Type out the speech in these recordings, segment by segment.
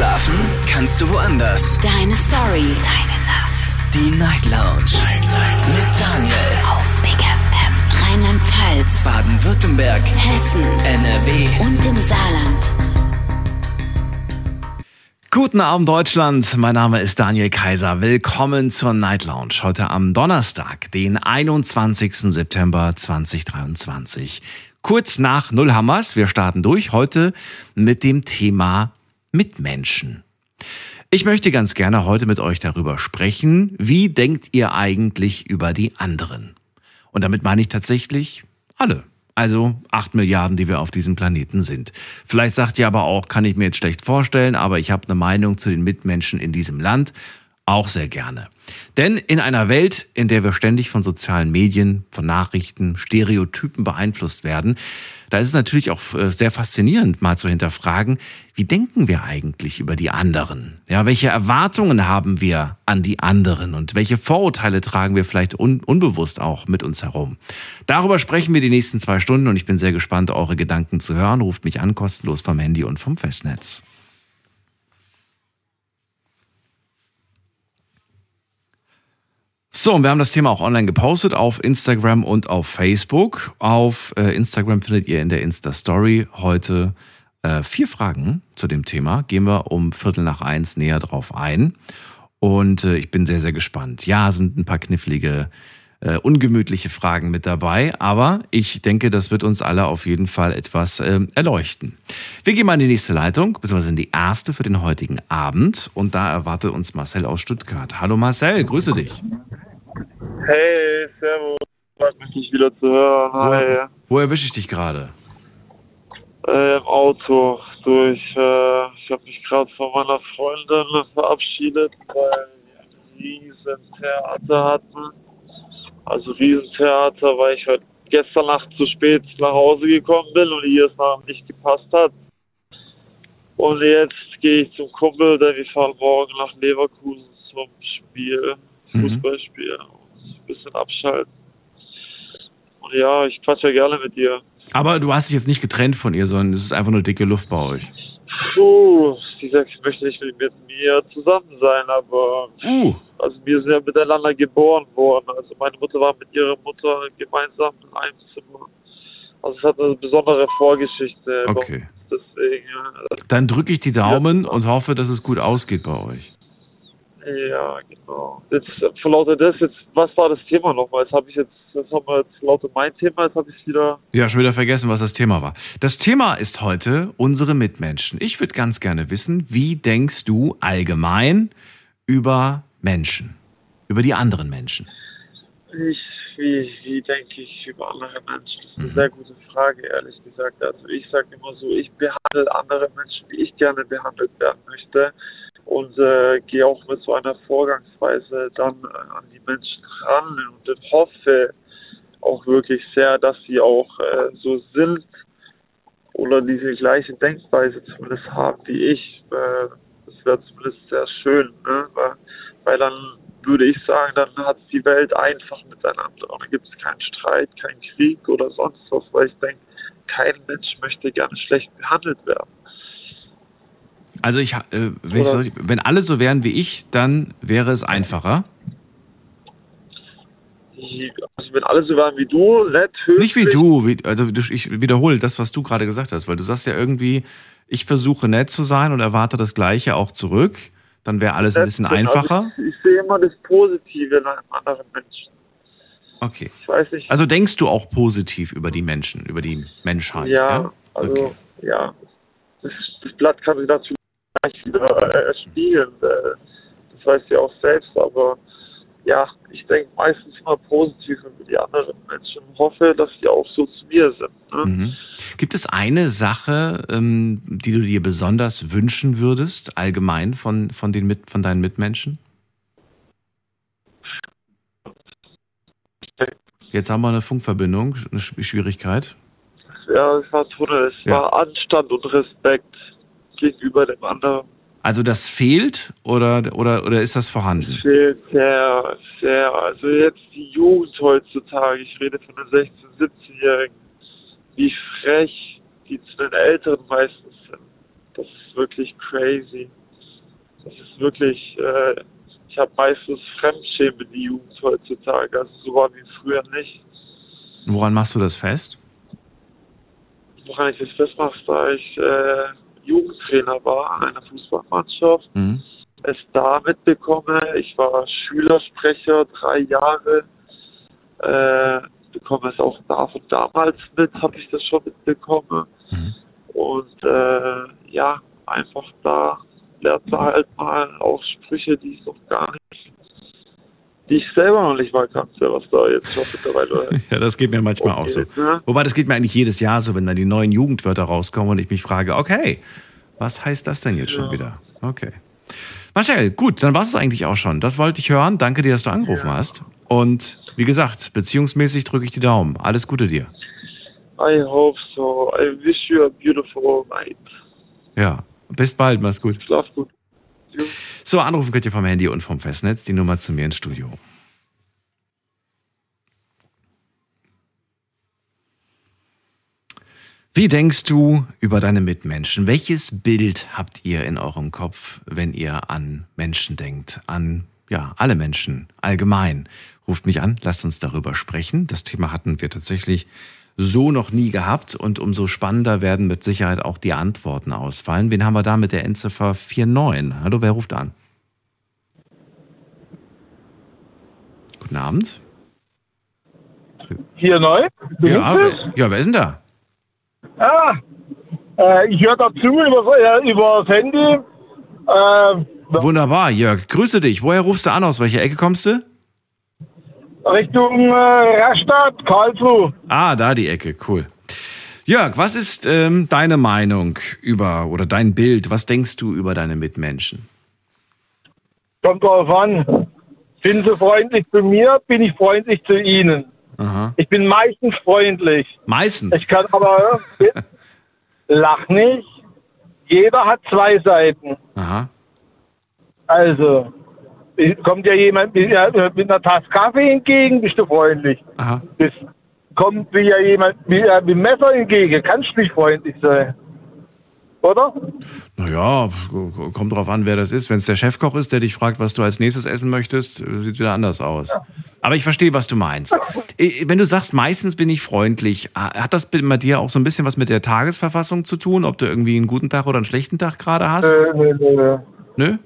Schlafen kannst du woanders. Deine Story. Deine Nacht. Die Night Lounge. Night, Night. Mit Daniel. Auf Big FM. Rheinland-Pfalz. Baden-Württemberg. Hessen. NRW. Und im Saarland. Guten Abend Deutschland, mein Name ist Daniel Kaiser. Willkommen zur Night Lounge. Heute am Donnerstag, den 21. September 2023. Kurz nach Nullhammers, wir starten durch heute mit dem Thema Mitmenschen. Ich möchte ganz gerne heute mit euch darüber sprechen, wie denkt ihr eigentlich über die anderen? Und damit meine ich tatsächlich alle. Also acht Milliarden, die wir auf diesem Planeten sind. Vielleicht sagt ihr aber auch, kann ich mir jetzt schlecht vorstellen, aber ich habe eine Meinung zu den Mitmenschen in diesem Land. Auch sehr gerne. Denn in einer Welt, in der wir ständig von sozialen Medien, von Nachrichten, Stereotypen beeinflusst werden, da ist es natürlich auch äh, sehr faszinierend, mal zu hinterfragen, wie denken wir eigentlich über die anderen? Ja, welche Erwartungen haben wir an die anderen und welche Vorurteile tragen wir vielleicht un unbewusst auch mit uns herum? Darüber sprechen wir die nächsten zwei Stunden und ich bin sehr gespannt, eure Gedanken zu hören. Ruft mich an, kostenlos vom Handy und vom Festnetz. So, und wir haben das Thema auch online gepostet auf Instagram und auf Facebook. Auf äh, Instagram findet ihr in der Insta-Story heute äh, vier Fragen zu dem Thema. Gehen wir um Viertel nach eins näher drauf ein. Und äh, ich bin sehr, sehr gespannt. Ja, sind ein paar knifflige, äh, ungemütliche Fragen mit dabei, aber ich denke, das wird uns alle auf jeden Fall etwas äh, erleuchten. Wir gehen mal in die nächste Leitung, beziehungsweise in die erste für den heutigen Abend. Und da erwartet uns Marcel aus Stuttgart. Hallo Marcel, grüße dich. Hey, servus. Freut mich, dich wieder zu hören. Hi. Wo erwische ich dich gerade? Äh, Im Auto. So, ich, äh, ich habe mich gerade von meiner Freundin verabschiedet, weil wir ein Riesentheater hatten. Also Riesentheater, weil ich heute gestern Nacht zu spät nach Hause gekommen bin und ihr es noch nicht gepasst hat. Und jetzt gehe ich zum Kumpel, denn wir fahren morgen nach Leverkusen zum Spiel, Fußballspiel. Und ein bisschen abschalten. Und ja, ich quatsche ja gerne mit dir. Aber du hast dich jetzt nicht getrennt von ihr, sondern es ist einfach nur dicke Luft bei euch. Puh, sie sagt, ich möchte nicht mit, mir zusammen sein, aber Uh, also wir sind ja miteinander geboren worden. Also meine Mutter war mit ihrer Mutter gemeinsam in einem Zimmer. Also es hat eine besondere Vorgeschichte. okay. Deswegen, ja, Dann drücke ich die Daumen und hoffe, dass es gut ausgeht bei euch. Ja, genau. Jetzt vor lauter das, jetzt, was war das Thema nochmal? Jetzt habe ich jetzt, das haben wir jetzt lauter mein Thema, jetzt habe ich wieder. Ja, schon wieder vergessen, was das Thema war. Das Thema ist heute unsere Mitmenschen. Ich würde ganz gerne wissen, wie denkst du allgemein über Menschen, über die anderen Menschen? Ich, wie, wie denke ich über andere Menschen? Das ist eine Mhm. sehr gute Frage, ehrlich gesagt. Also ich sage immer so, ich behandle andere Menschen, wie ich gerne behandelt werden möchte und äh, gehe auch mit so einer Vorgangsweise dann äh, an die Menschen ran und hoffe auch wirklich sehr, dass sie auch äh, so sind oder diese gleiche Denkweise zumindest haben wie ich. Äh, das wäre zumindest sehr schön, ne? weil, weil dann würde ich sagen, dann hat die Welt einfach miteinander. Und dann gibt es keinen Streit, keinen Krieg oder sonst was, weil ich denke, kein Mensch möchte gerne schlecht behandelt werden. Also ich, äh, wenn, ich so, wenn alle so wären wie ich, dann wäre es einfacher. Die, also wenn alle so waren wie du, nett, höflich, Nicht wie du, wie, also ich wiederhole das, was du gerade gesagt hast, weil du sagst ja irgendwie, ich versuche nett zu sein und erwarte das Gleiche auch zurück. Dann wäre alles ein bisschen bin. einfacher. Also ich, ich sehe immer das Positive in einem anderen Menschen. Okay. Ich weiß nicht. Also denkst du auch positiv über die Menschen, über die Menschheit? Ja, also Okay. ja, das, das Blatt kann sich dazu gleich wieder äh, spiegeln. Äh, das du ja auch selbst, aber ja, ich denke meistens immer positiv über die anderen Menschen und hoffe, dass die auch so zu mir sind. Ne? Mhm. Gibt es eine Sache, ähm, die du dir besonders wünschen würdest, allgemein von, von, den mit, von deinen Mitmenschen? Jetzt haben wir eine Funkverbindung, eine Sch- Schwierigkeit. Ja, es war Tunnel, es Ja. war Anstand und Respekt gegenüber dem anderen. Also das fehlt oder, oder, oder ist das vorhanden? fehlt sehr, sehr. Also jetzt die Jugend heutzutage, ich rede von den 16-, 17-Jährigen, wie frech die zu den Älteren meistens sind. Das ist wirklich crazy. das ist wirklich, äh, ich habe meistens Fremdschämen die Jugend heutzutage. Also so war wie früher nicht. Woran machst du das fest? Woran ich das festmache, da ich äh, Jugendtrainer war einer Fußballmannschaft, Mhm. es da mitbekomme. Ich war Schülersprecher drei Jahre. Äh, bekomme es auch da von damals mit, habe ich das schon mitbekommen. Mhm. Und äh, ja, einfach da lernt man halt mal auch Sprüche, die ich noch gar nicht, die ich selber noch nicht mal kannte, was da jetzt schon mittlerweile Ja, das geht mir manchmal auch so. ne? Wobei, das geht mir eigentlich jedes Jahr so, wenn dann die neuen Jugendwörter rauskommen und ich mich frage, okay, was heißt das denn jetzt schon Ja. wieder? Okay. Marcel, gut, dann war es eigentlich auch schon. Das wollte ich hören. Danke dir, dass du angerufen hast. Und wie gesagt, beziehungsmäßig drücke ich die Daumen. Alles Gute dir. I hope so. I wish you a beautiful night. Ja, bis bald, mach's gut. Schlaf gut. So, anrufen könnt ihr vom Handy und vom Festnetz. Die Nummer zu mir ins Studio. Wie denkst du über deine Mitmenschen? Welches Bild habt ihr in eurem Kopf, wenn ihr an Menschen denkt? An, ja, alle Menschen, allgemein. Ruft mich an, lasst uns darüber sprechen. Das Thema hatten wir tatsächlich so noch nie gehabt und umso spannender werden mit Sicherheit auch die Antworten ausfallen. Wen haben wir da mit der Endziffer 49? Hallo, wer ruft an? Guten Abend. Hier neu? Bin Ja, wer, ja, wer ist denn da? Ah, äh, ich höre dazu über, äh, über das Handy. Äh, Wunderbar, Jörg. Grüße dich. Woher rufst du an? Aus welcher Ecke kommst du? Richtung äh, Rastatt, Karlsruhe. Ah, da die Ecke. Cool. Jörg, was ist ähm, deine Meinung über oder dein Bild? Was denkst du über deine Mitmenschen? Kommt drauf an. Sind sie freundlich zu mir, bin ich freundlich zu ihnen. Aha. Ich bin meistens freundlich. Meistens. Ich kann aber, lach nicht, jeder hat zwei Seiten. Aha. Also, kommt dir jemand mit, äh, mit einer Tasse Kaffee entgegen, bist du freundlich. Aha. Das kommt dir jemand mit, äh, mit dem Messer entgegen, kannst du nicht freundlich sein. Oder? Naja, kommt drauf an, wer das ist. Wenn es der Chefkoch ist, der dich fragt, was du als nächstes essen möchtest, äh, sieht wieder anders aus. Aber ich verstehe, was du meinst. Wenn du sagst, meistens bin ich freundlich, hat das bei dir auch so ein bisschen was mit der Tagesverfassung zu tun? Ob du irgendwie einen guten Tag oder einen schlechten Tag gerade hast? Äh, nö, nö. Nö?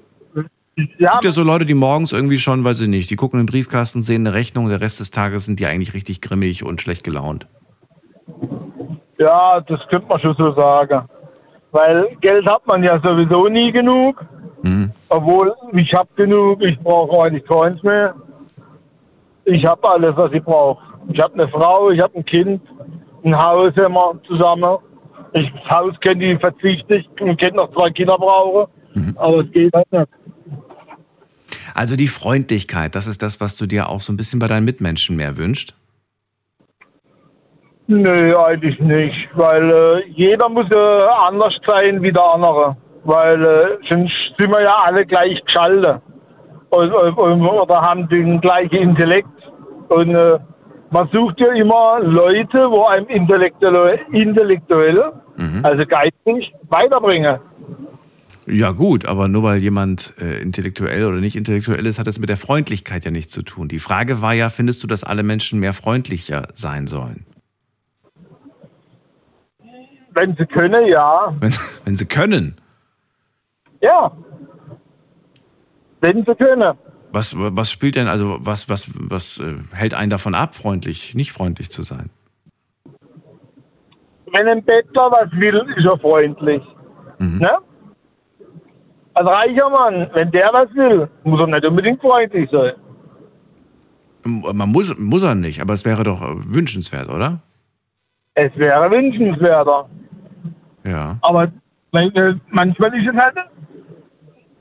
Ja, gibt ja so Leute, die morgens irgendwie schon, weiß ich nicht, die gucken in den Briefkasten, sehen eine Rechnung, der Rest des Tages sind die eigentlich richtig grimmig und schlecht gelaunt. ja, das könnte man schon so sagen. Weil Geld hat man ja sowieso nie genug. Mhm. Obwohl, ich habe genug, ich brauche eigentlich keins mehr. Ich habe alles, was ich brauche. Ich habe eine Frau, ich habe ein Kind, ein Haus wir zusammen. Ich, das Haus kenne ich verzichte ich und könnte noch zwei Kinder brauchen. Aber es geht halt nicht. Also die Freundlichkeit, das ist das, was du dir auch so ein bisschen bei deinen Mitmenschen mehr wünscht. Nö, eigentlich nicht, weil äh, jeder muss äh, anders sein wie der andere. Weil äh, sonst sind wir ja alle gleich geschaltet und, und, oder haben den gleichen Intellekt. Und äh, man sucht ja immer Leute, wo einem intellektuell, intellektuell also geistig, weiterbringen. Ja gut, aber nur weil jemand äh, intellektuell oder nicht intellektuell ist, hat das mit der Freundlichkeit ja nichts zu tun. Die Frage war ja, findest du, dass alle Menschen mehr freundlicher sein sollen? Wenn sie können, ja. Wenn, wenn sie können. Ja. Wenn sie können. Was, was spielt denn, also was, was, was äh, hält einen davon ab, freundlich, nicht freundlich zu sein? Wenn ein Bettler was will, ist er freundlich. Ne? Ein reicher Mann, wenn der was will, muss er nicht unbedingt freundlich sein. Man muss, muss er nicht, aber es wäre doch wünschenswert, oder? Es wäre wünschenswerter. Ja. Aber äh, manchmal ist es halt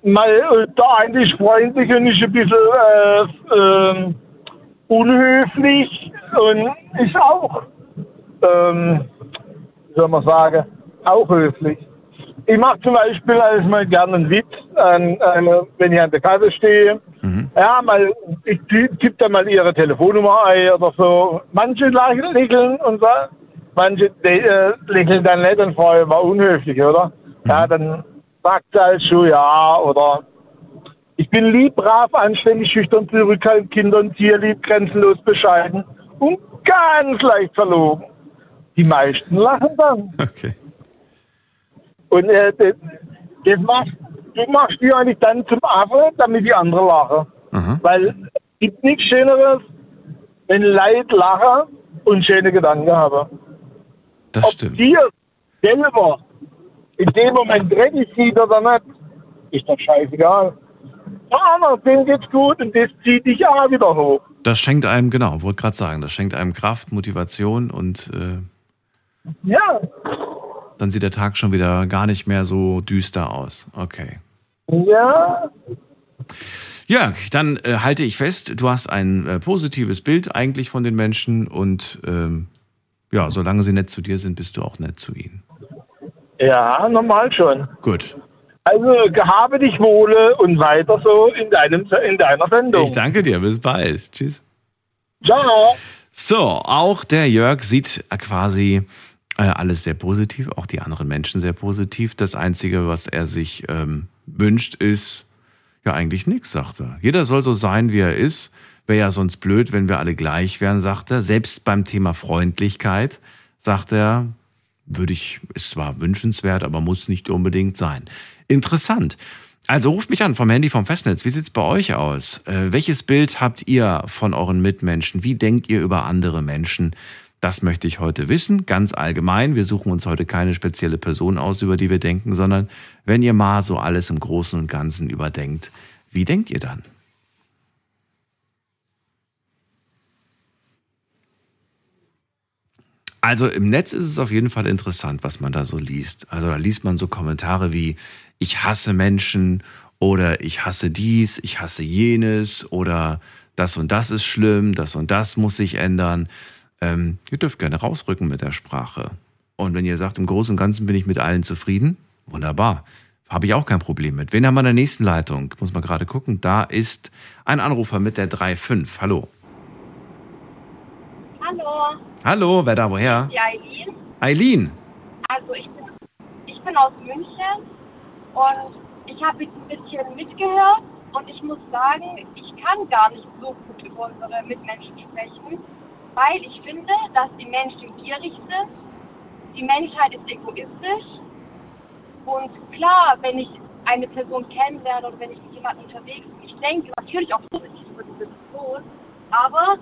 mal äh, eine ist freundlich und ist ein bisschen äh, äh, unhöflich und ist auch, ähm, wie soll man sagen, auch höflich. Ich mache zum Beispiel alles mal gerne einen Witz, an, an, wenn ich an der Kasse stehe. Ja, mal, ich tippe da mal ihre Telefonnummer ein oder so. Manche lächeln und so, manche äh, lächeln dann nicht und fragen, war unhöflich, oder? Ja, dann sagt sie halt schon ja oder Ich bin lieb, brav, anständig, schüchtern, zurückhaltend, Kindern, tierlieb, grenzenlos bescheiden und ganz leicht verlogen. Die meisten lachen dann. Okay. Und äh, das, das machst, du machst die eigentlich dann zum Affe, damit die anderen lachen. Aha. Weil es gibt nichts Schöneres, wenn Leute lachen und schöne Gedanken haben. Das Ob stimmt. dir selber in dem Moment dreckig sieht oder nicht, ist doch scheißegal. Andere, dem geht's gut und das zieht dich auch wieder hoch. Das schenkt einem, genau, wollte gerade sagen, das schenkt einem Kraft, Motivation und äh, Ja, dann sieht der Tag schon wieder gar nicht mehr so düster aus. Okay. ja, Jörg, dann äh, halte ich fest, du hast ein äh, positives Bild eigentlich von den Menschen und ähm, ja, solange sie nett zu dir sind, bist du auch nett zu ihnen. ja, normal schon. Gut. Also gehabe dich wohle und weiter so in, deinem, in deiner Sendung. Ich danke dir, bis bald. Tschüss. Ciao. So, auch der Jörg sieht quasi alles sehr positiv, auch die anderen Menschen sehr positiv. Das Einzige, was er sich ähm, wünscht, ist ja eigentlich nichts, sagt er. Jeder soll so sein, wie er ist. Wäre ja sonst blöd, wenn wir alle gleich wären, sagt er. Selbst beim Thema Freundlichkeit, sagt er, würde ich, ist zwar wünschenswert, aber muss nicht unbedingt sein. Interessant. Also ruft mich an vom Handy vom Festnetz. Wie sieht's bei euch aus? Äh, welches Bild habt ihr von euren Mitmenschen? Wie denkt ihr über andere Menschen? Das möchte ich heute wissen, ganz allgemein. Wir suchen uns heute keine spezielle Person aus, über die wir denken, sondern wenn ihr mal so alles im Großen und Ganzen überdenkt, wie denkt ihr dann? Also im Netz ist es auf jeden Fall interessant, was man da so liest. Also da liest man so Kommentare wie ich hasse Menschen oder ich hasse dies, ich hasse jenes oder das und das ist schlimm, das und das muss sich ändern. Ähm, ihr dürft gerne rausrücken mit der Sprache. Und wenn ihr sagt, im Großen und Ganzen bin ich mit allen zufrieden, wunderbar. Habe ich auch kein Problem mit. Wen haben wir in der nächsten Leitung? Muss man gerade gucken. Da ist ein Anrufer mit der 3.5. Hallo. Hallo, Hallo, wer da woher? die Eileen. Eileen. Also ich bin, ich bin aus München und ich habe jetzt ein bisschen mitgehört und ich muss sagen, ich kann gar nicht so gut über unsere Mitmenschen sprechen, weil ich finde, dass die Menschen gierig sind, die Menschheit ist egoistisch und klar, wenn ich eine Person kennenlerne und wenn ich mit jemandem unterwegs bin, ich denke natürlich auch positiv über diese Person, aber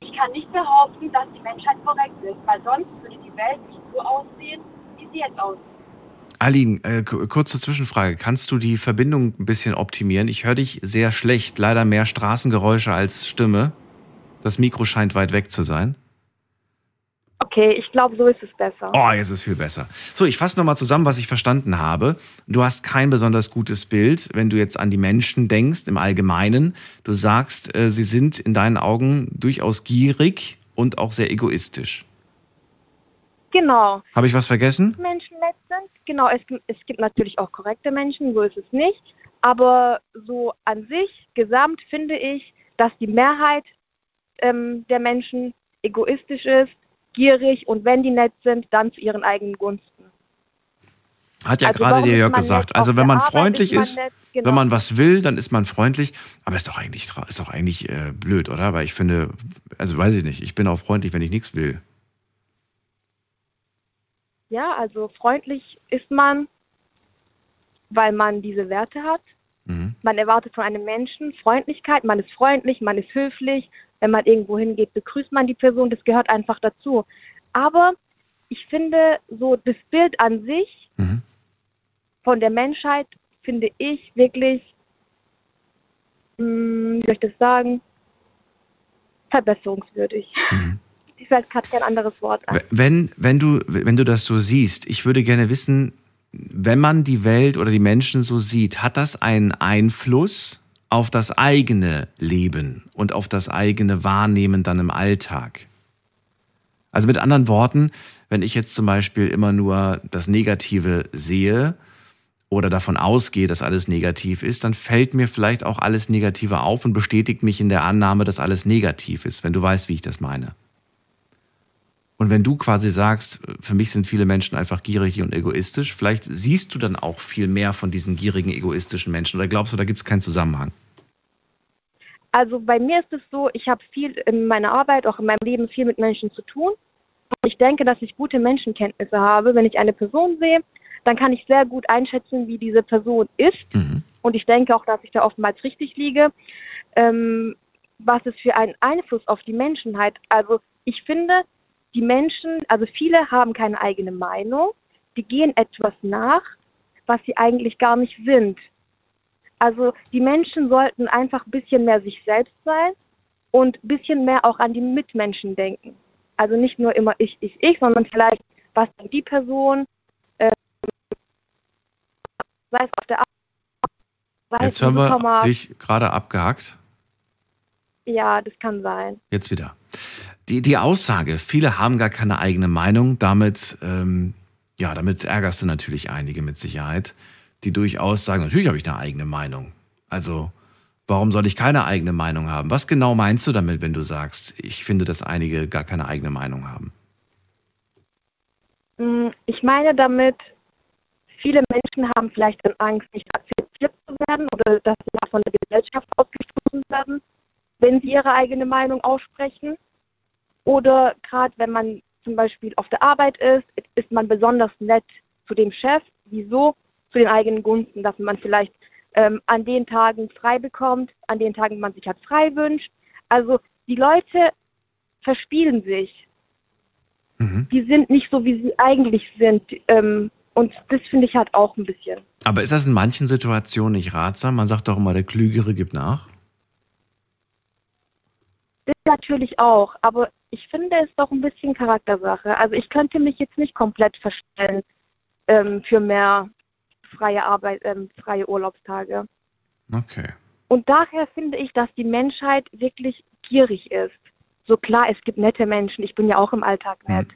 ich kann nicht behaupten, dass die Menschheit korrekt ist, weil sonst würde die Welt nicht so aussehen, wie sie jetzt aussieht. Aline, äh, kurze Zwischenfrage. Kannst du die Verbindung ein bisschen optimieren? Ich höre dich sehr schlecht. Leider mehr Straßengeräusche als Stimme. Das Mikro scheint weit weg zu sein. Okay, ich glaube, so ist es besser. Oh, jetzt ist viel besser. So, ich fasse nochmal zusammen, was ich verstanden habe. Du hast kein besonders gutes Bild, wenn du jetzt an die Menschen denkst, im Allgemeinen. Du sagst, äh, sie sind in deinen Augen durchaus gierig und auch sehr egoistisch. Genau. Habe ich was vergessen? Menschen nett sind. Genau, es, es gibt natürlich auch korrekte Menschen, so ist es nicht. Aber so an sich, gesamt, finde ich, dass die Mehrheit ähm, der Menschen egoistisch ist, gierig und wenn die nett sind, dann zu ihren eigenen Gunsten. Hat ja Also gerade der Jörg gesagt. Also wenn man Arbeit freundlich ist man nett, genau. wenn man was will, dann ist man freundlich. Aber ist doch eigentlich, ist doch eigentlich äh, blöd, oder? Weil ich finde, also weiß ich nicht, ich bin auch freundlich, wenn ich nichts will. Ja, also freundlich ist man, weil man diese Werte hat. Mhm. Man erwartet von einem Menschen Freundlichkeit, man ist freundlich, man ist höflich. Wenn man irgendwo hingeht, begrüßt man die Person, das gehört einfach dazu. Aber ich finde, so das Bild an sich Mhm. von der Menschheit finde ich wirklich, mh, wie soll ich das sagen, verbesserungswürdig. Mhm. Ich weiß gerade kein anderes Wort an. Wenn, wenn, du, wenn du das so siehst, ich würde gerne wissen, wenn man die Welt oder die Menschen so sieht, hat das einen Einfluss auf das eigene Leben und auf das eigene Wahrnehmen dann im Alltag? Also mit anderen Worten, wenn ich jetzt zum Beispiel immer nur das Negative sehe oder davon ausgehe, dass alles negativ ist, dann fällt mir vielleicht auch alles Negative auf und bestätigt mich in der Annahme, dass alles negativ ist, wenn du weißt, wie ich das meine. Und wenn du quasi sagst, für mich sind viele Menschen einfach gierig und egoistisch, vielleicht siehst du dann auch viel mehr von diesen gierigen, egoistischen Menschen oder glaubst du, da gibt es keinen Zusammenhang? Also bei mir ist es so, ich habe viel in meiner Arbeit, auch in meinem Leben viel mit Menschen zu tun. Und ich denke, dass ich gute Menschenkenntnisse habe. Wenn ich eine Person sehe, dann kann ich sehr gut einschätzen, wie diese Person ist. Mhm. Und ich denke auch, dass ich da oftmals richtig liege. Ähm, was es für einen Einfluss auf die Menschen hat. Also ich finde, die Menschen, also viele haben keine eigene Meinung, die gehen etwas nach, was sie eigentlich gar nicht sind. Also die Menschen sollten einfach ein bisschen mehr sich selbst sein und ein bisschen mehr auch an die Mitmenschen denken. Also nicht nur immer ich, ich, ich, sondern vielleicht, was denkt die Person, äh, sei es auf der Arbeit, sei Jetzt hören wir dich gerade abgehackt. Ja, das kann sein. Jetzt wieder. Die, die Aussage, viele haben gar keine eigene Meinung, damit, ähm, ja, damit ärgerst du natürlich einige mit Sicherheit, die durchaus sagen, natürlich habe ich eine eigene Meinung. Also, warum soll ich keine eigene Meinung haben? Was genau meinst du damit, wenn du sagst, ich finde, dass einige gar keine eigene Meinung haben? Mm, Ich meine damit, viele Menschen haben vielleicht dann Angst, nicht akzeptiert zu werden oder dass sie von der Gesellschaft ausgestoßen werden, wenn sie ihre eigene Meinung aussprechen. Oder gerade wenn man zum Beispiel auf der Arbeit ist, ist man besonders nett zu dem Chef. Wieso? Zu den eigenen Gunsten, dass man vielleicht ähm, an den Tagen frei bekommt, an den Tagen man sich halt frei wünscht. Also die Leute verspielen sich Mhm. die sind nicht so, wie sie eigentlich sind. Ähm, und das finde ich halt auch ein bisschen. Aber ist das in manchen Situationen nicht ratsam? Man sagt doch immer, der Klügere gibt nach. Das natürlich auch, aber ich finde es doch ein bisschen Charaktersache. Also ich könnte mich jetzt nicht komplett verstellen ähm, für mehr freie Arbeit, ähm, freie Urlaubstage. Okay. Und daher finde ich, dass die Menschheit wirklich gierig ist. So klar, es gibt nette Menschen. Ich bin ja auch im Alltag nett.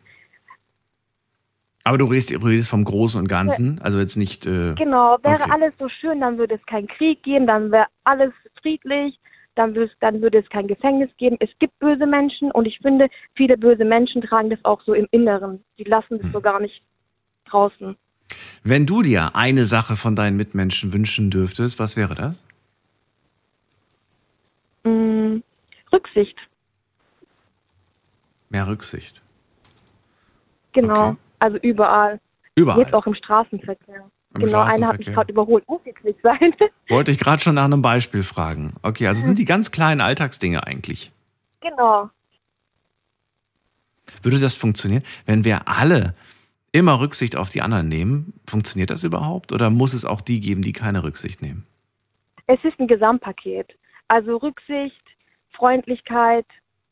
Aber du redest, redest vom Großen und Ganzen, also jetzt nicht. Äh, Genau, wäre Okay. alles so schön, dann würde es keinen Krieg geben, dann wäre alles friedlich, dann, dann würde es kein Gefängnis geben. Es gibt böse Menschen und ich finde, viele böse Menschen tragen das auch so im Inneren. Die lassen das so gar nicht draußen. Wenn du dir eine Sache von deinen Mitmenschen wünschen dürftest, was wäre das? Mm, Rücksicht, Mehr Rücksicht. genau. Okay. Also überall. Überall. Jetzt auch im Straßenverkehr. Im genau, einer hat mich gerade überholt. Muss jetzt nicht sein. Wollte ich gerade schon nach einem Beispiel fragen. Okay, also sind die ganz kleinen Alltagsdinge eigentlich. genau. Würde das funktionieren? Wenn wir alle immer Rücksicht auf die anderen nehmen, funktioniert das überhaupt? Oder muss es auch die geben, die keine Rücksicht nehmen? Es ist ein Gesamtpaket. Also Rücksicht, Freundlichkeit,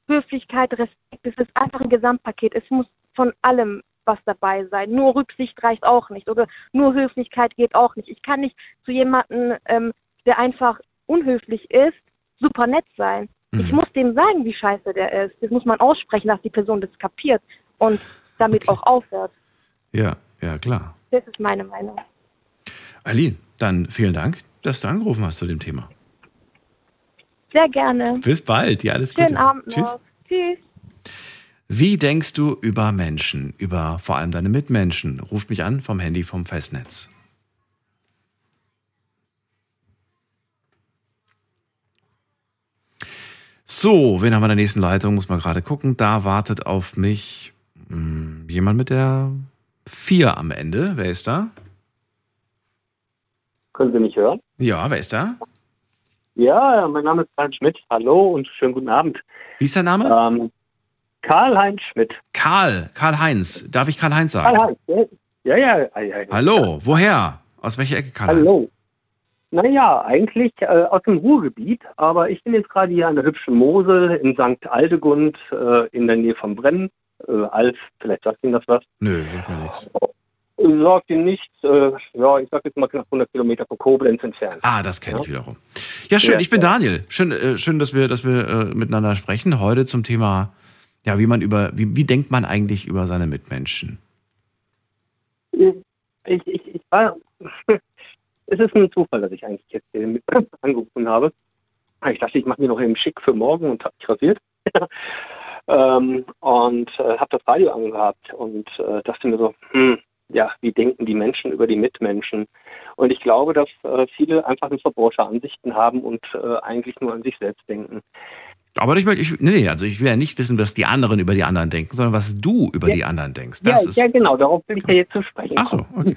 Höflichkeit, Respekt. Es ist einfach ein Gesamtpaket. Es muss von allem was dabei sein. Nur Rücksicht reicht auch nicht oder nur Höflichkeit geht auch nicht. Ich kann nicht zu jemandem, ähm, der einfach unhöflich ist, super nett sein. Ich Mhm. muss dem sagen, wie scheiße der ist. Das muss man aussprechen, dass die Person das kapiert und damit Okay. auch aufhört. Ja, ja, klar. Das ist meine Meinung. Aline, dann vielen Dank, dass du angerufen hast zu dem Thema. Sehr gerne. Bis bald, dir alles Schönen Gute. Abend noch. Tschüss. Wie denkst du über Menschen, über vor allem deine Mitmenschen? Ruft mich an vom Handy vom Festnetz. So, wen haben wir in der nächsten Leitung? Muss man gerade gucken. Da wartet auf mich hm, jemand mit der 4 am Ende. Wer ist da? Können Sie mich hören? Ja, wer ist da? Ja, mein Name ist Karl Schmidt. Hallo und schönen guten Abend. Wie ist der Name? Ähm, Karl-Heinz Schmidt. Karl, Karl-Heinz. Darf ich Karl-Heinz sagen? Karl-Heinz, ja, ja. ja, ja, ja. Hallo, woher? Aus welcher Ecke, Karl-Heinz? Hallo. Naja, eigentlich äh, aus dem Ruhrgebiet, aber ich bin jetzt gerade hier an der hübschen Mosel in St. Aldegund äh, in der Nähe von Brennen. Äh, Alf, vielleicht sagt Ihnen das was. Nö, sagt mir nichts. Sagt Ihnen nichts. Äh, ja, ich sag jetzt mal knapp 100 Kilometer von Koblenz entfernt. Ah, das kenne Ja. ich wiederum. Ja, schön, Ja, ich bin. Daniel. Schön, äh, schön dass wir, dass wir äh, miteinander sprechen. Heute zum Thema, ja, wie man über, wie, wie denkt man eigentlich über seine Mitmenschen? Ich, ich, ich war. es ist ein Zufall, dass ich eigentlich jetzt mit angerufen habe. Ich dachte, ich mache mir noch eben schick für morgen und habe mich rasiert. ähm, und äh, habe das Radio angehabt und äh, dachte mir so, hm, ja, wie denken die Menschen über die Mitmenschen? Und ich glaube, dass äh, viele einfach nur verbohrte Ansichten haben und äh, eigentlich nur an sich selbst denken. Aber ich, ich, nee, also ich will ja nicht wissen, was die anderen über die anderen denken, sondern was du über ja. die anderen denkst. Das ja, ist ja, genau, darauf will ich ja jetzt zu sprechen. Ach so, okay.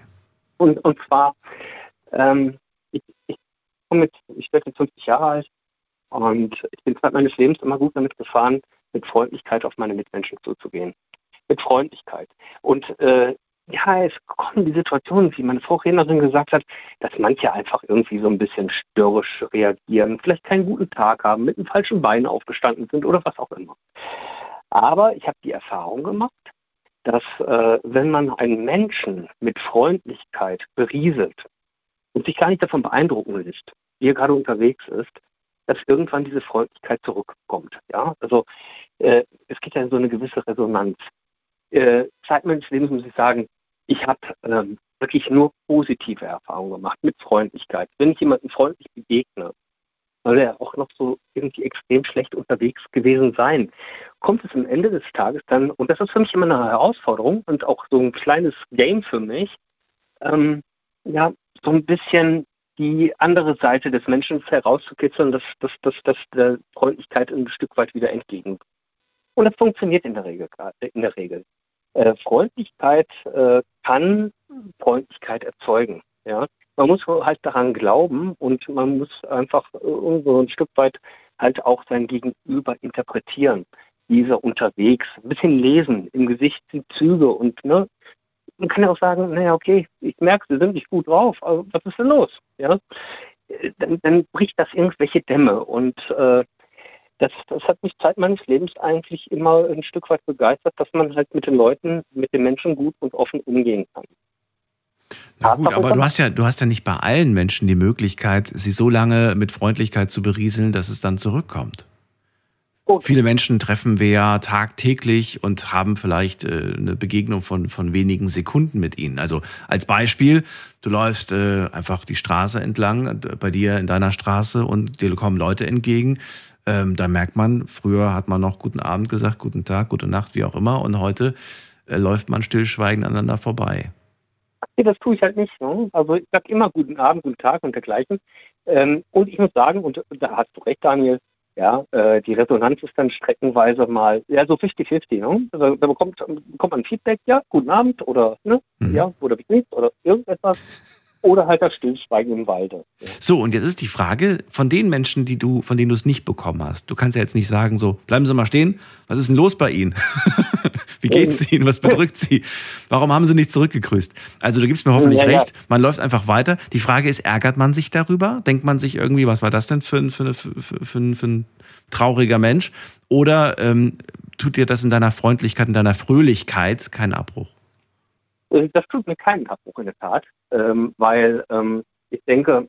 Und, und zwar, ähm, ich, ich, mit, ich werde jetzt 50 Jahre alt und ich bin Zeit meines Lebens immer gut damit gefahren, mit Freundlichkeit auf meine Mitmenschen zuzugehen. Mit Freundlichkeit. Und äh, ja, es kommen die Situationen, wie meine Vorrednerin gesagt hat, dass manche einfach irgendwie so ein bisschen störrisch reagieren, vielleicht keinen guten Tag haben, mit einem falschen Bein aufgestanden sind oder was auch immer. Aber ich habe die Erfahrung gemacht, dass äh, wenn man einen Menschen mit Freundlichkeit berieselt und sich gar nicht davon beeindrucken lässt, wie er gerade unterwegs ist, dass irgendwann diese Freundlichkeit zurückkommt. Ja, also äh, es gibt ja so eine gewisse Resonanz. Äh, Zeit meines Lebens muss ich sagen, ich habe ähm, wirklich nur positive Erfahrungen gemacht mit Freundlichkeit. Wenn ich jemandem freundlich begegne, soll er auch noch so irgendwie extrem schlecht unterwegs gewesen sein, kommt es am Ende des Tages dann, und das ist für mich immer eine Herausforderung und auch so ein kleines Game für mich, ähm, ja, so ein bisschen die andere Seite des Menschen herauszukitzeln, dass, dass, dass, dass der Freundlichkeit ein Stück weit wieder entgegen. Und das funktioniert in der Regel. In der Regel. Äh, Freundlichkeit äh, kann Freundlichkeit erzeugen. Ja? Man muss halt daran glauben und man muss einfach so ein Stück weit halt auch sein Gegenüber interpretieren. Dieser unterwegs, ein bisschen lesen, im Gesicht die Züge und ne, man kann ja auch sagen, naja, okay, ich merke, Sie sind nicht gut drauf, aber was ist denn los? Ja? Dann, dann bricht das irgendwelche Dämme und äh, das, das hat mich Zeit meines Lebens eigentlich immer ein Stück weit begeistert, dass man halt mit den Leuten, mit den Menschen gut und offen umgehen kann. Na gut, aber du hast ja, du hast ja nicht bei allen Menschen die Möglichkeit, sie so lange mit Freundlichkeit zu berieseln, dass es dann zurückkommt. Gut. Viele Menschen treffen wir ja tagtäglich und haben vielleicht äh, eine Begegnung von, von wenigen Sekunden mit ihnen. Also als Beispiel, du läufst äh, einfach die Straße entlang, äh, bei dir in deiner Straße und dir kommen Leute entgegen ähm, da merkt man, früher hat man noch guten Abend gesagt, guten Tag, gute Nacht, wie auch immer. Und heute äh, läuft man stillschweigend aneinander vorbei. Nee, das tue ich halt nicht. Ne? Also ich sage immer guten Abend, guten Tag und dergleichen. Ähm, und ich muss sagen, und da hast du recht, Daniel, ja, äh, die Resonanz ist dann streckenweise mal, ja, so 50-50. Ne? Also, da bekommt, bekommt man Feedback, ja, guten Abend oder, ne, mhm. ja, oder wie geht's oder irgendetwas oder halt das Stillschweigen im Walde. So, und jetzt ist die Frage von den Menschen, die du, von denen du es nicht bekommen hast. Du kannst ja jetzt nicht sagen, so, bleiben Sie mal stehen, was ist denn los bei Ihnen? Wie geht's ähm. Ihnen? Was bedrückt Sie? Warum haben Sie nicht zurückgegrüßt? Also, du gibst mir hoffentlich ja, recht, ja. man läuft einfach weiter. Die Frage ist, ärgert man sich darüber? Denkt man sich irgendwie, was war das denn für ein, für, für, für, für, für ein trauriger Mensch? Oder ähm, tut dir das in deiner Freundlichkeit, in deiner Fröhlichkeit keinen Abbruch? Äh, das tut mir keinen Abbruch in der Tat, ähm, weil ähm, ich denke,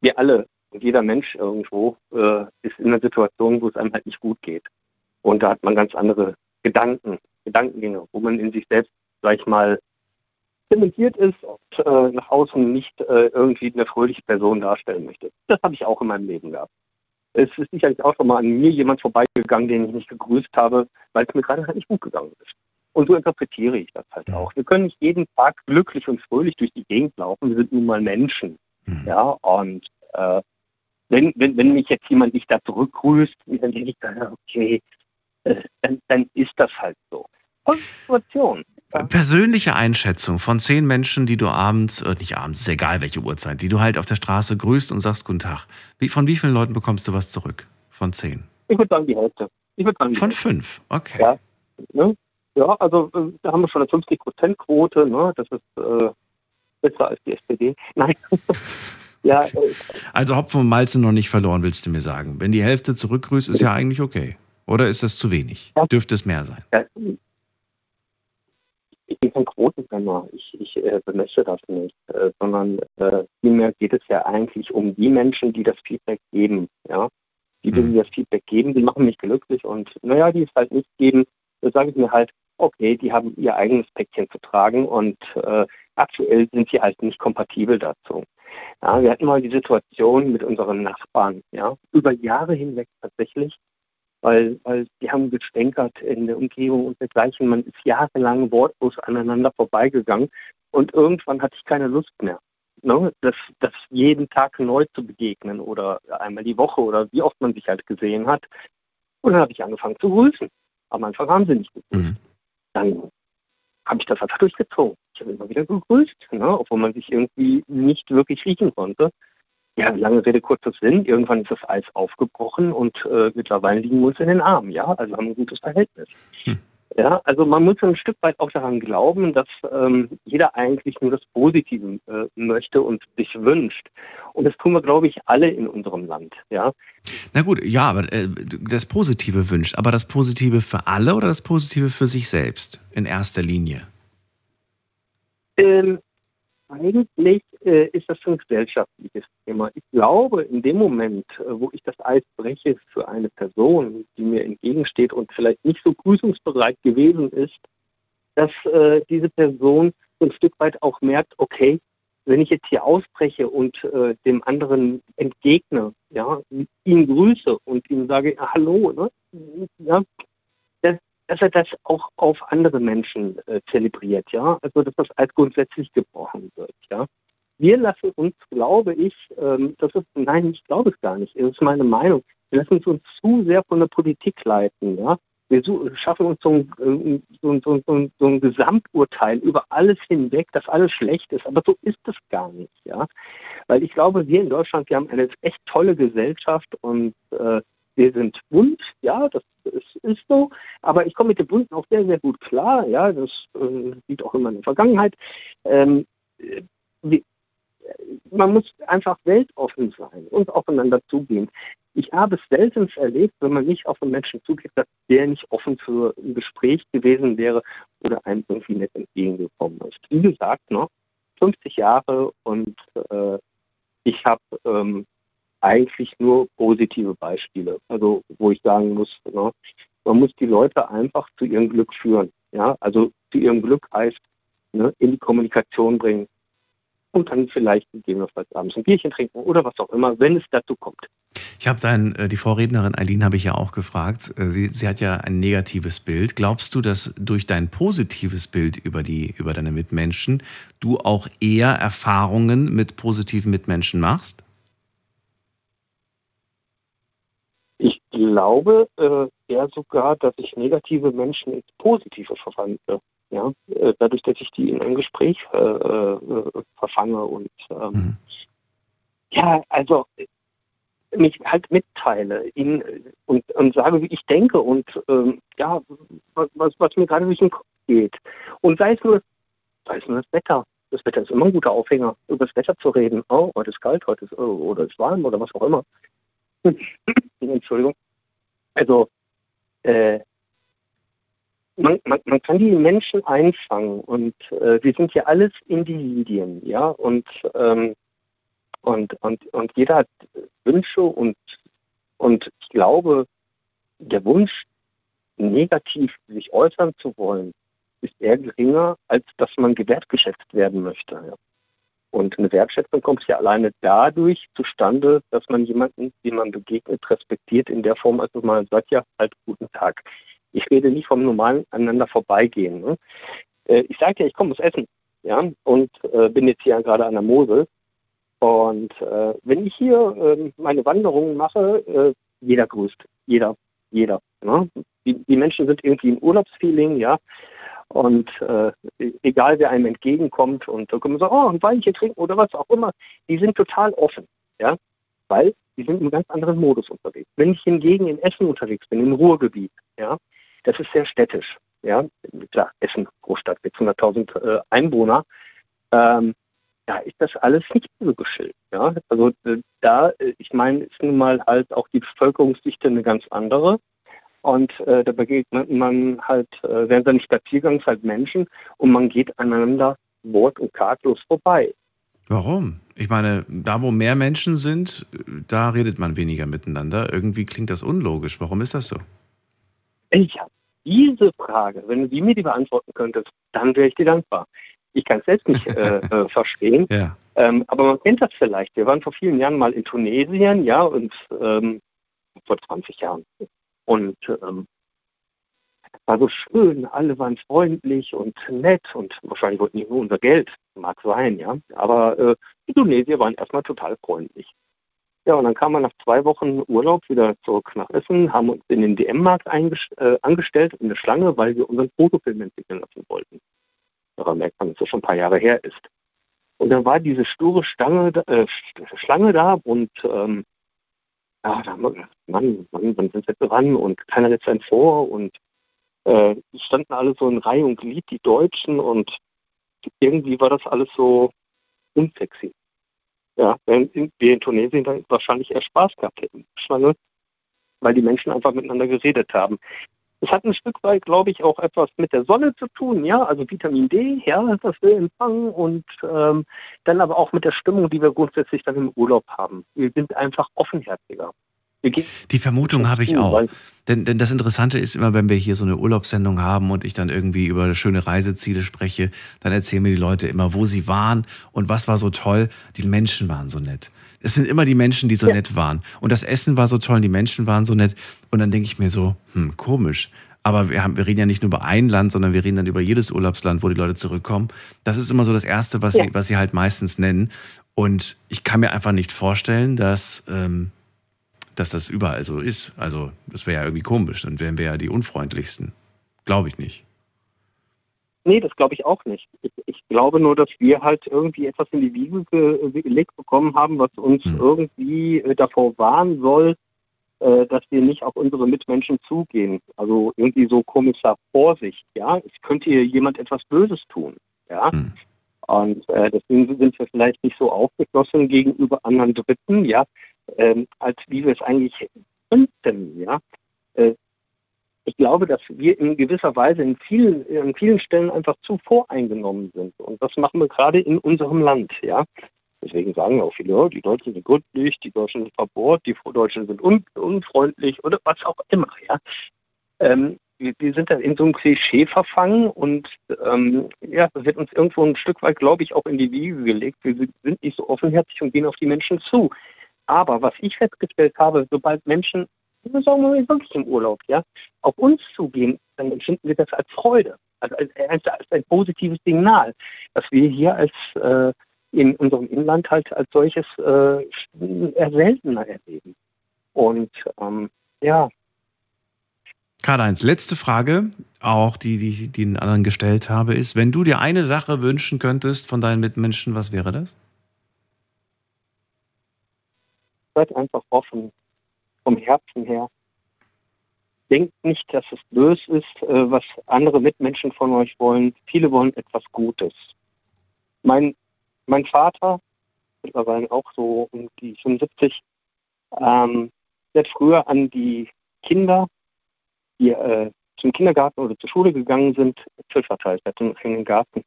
wir alle, jeder Mensch irgendwo, äh, ist in einer Situation, wo es einem halt nicht gut geht. Und da hat man ganz andere Gedanken, Gedankengänge, wo man in sich selbst, sag ich mal, zementiert ist und äh, nach außen nicht äh, irgendwie eine fröhliche Person darstellen möchte. Das habe ich auch in meinem Leben gehabt. Es ist sicherlich auch schon mal an mir jemand vorbeigegangen, den ich nicht gegrüßt habe, weil es mir gerade halt nicht gut gegangen ist. Und so interpretiere ich das halt auch. Wir können nicht jeden Tag glücklich und fröhlich durch die Gegend laufen. Wir sind nun mal Menschen. Mhm. Ja, und äh, wenn, wenn, wenn mich jetzt jemand nicht da zurückgrüßt, dann denke ich, okay, äh, dann, dann ist das halt so. Konzentration. Persönliche Einschätzung von zehn Menschen, die du abends, äh, nicht abends, ist egal welche Uhrzeit, die du halt auf der Straße grüßt und sagst Guten Tag. Wie, von wie vielen Leuten bekommst du was zurück? Von zehn? Ich würde sagen die Hälfte. Ich würde sagen, von Hälfte. fünf, okay. Ja. Ne? Ja, also äh, da haben wir schon eine 50-Prozent-Quote, ne? das ist äh, besser als die SPD. Nein. ja, äh, also Hopfen und Malze noch nicht verloren, willst du mir sagen. Wenn die Hälfte zurückgrüßt, ist ja eigentlich okay. Oder ist das zu wenig? Ja. Dürfte es mehr sein? Ja. Ich bin kein Quotengänger. Ich, ich äh, bemesse das nicht, äh, sondern äh, vielmehr geht es ja eigentlich um die Menschen, die das Feedback geben. Ja? Die, die mhm. das Feedback geben, die machen mich glücklich und naja, die es halt nicht geben, sage ich mir halt, okay, die haben ihr eigenes Päckchen zu tragen und äh, aktuell sind sie halt nicht kompatibel dazu. Ja, wir hatten mal die Situation mit unseren Nachbarn, ja, über Jahre hinweg tatsächlich, weil, weil die haben gestänkert in der Umgebung und dergleichen. Man ist jahrelang wortlos aneinander vorbeigegangen und irgendwann hatte ich keine Lust mehr. Ne? Das, das jeden Tag neu zu begegnen oder einmal die Woche oder wie oft man sich halt gesehen hat. Und dann habe ich angefangen zu grüßen. Am Anfang haben sie nicht gegrüßt. Mhm. Dann habe ich das einfach durchgezogen. Ich habe immer wieder gegrüßt, ne? obwohl man sich irgendwie nicht wirklich riechen konnte. Ja, lange Rede, kurzer Sinn. Irgendwann ist das Eis aufgebrochen und äh, mittlerweile liegen wir uns in den Armen, ja, also haben ein gutes Verhältnis. Hm. Ja, also man muss ein Stück weit auch daran glauben, dass ähm, jeder eigentlich nur das Positive äh, möchte und sich wünscht. Und das tun wir, glaube ich, alle in unserem Land. Ja. Na gut, ja, aber äh, das Positive wünscht. Aber das Positive für alle oder das Positive für sich selbst in erster Linie? Ähm, eigentlich äh, ist das ein gesellschaftliches Thema. Ich glaube, in dem Moment, äh, wo ich das Eis breche für eine Person, die mir entgegensteht und vielleicht nicht so grüßungsbereit gewesen ist, dass äh, diese Person so ein Stück weit auch merkt, okay, wenn ich jetzt hier ausbreche und äh, dem anderen entgegne, ja, ihn grüße und ihm sage, hallo, ne, ja, dass er das auch auf andere Menschen äh, zelebriert, ja, also dass das als grundsätzlich gebrochen wird, ja. Wir lassen uns, glaube ich, ähm, das ist, nein, ich glaube es gar nicht, das ist meine Meinung, wir lassen uns zu sehr von der Politik leiten, ja. Wir schaffen uns so ein, äh, so, so, so, so ein Gesamturteil über alles hinweg, dass alles schlecht ist, aber so ist es gar nicht, ja. Weil ich glaube, wir in Deutschland, wir haben eine echt tolle Gesellschaft und äh, wir sind bunt, ja, das ist, ist, so, aber ich komme mit dem Bunten auch sehr, sehr gut klar, ja, das äh, sieht auch immer in der Vergangenheit. Ähm, wie, man muss einfach weltoffen sein und aufeinander zugehen. Ich habe es selten erlebt, wenn man nicht auf einen Menschen zugeht, dass der nicht offen für ein Gespräch gewesen wäre oder einem irgendwie nicht entgegengekommen ist. Wie gesagt, noch 50 Jahre und äh, ich habe ähm, eigentlich nur positive Beispiele. Also wo ich sagen muss, ne, man muss die Leute einfach zu ihrem Glück führen. Ja, also zu ihrem Glück heißt ne, in die Kommunikation bringen und dann vielleicht gegebenenfalls abends ein Bierchen trinken oder was auch immer, wenn es dazu kommt. Ich habe dann äh, die Vorrednerin Eileen habe ich ja auch gefragt. Äh, sie, sie hat ja ein negatives Bild. Glaubst du, dass durch dein positives Bild über die über deine Mitmenschen du auch eher Erfahrungen mit positiven Mitmenschen machst? Glaube äh, eher sogar, dass ich negative Menschen ins Positive verwandle. Ja, äh, dadurch, dass ich die in ein Gespräch äh, äh, verfange und ähm, mhm. ja, also mich halt mitteile ihnen und, und sage, wie ich denke und ähm, ja, was, was, was mir gerade durch den Kopf geht. Und sei es nur, sei es nur das Wetter. Das Wetter ist immer ein guter Aufhänger, über das Wetter zu reden. Oh, heute ist kalt, heute ist, oh, oder ist warm oder was auch immer. Entschuldigung. Also äh, man, man, man, kann die Menschen einfangen und äh, wir sind ja alles Individuen, ja, und, ähm, und, und, und jeder hat Wünsche und, und ich glaube, der Wunsch, negativ sich äußern zu wollen, ist eher geringer, als dass man gewertgeschätzt werden möchte. Ja. Und eine Wertschätzung kommt ja alleine dadurch zustande, dass man jemanden, dem man begegnet, respektiert in der Form, also man sagt ja halt guten Tag. Ich rede nicht vom normalen aneinander vorbeigehen. Ne? Äh, ich sage ja, ich komme aus Essen, ja, und äh, bin jetzt hier gerade an der Mosel. Und äh, wenn ich hier äh, meine Wanderungen mache, äh, jeder grüßt, jeder, jeder. Ne? Die, die Menschen sind irgendwie im Urlaubsfeeling, ja. Und äh, egal, wer einem entgegenkommt und da können wir sagen, oh, ein Weinchen trinken oder was auch immer, die sind total offen, ja, weil die sind in einem ganz anderen Modus unterwegs. Wenn ich hingegen in Essen unterwegs bin, im Ruhrgebiet, ja, das ist sehr städtisch, ja, klar, Essen, Großstadt, 600.000 äh, Einwohner, ähm, da ist das alles nicht so geschillt. Ja? Also äh, da, äh, ich meine, ist nun mal halt auch die Bevölkerungsdichte eine ganz andere. Und äh, da begegnet man halt äh, während seines Spaziergangs halt Menschen und man geht aneinander wort- und kartlos vorbei. Warum? Ich meine, da wo mehr Menschen sind, da redet man weniger miteinander. Irgendwie klingt das unlogisch. Warum ist das so? Ich habe diese Frage, wenn du die mir die beantworten könntest, dann wäre ich dir dankbar. Ich kann es selbst nicht äh, äh, verstehen. Ja. Ähm, aber man kennt das vielleicht. Wir waren vor vielen Jahren mal in Tunesien, ja, und ähm, vor 20 Jahren Und ähm, war so schön, alle waren freundlich und nett und wahrscheinlich wollten die nur unser Geld, mag sein, ja. Aber äh, die Indonesier waren erstmal total freundlich. Ja, und dann kam man nach zwei Wochen Urlaub wieder zurück nach Essen, haben uns in den DM-Markt äh, angestellt in der Schlange, weil wir unseren Fotofilm entwickeln lassen wollten. Daran merkt man, dass das schon ein paar Jahre her ist. Und dann war diese sture Stange, äh, Schlange da und ähm, ja, da haben wir gedacht, Mann, Mann, wann sind wir dran und keiner lässt einen vor und äh, standen alle so in Reihe und Glied, die Deutschen und irgendwie war das alles so unsexy. Ja, während wir in Tunesien dann wahrscheinlich eher Spaß gehabt hätten, weil die Menschen einfach miteinander geredet haben. Es hat ein Stück weit, glaube ich, auch etwas mit der Sonne zu tun, ja, also Vitamin D, ja, das wir empfangen und ähm, dann aber auch mit der Stimmung, die wir grundsätzlich dann im Urlaub haben. Wir sind einfach offenherziger. Die Vermutung habe ich auch. Denn, denn das Interessante ist immer, wenn wir hier so eine Urlaubssendung haben und ich dann irgendwie über schöne Reiseziele spreche, dann erzählen mir die Leute immer, wo sie waren und was war so toll. Die Menschen waren so nett. Es sind immer die Menschen, die so ja. nett waren. Und das Essen war so toll und die Menschen waren so nett. Und dann denke ich mir so, hm, komisch. Aber wir, haben, wir reden ja nicht nur über ein Land, sondern wir reden dann über jedes Urlaubsland, wo die Leute zurückkommen. Das ist immer so das Erste, was, ja. sie, was sie halt meistens nennen. Und ich kann mir einfach nicht vorstellen, dass, ähm, dass das überall so ist. Also, das wäre ja irgendwie komisch. Dann wären wir ja die unfreundlichsten. Glaube ich nicht. Nee, das glaube ich auch nicht. Ich, ich, glaube nur, dass wir halt irgendwie etwas in die Wiege ge gelegt bekommen haben, was uns hm. irgendwie äh, davor warnen soll, äh, dass wir nicht auf unsere Mitmenschen zugehen. Also irgendwie so Kommissar Vorsicht, ja. Es könnte hier jemand etwas Böses tun, ja. Hm. Und äh, deswegen sind wir vielleicht nicht so aufgeschlossen gegenüber anderen Dritten, ja, ähm, als wie wir es eigentlich könnten, ja. Ich glaube, dass wir in gewisser Weise in vielen, in vielen Stellen einfach zu voreingenommen sind. Und das machen wir gerade in unserem Land, ja. Deswegen sagen auch viele, oh, die Deutschen sind gründlich, die Deutschen sind verbohrt, die Deutschen sind un unfreundlich oder was auch immer, ja. Ähm, wir, wir, sind da in so einem Klischee verfangen und ähm, ja, das wird uns irgendwo ein Stück weit, glaube ich, auch in die Wiege gelegt. Wir sind nicht so offenherzig und gehen auf die Menschen zu. Aber was ich festgestellt habe, sobald Menschen, sagen wir mal wirklich im Urlaub, ja, auf uns zugehen, dann empfinden wir das als Freude, also als, als, als ein positives Signal, dass wir hier als äh, in unserem Inland halt als solches äh, seltener erleben. Und ähm, ja. Karl-Heinz, letzte Frage, auch die, die ich den anderen gestellt habe, ist, wenn du dir eine Sache wünschen könntest von deinen Mitmenschen, was wäre das? Seid einfach offen, vom Herzen her. Denkt nicht, dass es böse ist, äh, was andere Mitmenschen von euch wollen. Viele wollen etwas Gutes. Mein mein Vater, mittlerweile auch so um die 75, ähm, der hat früher an die Kinder, die äh, zum Kindergarten oder zur Schule gegangen sind, Äpfel verteilt hat in den Garten.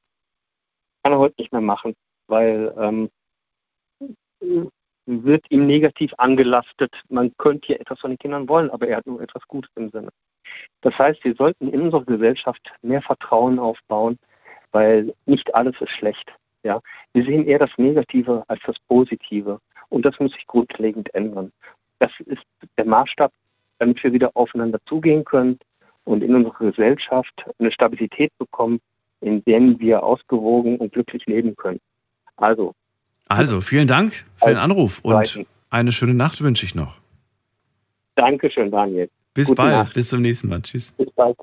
Kann er heute nicht mehr machen, weil ähm, wird ihm negativ angelastet. Man könnte hier etwas von den Kindern wollen, aber er hat nur etwas Gutes im Sinne. Das heißt, wir sollten in unserer Gesellschaft mehr Vertrauen aufbauen, weil nicht alles ist schlecht. Ja, wir sehen eher das Negative als das Positive. Und das muss sich grundlegend ändern. Das ist der Maßstab, damit wir wieder aufeinander zugehen können und in unserer Gesellschaft eine Stabilität bekommen, in der wir ausgewogen und glücklich leben können. Also. Also, vielen Dank für den Anruf und eine schöne Nacht wünsche ich noch. Dankeschön, Daniel. Bis Gute bald. Nacht. Bis zum nächsten Mal. Tschüss. Bis bald.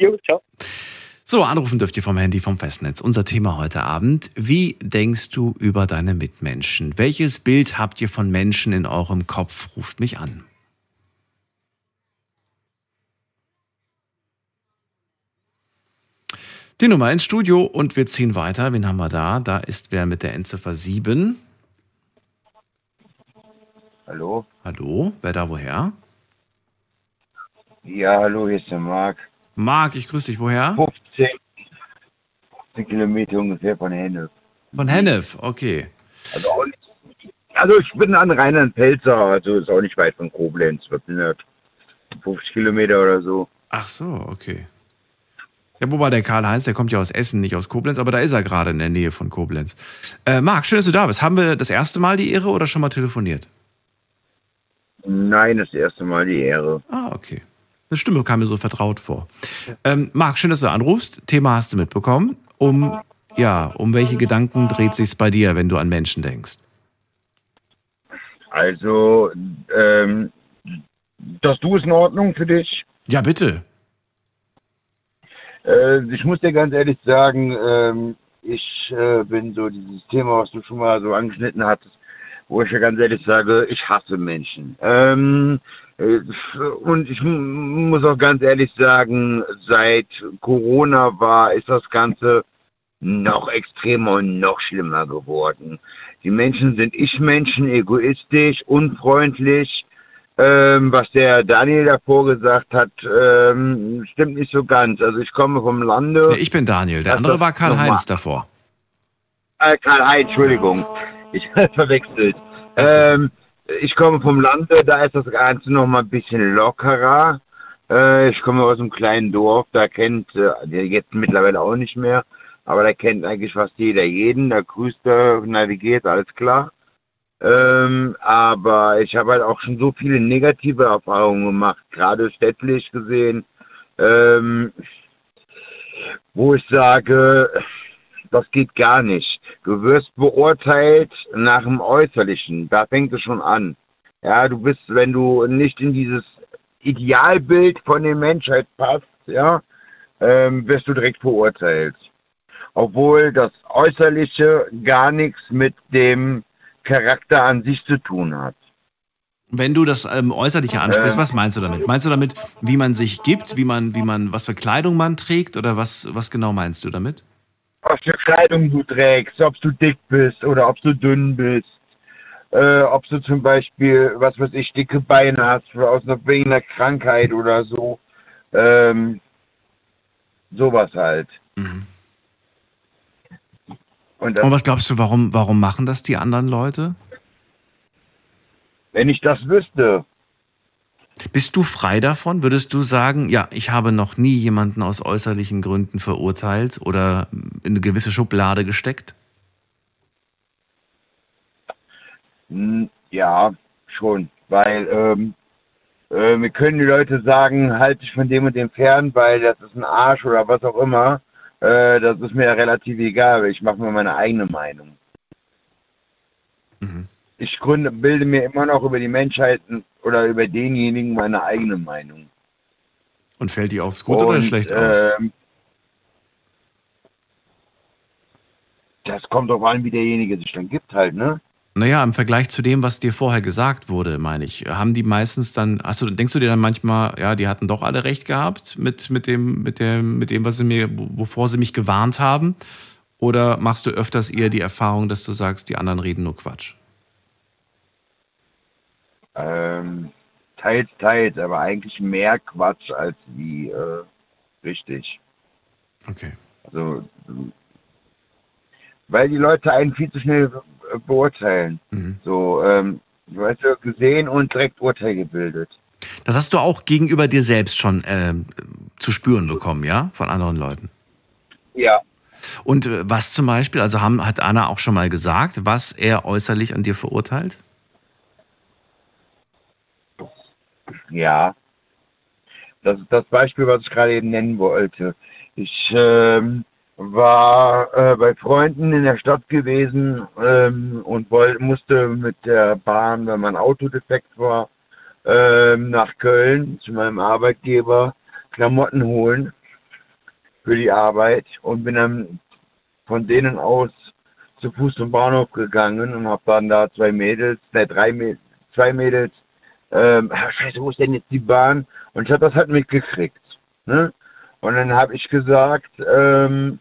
Jo, ciao. So, anrufen dürft ihr vom Handy vom Festnetz. Unser Thema heute Abend. Wie denkst du über deine Mitmenschen? Welches Bild habt ihr von Menschen in eurem Kopf? Ruft mich an. Die Nummer ins Studio und wir ziehen weiter. Wen haben wir da? Da ist wer mit der Endziffer 7. Hallo? Hallo? Wer da woher? Ja, hallo, hier ist der Marc. Marc, ich grüße dich. Woher? 15, 15 Kilometer ungefähr von Hennef. Von Hennef, okay. Also, also ich bin an Rheinland-Pelzer, also ist auch nicht weit von Koblenz. Was sind das? 50 Kilometer oder so. Ach so, okay. Ja, wobei der Karl-Heinz, der kommt ja aus Essen, nicht aus Koblenz, aber da ist er gerade in der Nähe von Koblenz. Äh, Marc, schön, dass du da bist. Haben wir das erste Mal die Ehre oder schon mal telefoniert? Nein, das erste Mal die Ehre. Ah, okay. Eine Stimme kam mir so vertraut vor. Ähm, Marc, schön, dass du anrufst. Thema hast du mitbekommen. Um, ja, um welche Gedanken dreht sich's bei dir, wenn du an Menschen denkst? Also, ähm, das Du ist in Ordnung für dich? Ja, bitte. Äh, ich muss dir ganz ehrlich sagen, ähm, ich äh, bin so dieses Thema, was du schon mal so angeschnitten hattest, wo ich ja ganz ehrlich sage, ich hasse Menschen. Ähm, äh, und ich muss auch ganz ehrlich sagen, seit Corona war, ist das Ganze noch extremer und noch schlimmer geworden. Die Menschen sind Ich-Menschen, egoistisch, unfreundlich. Ähm, was der Daniel davor gesagt hat, ähm, stimmt nicht so ganz. Also ich komme vom Lande. Nee, ich bin Daniel, der andere war Karl-Heinz davor. Äh, Karl-Heinz, Entschuldigung. Ich habe verwechselt. Ähm, ich komme vom Lande, da ist das Ganze noch mal ein bisschen lockerer. Äh, ich komme aus einem kleinen Dorf, da kennt, äh, der jetzt mittlerweile auch nicht mehr, aber da kennt eigentlich fast jeder jeden. Da grüßt er, na, wie geht's, alles klar. Ähm, aber ich habe halt auch schon so viele negative Erfahrungen gemacht, gerade städtlich gesehen, ähm, wo ich sage, das geht gar nicht. Du wirst beurteilt nach dem Äußerlichen. Da fängt es schon an. Ja, du bist, wenn du nicht in dieses Idealbild von der Menschheit passt, ja, ähm, wirst du direkt verurteilt. Obwohl das Äußerliche gar nichts mit dem Charakter an sich zu tun hat. Wenn du das ähm, Äußerliche ansprichst, Ähm. was meinst du damit? Meinst du damit, wie man sich gibt, wie man, wie man, was für Kleidung man trägt oder was, was genau meinst du damit? was für Kleidung du trägst, ob du dick bist oder ob du dünn bist, äh, ob du zum Beispiel, was weiß ich, dicke Beine hast aus einer, wegen einer Krankheit oder so. Ähm, sowas halt. Und Und was glaubst du, warum, warum machen das die anderen Leute? wenn ich das wüsste, Bist du frei davon? Würdest du sagen, ja, ich habe noch nie jemanden aus äußerlichen Gründen verurteilt oder in eine gewisse Schublade gesteckt? Hm, Ja, schon. Weil ähm, äh, mir können die Leute sagen, halt dich von dem und dem fern, weil das ist ein Arsch oder was auch immer. Äh, das ist mir ja relativ egal. Ich mache mir meine eigene Meinung. Mhm. Ich gründe, bilde mir immer noch über die Menschheit oder über denjenigen meine eigene Meinung. Und fällt die aufs gut oder schlecht aus? ähm, das kommt drauf an, wie derjenige sich dann gibt halt, ne? Naja, im Vergleich zu dem, was dir vorher gesagt wurde, meine ich, haben die meistens dann, hast du, denkst du dir dann manchmal, ja, die hatten doch alle recht gehabt mit, mit dem, mit dem, mit dem, was sie mir, wovor sie mich gewarnt haben? Oder machst du öfters eher die Erfahrung, dass du sagst, die anderen reden nur Quatsch? Ähm, teils, teils, aber eigentlich mehr Quatsch als wie äh, richtig. Okay. Also, weil die Leute einen viel zu schnell beurteilen. Mhm. So, ähm, du hast ja gesehen und direkt Urteil gebildet. Das hast du auch gegenüber dir selbst schon ähm, zu spüren bekommen, ja? Von anderen Leuten. Ja. Und äh, was zum Beispiel, also haben, hat Anna auch schon mal gesagt, was er äußerlich an dir verurteilt? Ja. Das ist das Beispiel, was ich gerade eben nennen wollte. Ich ähm, war äh, bei Freunden in der Stadt gewesen ähm, und woll, musste mit der Bahn, weil mein Auto defekt war, ähm, nach Köln zu meinem Arbeitgeber Klamotten holen für die Arbeit und bin dann von denen aus zu Fuß zum Bahnhof gegangen und habe dann da zwei Mädels, ne, drei Mädels, zwei Mädels ähm, ah, scheiße, wo ist denn jetzt die Bahn? Und ich habe das halt mitgekriegt. Ne? Und dann habe ich gesagt, ähm,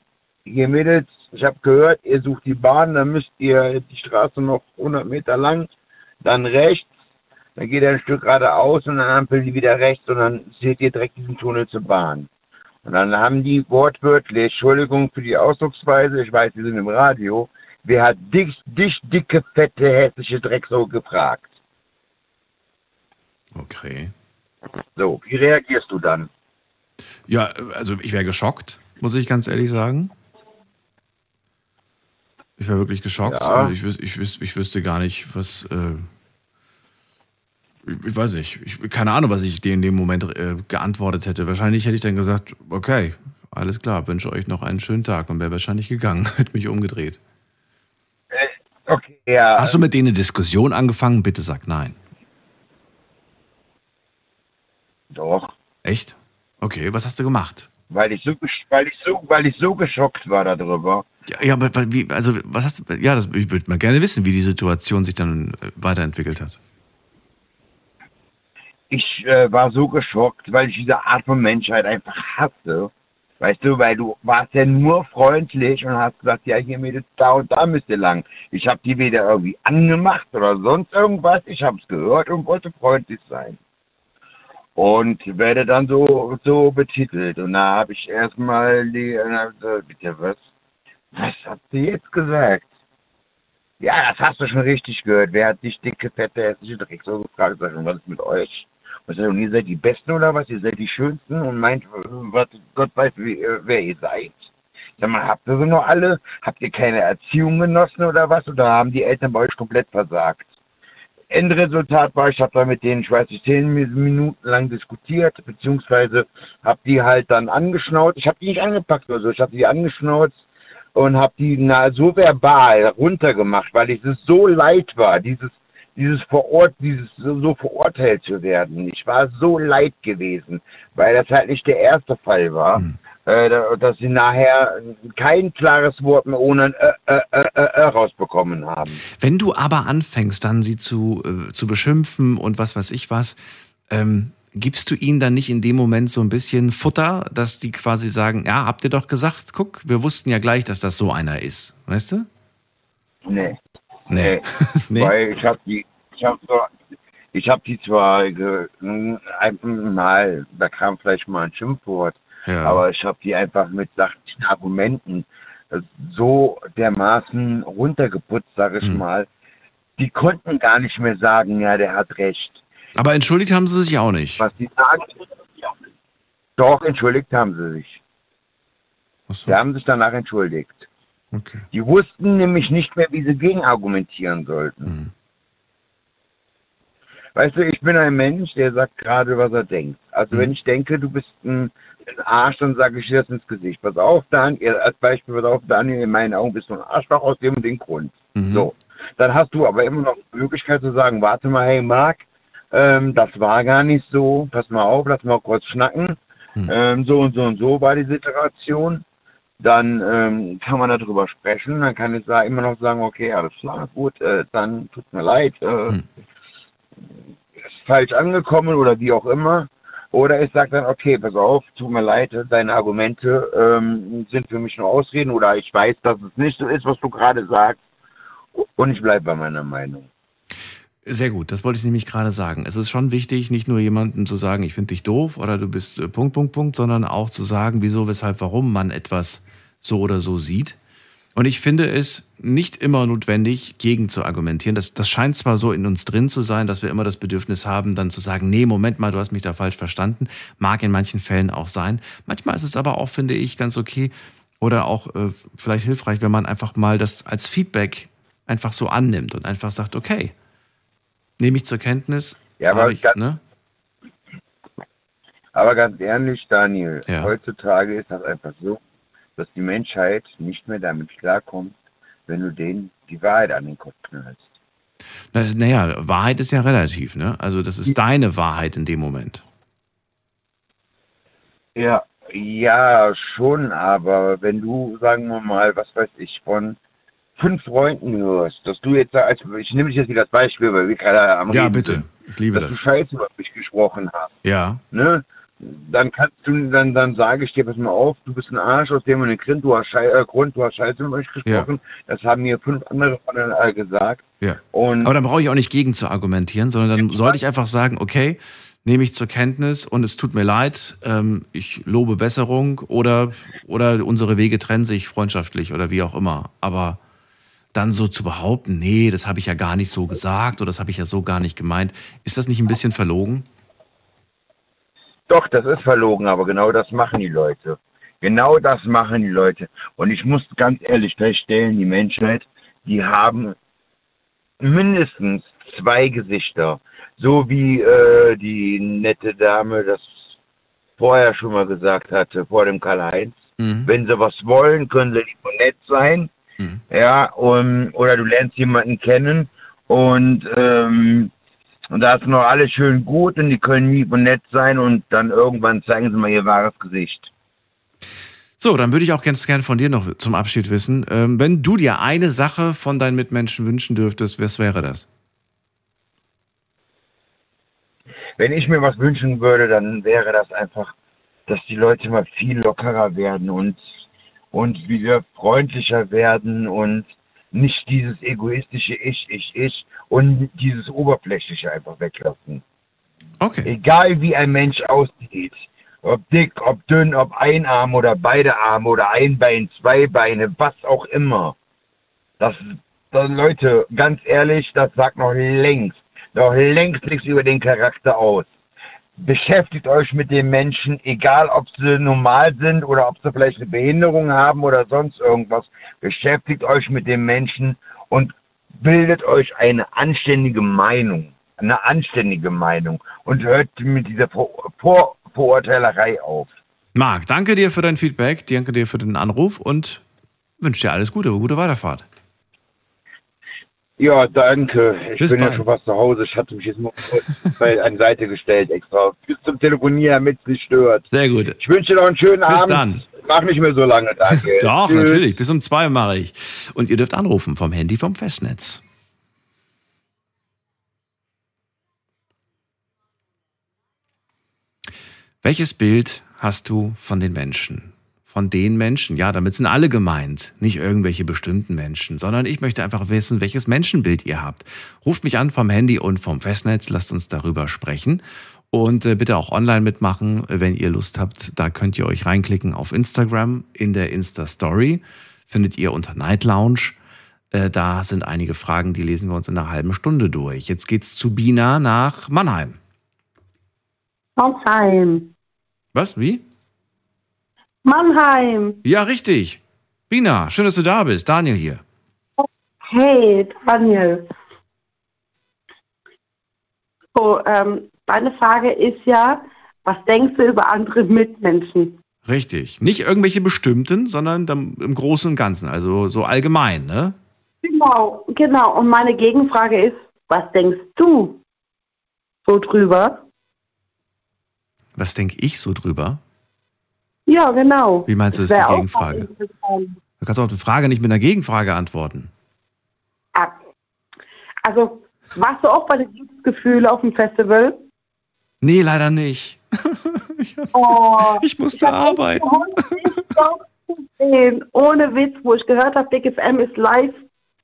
hier Mädels, ich habe gehört, ihr sucht die Bahn, dann müsst ihr die Straße noch 100 Meter lang, dann rechts, dann geht ihr ein Stück geradeaus und dann ampeln die wieder rechts und dann seht ihr direkt diesen Tunnel zur Bahn. Und dann haben die wortwörtlich, Entschuldigung für die Ausdrucksweise, ich weiß, die sind im Radio, wer hat dich, dich dicke, fette, hässliche Drecksau gefragt? Okay. So, wie reagierst du dann? Ja, also ich wäre geschockt, muss ich ganz ehrlich sagen. Ich wäre wirklich geschockt. Ja. Also Ich, wüs ich, wüs ich wüsste gar nicht, was. Äh Ich, ich weiß nicht. Ich, keine Ahnung, was ich dir in dem Moment äh, geantwortet hätte. Wahrscheinlich hätte ich dann gesagt, okay, alles klar, wünsche euch noch einen schönen Tag und wäre wahrscheinlich gegangen, hätte mich umgedreht. Okay, ja. Hast du mit denen eine Diskussion angefangen? Bitte sag nein. Doch. Echt? Okay, was hast du gemacht? Weil ich so, weil ich so, weil ich so geschockt war darüber. Ja, aber wie, also was hast du, ja, das, ich würde mal gerne wissen, wie die Situation sich dann äh, weiterentwickelt hat. Ich äh, war so geschockt, weil ich diese Art von Menschheit einfach hasse. Weißt du, weil du warst ja nur freundlich und hast gesagt, ja, hier Mädels, da und da müsst ihr lang. Ich habe die weder irgendwie angemacht oder sonst irgendwas. Ich habe es gehört und wollte freundlich sein. Und werde dann so, so betitelt. Und da habe ich erstmal die, gesagt, bitte was? Was hat sie jetzt gesagt? Ja, das hast du schon richtig gehört. Wer hat dich dicke, fette, hässliche Dreck gefragt? Sag ich, und was ist mit euch? Ich sag, und ihr seid die Besten oder was? Ihr seid die Schönsten und meint, äh, was, Gott weiß, wie, äh, wer ihr seid. Sag mal, habt ihr sie noch alle? Habt ihr keine Erziehung genossen oder was? Oder haben die Eltern bei euch komplett versagt? Endresultat war, ich habe da mit denen, ich weiß nicht, zehn Minuten lang diskutiert, beziehungsweise habe die halt dann angeschnauzt. Ich habe die nicht angepackt oder so, ich habe die angeschnauzt und habe die na, so verbal runtergemacht, weil ich es so leid war, dieses dieses Verort, dieses so, so verurteilt zu werden. Ich war so leid gewesen, weil das halt nicht der erste Fall war, äh, da- dass sie nachher kein klares Wort mehr ohne ein äh, äh, äh, äh, äh rausbekommen haben. Wenn du aber anfängst, dann sie zu, äh, zu beschimpfen und was weiß ich was, ähm, gibst du ihnen dann nicht in dem Moment so ein bisschen Futter, dass die quasi sagen, ja, habt ihr doch gesagt, guck, wir wussten ja gleich, dass das so einer ist, weißt du? Nee. Nee. nee. Weil ich habe die, ich habe so, ich habe die zwar ge, einfach mal, da kam vielleicht mal ein Schimpfwort, Ja. aber ich habe die einfach mit sachlichen Argumenten äh, so dermaßen runtergeputzt, sage ich Hm. mal. Die konnten gar nicht mehr sagen, ja, der hat recht. Aber entschuldigt haben sie sich auch nicht. Was die sagen, doch, entschuldigt haben sie sich. Sie haben sich danach entschuldigt. Okay. Die wussten nämlich nicht mehr, wie sie gegenargumentieren sollten. Mhm. Weißt du, ich bin ein Mensch, der sagt gerade, was er denkt. Also Mhm. wenn ich denke, du bist ein, ein Arsch, dann sage ich dir das ins Gesicht. Pass auf, Daniel, als Beispiel, pass auf, Daniel, in meinen Augen bist du ein Arschloch aus dem und dem Grund. Mhm. So. Dann hast du aber immer noch die Möglichkeit zu sagen, warte mal, hey Marc, ähm, das war gar nicht so, pass mal auf, lass mal kurz schnacken. Mhm. Ähm, so und so und so war die Situation. Dann ähm, kann man darüber sprechen. Dann kann ich da immer noch sagen, okay, alles klar, gut, äh, dann tut mir leid, äh, Hm. ist falsch angekommen oder wie auch immer. Oder ich sage dann, okay, pass auf, tut mir leid, deine Argumente ähm, sind für mich nur Ausreden oder ich weiß, dass es nicht so ist, was du gerade sagst. Und ich bleibe bei meiner Meinung. Sehr gut, das wollte ich nämlich gerade sagen. Es ist schon wichtig, nicht nur jemandem zu sagen, ich finde dich doof oder du bist äh, Punkt, Punkt, Punkt, sondern auch zu sagen, wieso, weshalb, warum man etwas so oder so sieht. Und ich finde es nicht immer notwendig, gegen zu argumentieren. Das, das scheint zwar so in uns drin zu sein, dass wir immer das Bedürfnis haben, dann zu sagen, nee, Moment mal, du hast mich da falsch verstanden. Mag in manchen Fällen auch sein. Manchmal ist es aber auch, finde ich, ganz okay oder auch äh, vielleicht hilfreich, wenn man einfach mal das als Feedback einfach so annimmt und einfach sagt, okay, nehme ich zur Kenntnis. Ja, aber ich, ganz- ne? Aber ganz ehrlich, Daniel, Ja. heutzutage ist das einfach so, dass die Menschheit nicht mehr damit klarkommt, wenn du denen die Wahrheit an den Kopf knallst. Das- Naja, Wahrheit ist ja relativ, ne? Also das ist deine Wahrheit in dem Moment. Ja, ja, schon, aber wenn du, sagen wir mal, was weiß ich, von fünf Freunden hörst, dass du jetzt, als ich nehme dich jetzt wieder als Beispiel, weil wir gerade am Ja, Reden bitte. sind, Ich liebe dass du das. Scheiße über mich gesprochen hast, Ja. ne? Dann kannst du, dann, dann sage ich dir, pass mal auf, du bist ein Arsch aus dem und dem Grund, du hast, Schei äh, Grund, du hast Scheiße über mich gesprochen. Das haben mir fünf andere von äh, gesagt. Ja. Und Aber dann brauche ich auch nicht gegen zu argumentieren, sondern dann sollte ich einfach sagen, okay, nehme ich zur Kenntnis und es tut mir leid, ähm, ich lobe Besserung oder, oder unsere Wege trennen sich freundschaftlich oder wie auch immer. Aber dann so zu behaupten, nee, das habe ich ja gar nicht so gesagt oder das habe ich ja so gar nicht gemeint, ist das nicht ein bisschen verlogen? Doch, das ist verlogen, aber genau das machen die Leute. Genau das machen die Leute. Und ich muss ganz ehrlich feststellen, die Menschheit, die haben mindestens zwei Gesichter. so wie äh, die nette Dame das vorher schon mal gesagt hatte, vor dem Karl-Heinz. Mhm. Wenn sie was wollen, können sie und nett sein. Mhm. Ja, um, oder du lernst jemanden kennen und, ähm, und da ist noch alles schön gut und die können lieb und nett sein und dann irgendwann zeigen sie mal ihr wahres Gesicht. So, dann würde ich auch ganz gerne von dir noch zum Abschied wissen. Ähm, wenn du dir eine Sache von deinen Mitmenschen wünschen dürftest, was wäre das? Wenn ich mir was wünschen würde, dann wäre das einfach, dass die Leute mal viel lockerer werden und, und wieder freundlicher werden und nicht dieses egoistische Ich, Ich, Ich und dieses oberflächliche einfach weglassen. Okay. Egal wie ein Mensch aussieht, ob dick, ob dünn, ob ein Arm oder beide Arme oder ein Bein, zwei Beine, was auch immer. Das, das Leute, ganz ehrlich, das sagt noch längst, noch längst nichts über den Charakter aus. Beschäftigt euch mit den Menschen, egal ob sie normal sind oder ob sie vielleicht eine Behinderung haben oder sonst irgendwas. Beschäftigt euch mit den Menschen und bildet euch eine anständige Meinung. Eine anständige Meinung. Und hört mit dieser Vor Vor Vorurteilerei auf. Marc, danke dir für dein Feedback, danke dir für den Anruf und wünsche dir alles Gute, gute Weiterfahrt. Ja, danke. Ich Bis bin bald. ja schon fast zu Hause. Ich hatte mich jetzt mal an Seite gestellt extra. Bis zum Telefonieren, damit es nicht stört. Sehr gut. Ich wünsche dir noch einen schönen Bis Abend. dann. Mach nicht mehr so lange, danke. Doch, Tschüss. natürlich. Bis um zwei mache ich. Und ihr dürft anrufen vom Handy vom Festnetz. Welches Bild hast du von den Menschen? Von den Menschen, ja, damit sind alle gemeint, nicht irgendwelche bestimmten Menschen, sondern ich möchte einfach wissen, welches Menschenbild ihr habt. Ruft mich an vom Handy und vom Festnetz, lasst uns darüber sprechen. Und äh, bitte auch online mitmachen, wenn ihr Lust habt. Da könnt ihr euch reinklicken auf Instagram in der Insta-Story. Findet ihr unter Night Lounge. Äh, da sind einige Fragen, die lesen wir uns in einer halben Stunde durch. Jetzt geht's zu Bina nach Mannheim. Mannheim. Was? Wie? Mannheim. Ja, richtig. Bina, schön, dass du da bist. Daniel hier. Hey, Daniel. So, ähm, meine Frage ist ja, was denkst du über andere Mitmenschen? Richtig. Nicht irgendwelche bestimmten, sondern im Großen und Ganzen, also so allgemein, ne? Genau, genau. Und meine Gegenfrage ist, was denkst du so drüber? Was denke ich so drüber? Ja, genau. Wie meinst du, das ist die auch Gegenfrage? Du kannst auf die Frage nicht mit einer Gegenfrage antworten. Ah, Also, warst du auch bei den Glücksgefühlen auf dem Festival? Nee, leider nicht. Oh, ich musste echt arbeiten. Ohne Witz, wo ich gehört habe, Big FM ist live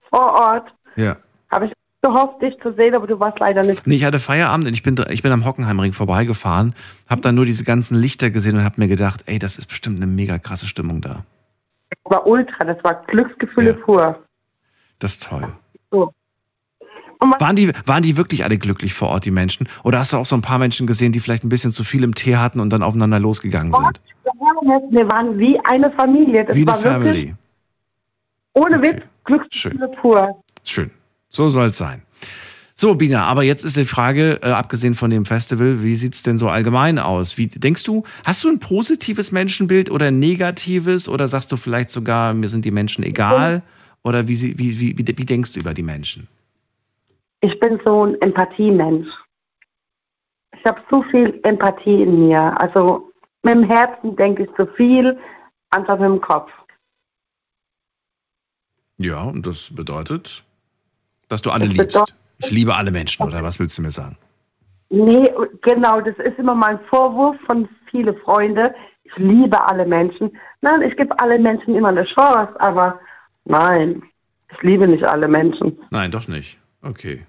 vor Ort, Ja. habe ich gehofft, dich zu sehen, aber du warst leider nicht. Nee, ich hatte Feierabend und ich bin, ich bin am Hockenheimring vorbeigefahren, habe dann nur diese ganzen Lichter gesehen und habe mir gedacht, ey, das ist bestimmt eine mega krasse Stimmung da. Das war ultra, das war Glücksgefühle Ja. pur. Das ist toll. So. Waren die, waren die wirklich alle glücklich vor Ort, die Menschen? Oder hast du auch so ein paar Menschen gesehen, die vielleicht ein bisschen zu viel im Tee hatten und dann aufeinander losgegangen sind? Wir waren wie eine Familie. Das Wie eine Family. ohne Witz, Glücksgefühle pur. Schön. So soll es sein. So, Bina, aber jetzt ist die Frage, äh, abgesehen von dem Festival, wie sieht's denn so allgemein aus? Wie denkst du, hast du ein positives Menschenbild oder ein negatives? Oder sagst du vielleicht sogar, mir sind die Menschen egal? Oder wie, wie, wie, wie, wie denkst du über die Menschen? Ich bin so ein Empathiemensch. Ich habe so viel Empathie in mir. Also mit dem Herzen denke ich zu viel, anstatt mit dem Kopf. Ja, und das bedeutet, dass du alle Das liebst. Ich liebe alle Menschen, oder was willst du mir sagen? Nee, genau, das ist immer mein Vorwurf von vielen Freunden. Ich liebe alle Menschen. Nein, ich gebe alle Menschen immer eine Chance, aber nein, ich liebe nicht alle Menschen. Nein, doch nicht. Okay.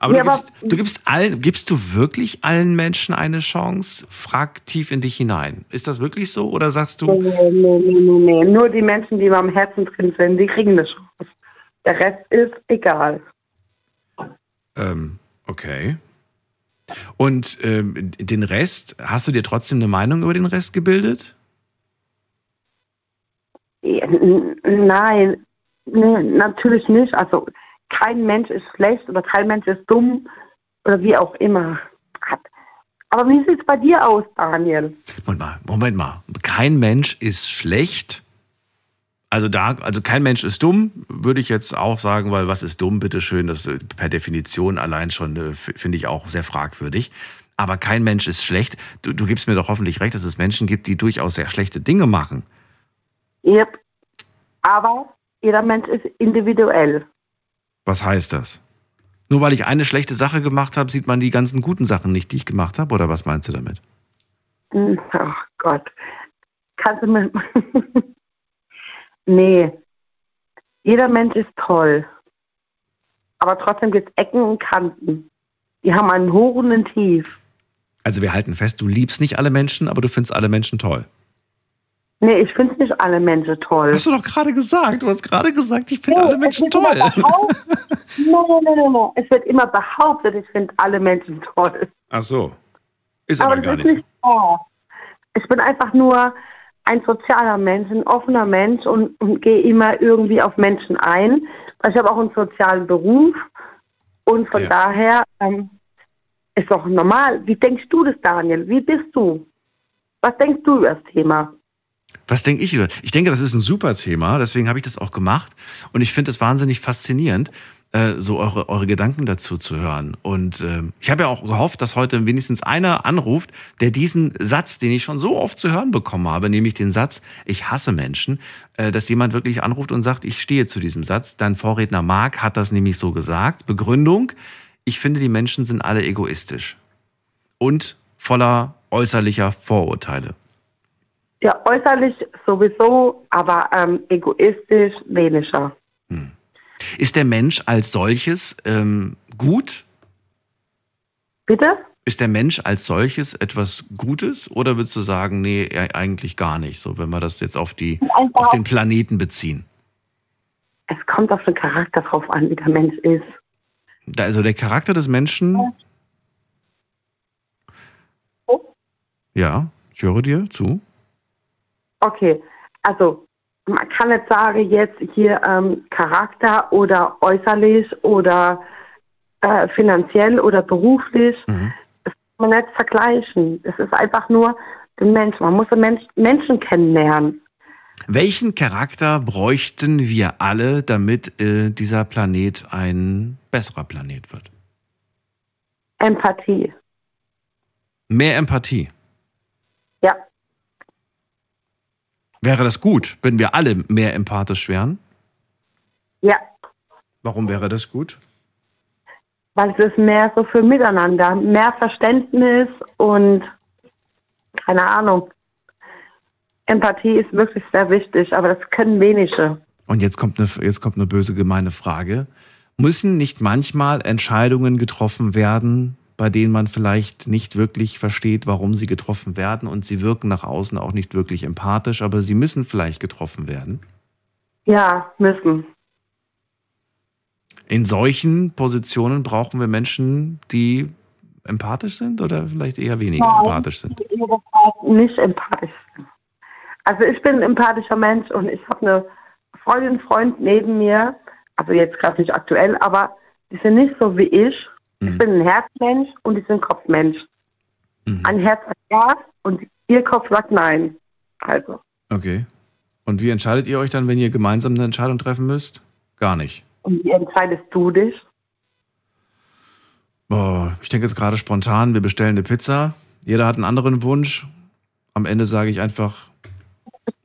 Aber, Ja, du, aber- gibst, du gibst allen, gibst du wirklich allen Menschen eine Chance? Frag tief in dich hinein. Ist das wirklich so? Oder sagst Nee, du, nee, nee, nee, nee. Nur die Menschen, die mir am Herzen drin sind, die kriegen eine Chance. Der Rest ist egal. ähm, okay. Und ähm, den Rest, hast du dir trotzdem eine Meinung über den Rest gebildet? Ja, n- Nein, nee, natürlich nicht. Also kein Mensch ist schlecht oder kein Mensch ist dumm oder wie auch immer. Aber wie sieht es bei dir aus, Daniel? Moment mal, Moment mal. Kein Mensch ist schlecht. Also da, also kein Mensch ist dumm, würde ich jetzt auch sagen, weil was ist dumm, bitteschön, das ist per Definition allein schon, äh, finde ich auch sehr fragwürdig. Aber kein Mensch ist schlecht. Du, du gibst mir doch hoffentlich recht, dass es Menschen gibt, die durchaus sehr schlechte Dinge machen. Yep. Aber jeder Mensch ist individuell. Was heißt das? Nur weil ich eine schlechte Sache gemacht habe, sieht man die ganzen guten Sachen nicht, die ich gemacht habe? Oder was meinst du damit? Hm, Ach Gott. Kannst du mir. nee. Jeder Mensch ist toll. Aber trotzdem gibt es Ecken und Kanten. Die haben einen Hoch und einen Tief. Also wir halten fest, du liebst nicht alle Menschen, aber du findest alle Menschen toll. Nee, ich finde nicht alle Menschen toll. Hast du doch gerade gesagt. Du hast gerade gesagt, ich finde Nee, alle Menschen toll. Nein, nein, nein, nein. Es wird immer behauptet, ich finde alle Menschen toll. Ach so. Ist aber, das gar ist nicht. nicht wahr. Ich bin einfach nur ein sozialer Mensch, ein offener Mensch und, und gehe immer irgendwie auf Menschen ein. Weil Ich habe auch einen sozialen Beruf und von Ja. daher ähm, ist doch normal. Wie denkst du das, Daniel? Wie bist du? Was denkst du über das Thema? Was denke ich über? Ich denke, das ist ein super Thema, deswegen habe ich das auch gemacht. Und ich finde es wahnsinnig faszinierend, äh, so eure, eure Gedanken dazu zu hören. Und äh, ich habe ja auch gehofft, dass heute wenigstens einer anruft, der diesen Satz, den ich schon so oft zu hören bekommen habe, nämlich den Satz, ich hasse Menschen, äh, dass jemand wirklich anruft und sagt, ich stehe zu diesem Satz. Dein Vorredner Marc hat das nämlich so gesagt. Begründung, ich finde, die Menschen sind alle egoistisch und voller äußerlicher Vorurteile. Ja, äußerlich sowieso, aber ähm, egoistisch weniger. Ist der Mensch als solches ähm, gut? Bitte? Ist der Mensch als solches etwas Gutes oder würdest du sagen, nee, e- eigentlich gar nicht, so wenn wir das jetzt auf, die, auf den Planeten beziehen? Es kommt auf den Charakter drauf an, wie der Mensch ist. Also der Charakter des Menschen. Ja, ich höre dir zu. Okay, also man kann nicht sagen, jetzt hier ähm, Charakter oder äußerlich oder äh, finanziell oder beruflich. Das kann man nicht vergleichen. Es ist einfach nur den Mensch. Man muss den Mensch, Menschen kennenlernen. Welchen Charakter bräuchten wir alle, damit äh, dieser Planet ein besserer Planet wird? Empathie. Mehr Empathie. Ja, Wäre das gut, wenn wir alle mehr empathisch wären? ja. Warum wäre das gut? Weil es ist mehr so für Miteinander, mehr Verständnis und keine Ahnung. Empathie ist wirklich sehr wichtig, aber das können wenige. Und jetzt kommt eine, jetzt kommt eine böse gemeine Frage. Müssen nicht manchmal Entscheidungen getroffen werden, bei denen man vielleicht nicht wirklich versteht, warum sie getroffen werden und sie wirken nach außen auch nicht wirklich empathisch, aber sie müssen vielleicht getroffen werden? Ja, müssen. In solchen Positionen brauchen wir Menschen, die empathisch sind oder vielleicht eher weniger Nein. empathisch sind? Nicht empathisch. Also ich bin ein empathischer Mensch und ich habe eine Freundin, Freund neben mir, also jetzt gerade nicht aktuell, aber die sind nicht so wie ich. Ich bin ein Herzmensch und die sind ein Kopfmensch. Ein Herz sagt ja und ihr Kopf sagt nein. Also, Okay. Und wie entscheidet ihr euch dann, wenn ihr gemeinsam eine Entscheidung treffen müsst? Gar nicht. und wie entscheidest du dich? Boah, ich denke jetzt gerade spontan, wir bestellen eine Pizza. Jeder hat einen anderen Wunsch. Am Ende sage ich einfach,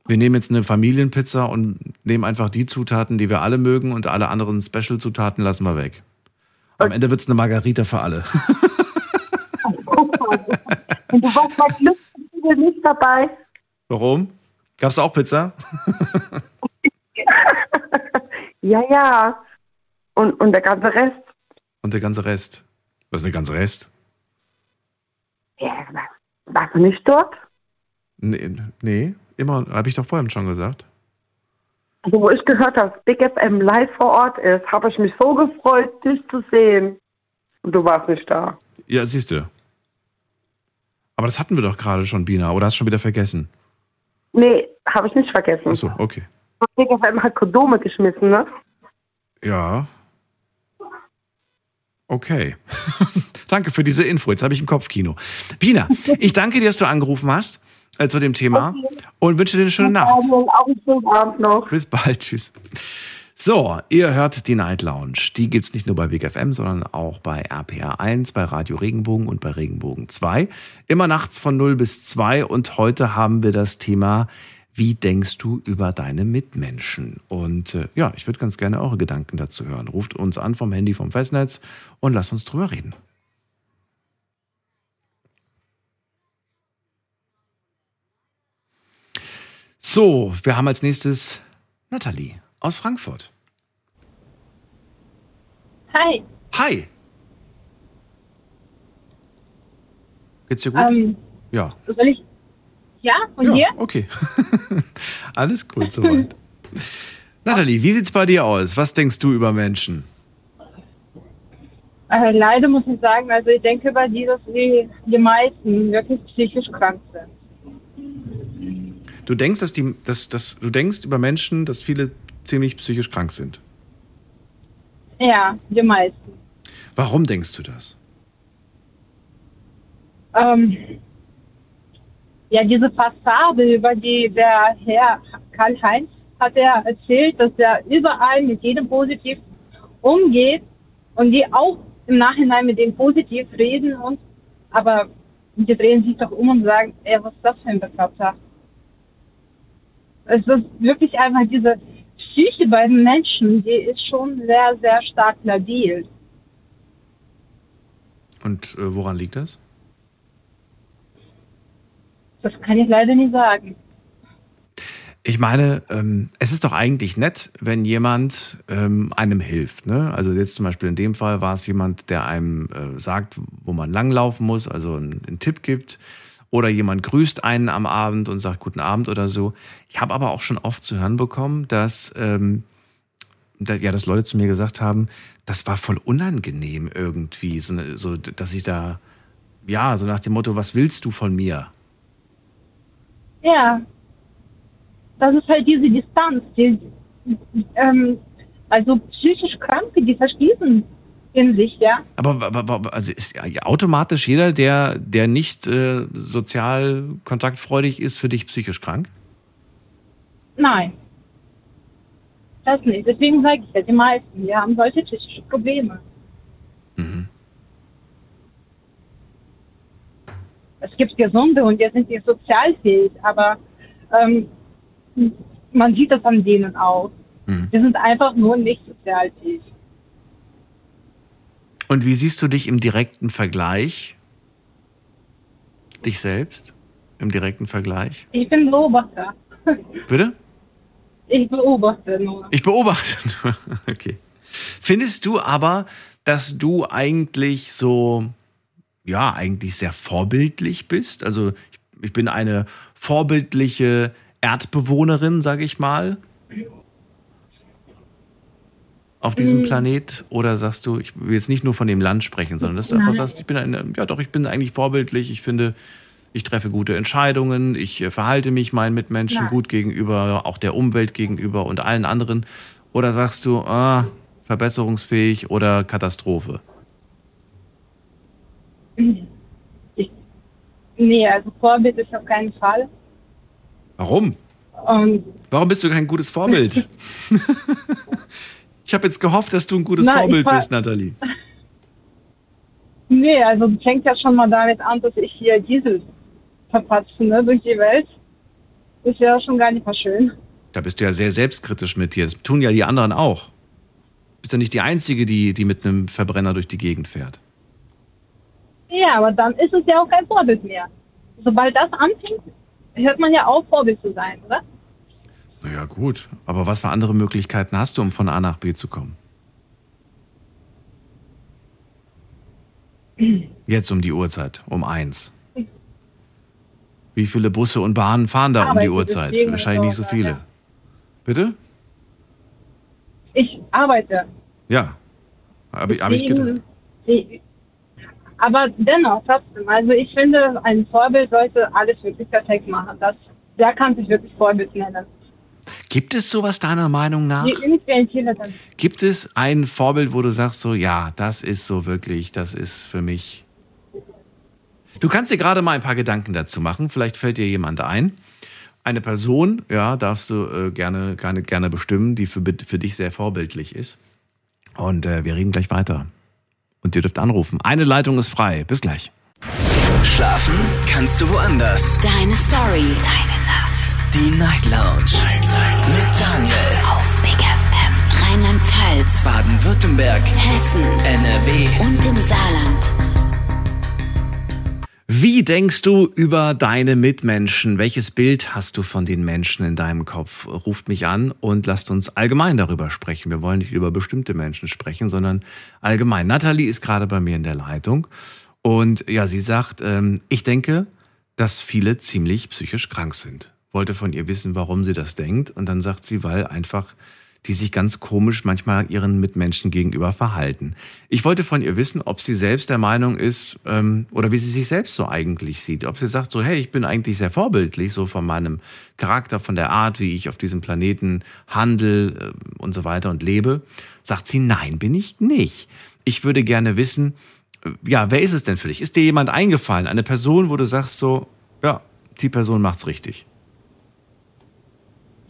wir nehmen jetzt eine Familienpizza und nehmen einfach die Zutaten, die wir alle mögen und alle anderen Special-Zutaten lassen wir weg. Am Ende wird es eine Margarita für alle. Und du warst bei Glück nicht dabei. Warum? Gab's auch Pizza? Ja, ja. Und, und der ganze Rest. Und der ganze Rest? Was ist der ganze Rest? Ja, war- warst du nicht dort? Nee, nee immer, habe ich doch vorhin schon gesagt. Also, wo ich gehört habe, dass Big FM live vor Ort ist, habe ich mich so gefreut, dich zu sehen. Und du warst nicht da. Ja, siehst du. Aber das hatten wir doch gerade schon, Bina, oder hast du schon wieder vergessen? Nee, habe ich nicht vergessen. Achso, okay. Big FM hat Kondome geschmissen, ne? Ja. Okay. danke für diese Info. Jetzt habe ich ein Kopfkino. Pina, ich danke dir, dass du angerufen hast äh, zu dem Thema okay. und wünsche dir eine schöne Nacht. Auch einen schönen Abend noch. Bis bald. Tschüss. So, ihr hört die Night Lounge. Die gibt es nicht nur bei Big FM, sondern auch bei RPR 1, bei Radio Regenbogen und bei Regenbogen 2. Immer nachts von 0 bis 2 und heute haben wir das Thema, wie denkst du über deine Mitmenschen? Und äh, ja, ich würde ganz gerne eure Gedanken dazu hören. Ruft uns an vom Handy vom Festnetz und lasst uns drüber reden. So, wir haben als nächstes Nathalie aus Frankfurt. Hi. Hi. Geht's dir gut? Ähm, ja. Soll ich? Ja, und ja, dir? Okay. Alles gut soweit. Nathalie, wie sieht's bei dir aus? Was denkst du über Menschen? Äh, leider muss ich sagen, also ich denke über die, dass die, die meisten wirklich psychisch krank sind. Du denkst, dass die, dass, dass, du denkst über Menschen, dass viele ziemlich psychisch krank sind. Ja, die meisten. Warum denkst du das? Ähm, ja, diese Fassade, über die der Herr Karl-Heinz hat er erzählt, dass er überall mit jedem positiv umgeht und die auch im Nachhinein mit dem positiv reden und aber die drehen sich doch um und sagen, ey, was ist das für ein Bekloppter? Es ist wirklich einfach diese Psyche bei den Menschen, die ist schon sehr, sehr stark labil. Und äh, woran liegt das? Das kann ich leider nicht sagen. Ich meine, ähm, es ist doch eigentlich nett, wenn jemand ähm, einem hilft. Ne? Also jetzt zum Beispiel in dem Fall war es jemand, der einem äh, sagt, wo man langlaufen muss, also einen, einen Tipp gibt. Oder jemand grüßt einen am Abend und sagt Guten Abend oder so. Ich habe aber auch schon oft zu hören bekommen, dass, ähm, da, ja, dass Leute zu mir gesagt haben, das war voll unangenehm irgendwie, so, so, dass ich da, ja, so nach dem Motto, was willst du von mir? Ja, das ist halt diese Distanz. Die, ähm, also psychisch Kranke, die verschließen in sich, ja. Aber, aber also ist automatisch jeder, der, der nicht äh, sozial kontaktfreudig ist, für dich psychisch krank? Nein. Das nicht. Deswegen sage ich ja, die meisten, die haben solche psychische Probleme. Mhm. Es gibt Gesunde und die sind nicht sozialfähig, aber ähm, man sieht das an denen auch. Mhm. Die sind einfach nur nicht sozialfähig. Und wie siehst du dich im direkten Vergleich? Dich selbst? Im direkten Vergleich? Ich bin Beobachter. Bitte? Ich beobachte nur. Ich beobachte nur. Okay. Findest du aber, dass du eigentlich so, ja, eigentlich sehr vorbildlich bist? Also ich, ich bin eine vorbildliche Erdbewohnerin, sage ich mal, auf diesem Mhm. Planet? Oder sagst du, ich will jetzt nicht nur von dem Land sprechen, sondern dass du einfach Nein. sagst, ich bin eine, ja doch, ich bin eigentlich vorbildlich, ich finde, ich treffe gute Entscheidungen, ich äh, verhalte mich meinen Mitmenschen Nein. gut gegenüber, auch der Umwelt gegenüber und allen anderen. Oder sagst du, ah, verbesserungsfähig oder Katastrophe? Ich, nee, also Vorbild ist auf keinen Fall. Warum? Und Warum bist du kein gutes Vorbild? ich habe jetzt gehofft, dass du ein gutes Na, Vorbild war- bist, Nathalie. nee, also fängt ja schon mal damit an, dass ich hier Diesel verpatze ne, durch die Welt. Ist ja schon gar nicht mal schön. Da bist du ja sehr selbstkritisch mit dir. Das tun ja die anderen auch. Du bist ja nicht die Einzige, die, die mit einem Verbrenner durch die Gegend fährt. Ja, aber dann ist es ja auch kein Vorbild mehr. Sobald das anfängt, hört man ja auf, Vorbild zu sein, oder? Naja, gut. Aber was für andere Möglichkeiten hast du, um von A nach B zu kommen? Jetzt um die Uhrzeit, um eins. Wie viele Busse und Bahnen fahren da um die Uhrzeit? Wahrscheinlich nicht so viele. ja. Bitte? Ich arbeite. Ja. Habe hab ich gedacht. Aber dennoch, trotzdem. Also ich finde, ein Vorbild sollte alles wirklich perfekt machen. Das, der kann sich wirklich Vorbild nennen. Gibt es sowas deiner Meinung nach? Gibt es ein Vorbild, wo du sagst so, ja, das ist so wirklich, das ist für mich. Du kannst dir gerade mal ein paar Gedanken dazu machen. Vielleicht fällt dir jemand ein. Eine Person, ja, darfst du äh, gerne, gerne, gerne bestimmen, die für, für dich sehr vorbildlich ist. Und äh, wir reden gleich weiter. Und ihr dürft anrufen. Eine Leitung ist frei. Bis gleich. Schlafen kannst du woanders. Deine Story. Deine. Die Night Lounge. Night, Night. Mit Daniel. Auf Big FM. Rheinland-Pfalz. Baden-Württemberg. Hessen. NRW. Und im Saarland. Wie denkst du über deine Mitmenschen? Welches Bild hast du von den Menschen in deinem Kopf? Ruft mich an und lasst uns allgemein darüber sprechen. Wir wollen nicht über bestimmte Menschen sprechen, sondern allgemein. Nathalie ist gerade bei mir in der Leitung und ja, sie sagt, ähm, ich denke, dass viele ziemlich psychisch krank sind. Wollte von ihr wissen, warum sie das denkt und dann sagt sie, weil einfach die sich ganz komisch manchmal ihren Mitmenschen gegenüber verhalten. Ich wollte von ihr wissen, ob sie selbst der Meinung ist ähm, oder wie sie sich selbst so eigentlich sieht. Ob sie sagt so, hey, ich bin eigentlich sehr vorbildlich, so von meinem Charakter, von der Art, wie ich auf diesem Planeten handel äh, und so weiter und lebe. Sagt sie, nein, bin ich nicht. Ich würde gerne wissen, äh, ja, wer ist es denn für dich? Ist dir jemand eingefallen? Eine Person, wo du sagst so, ja, die Person macht's richtig.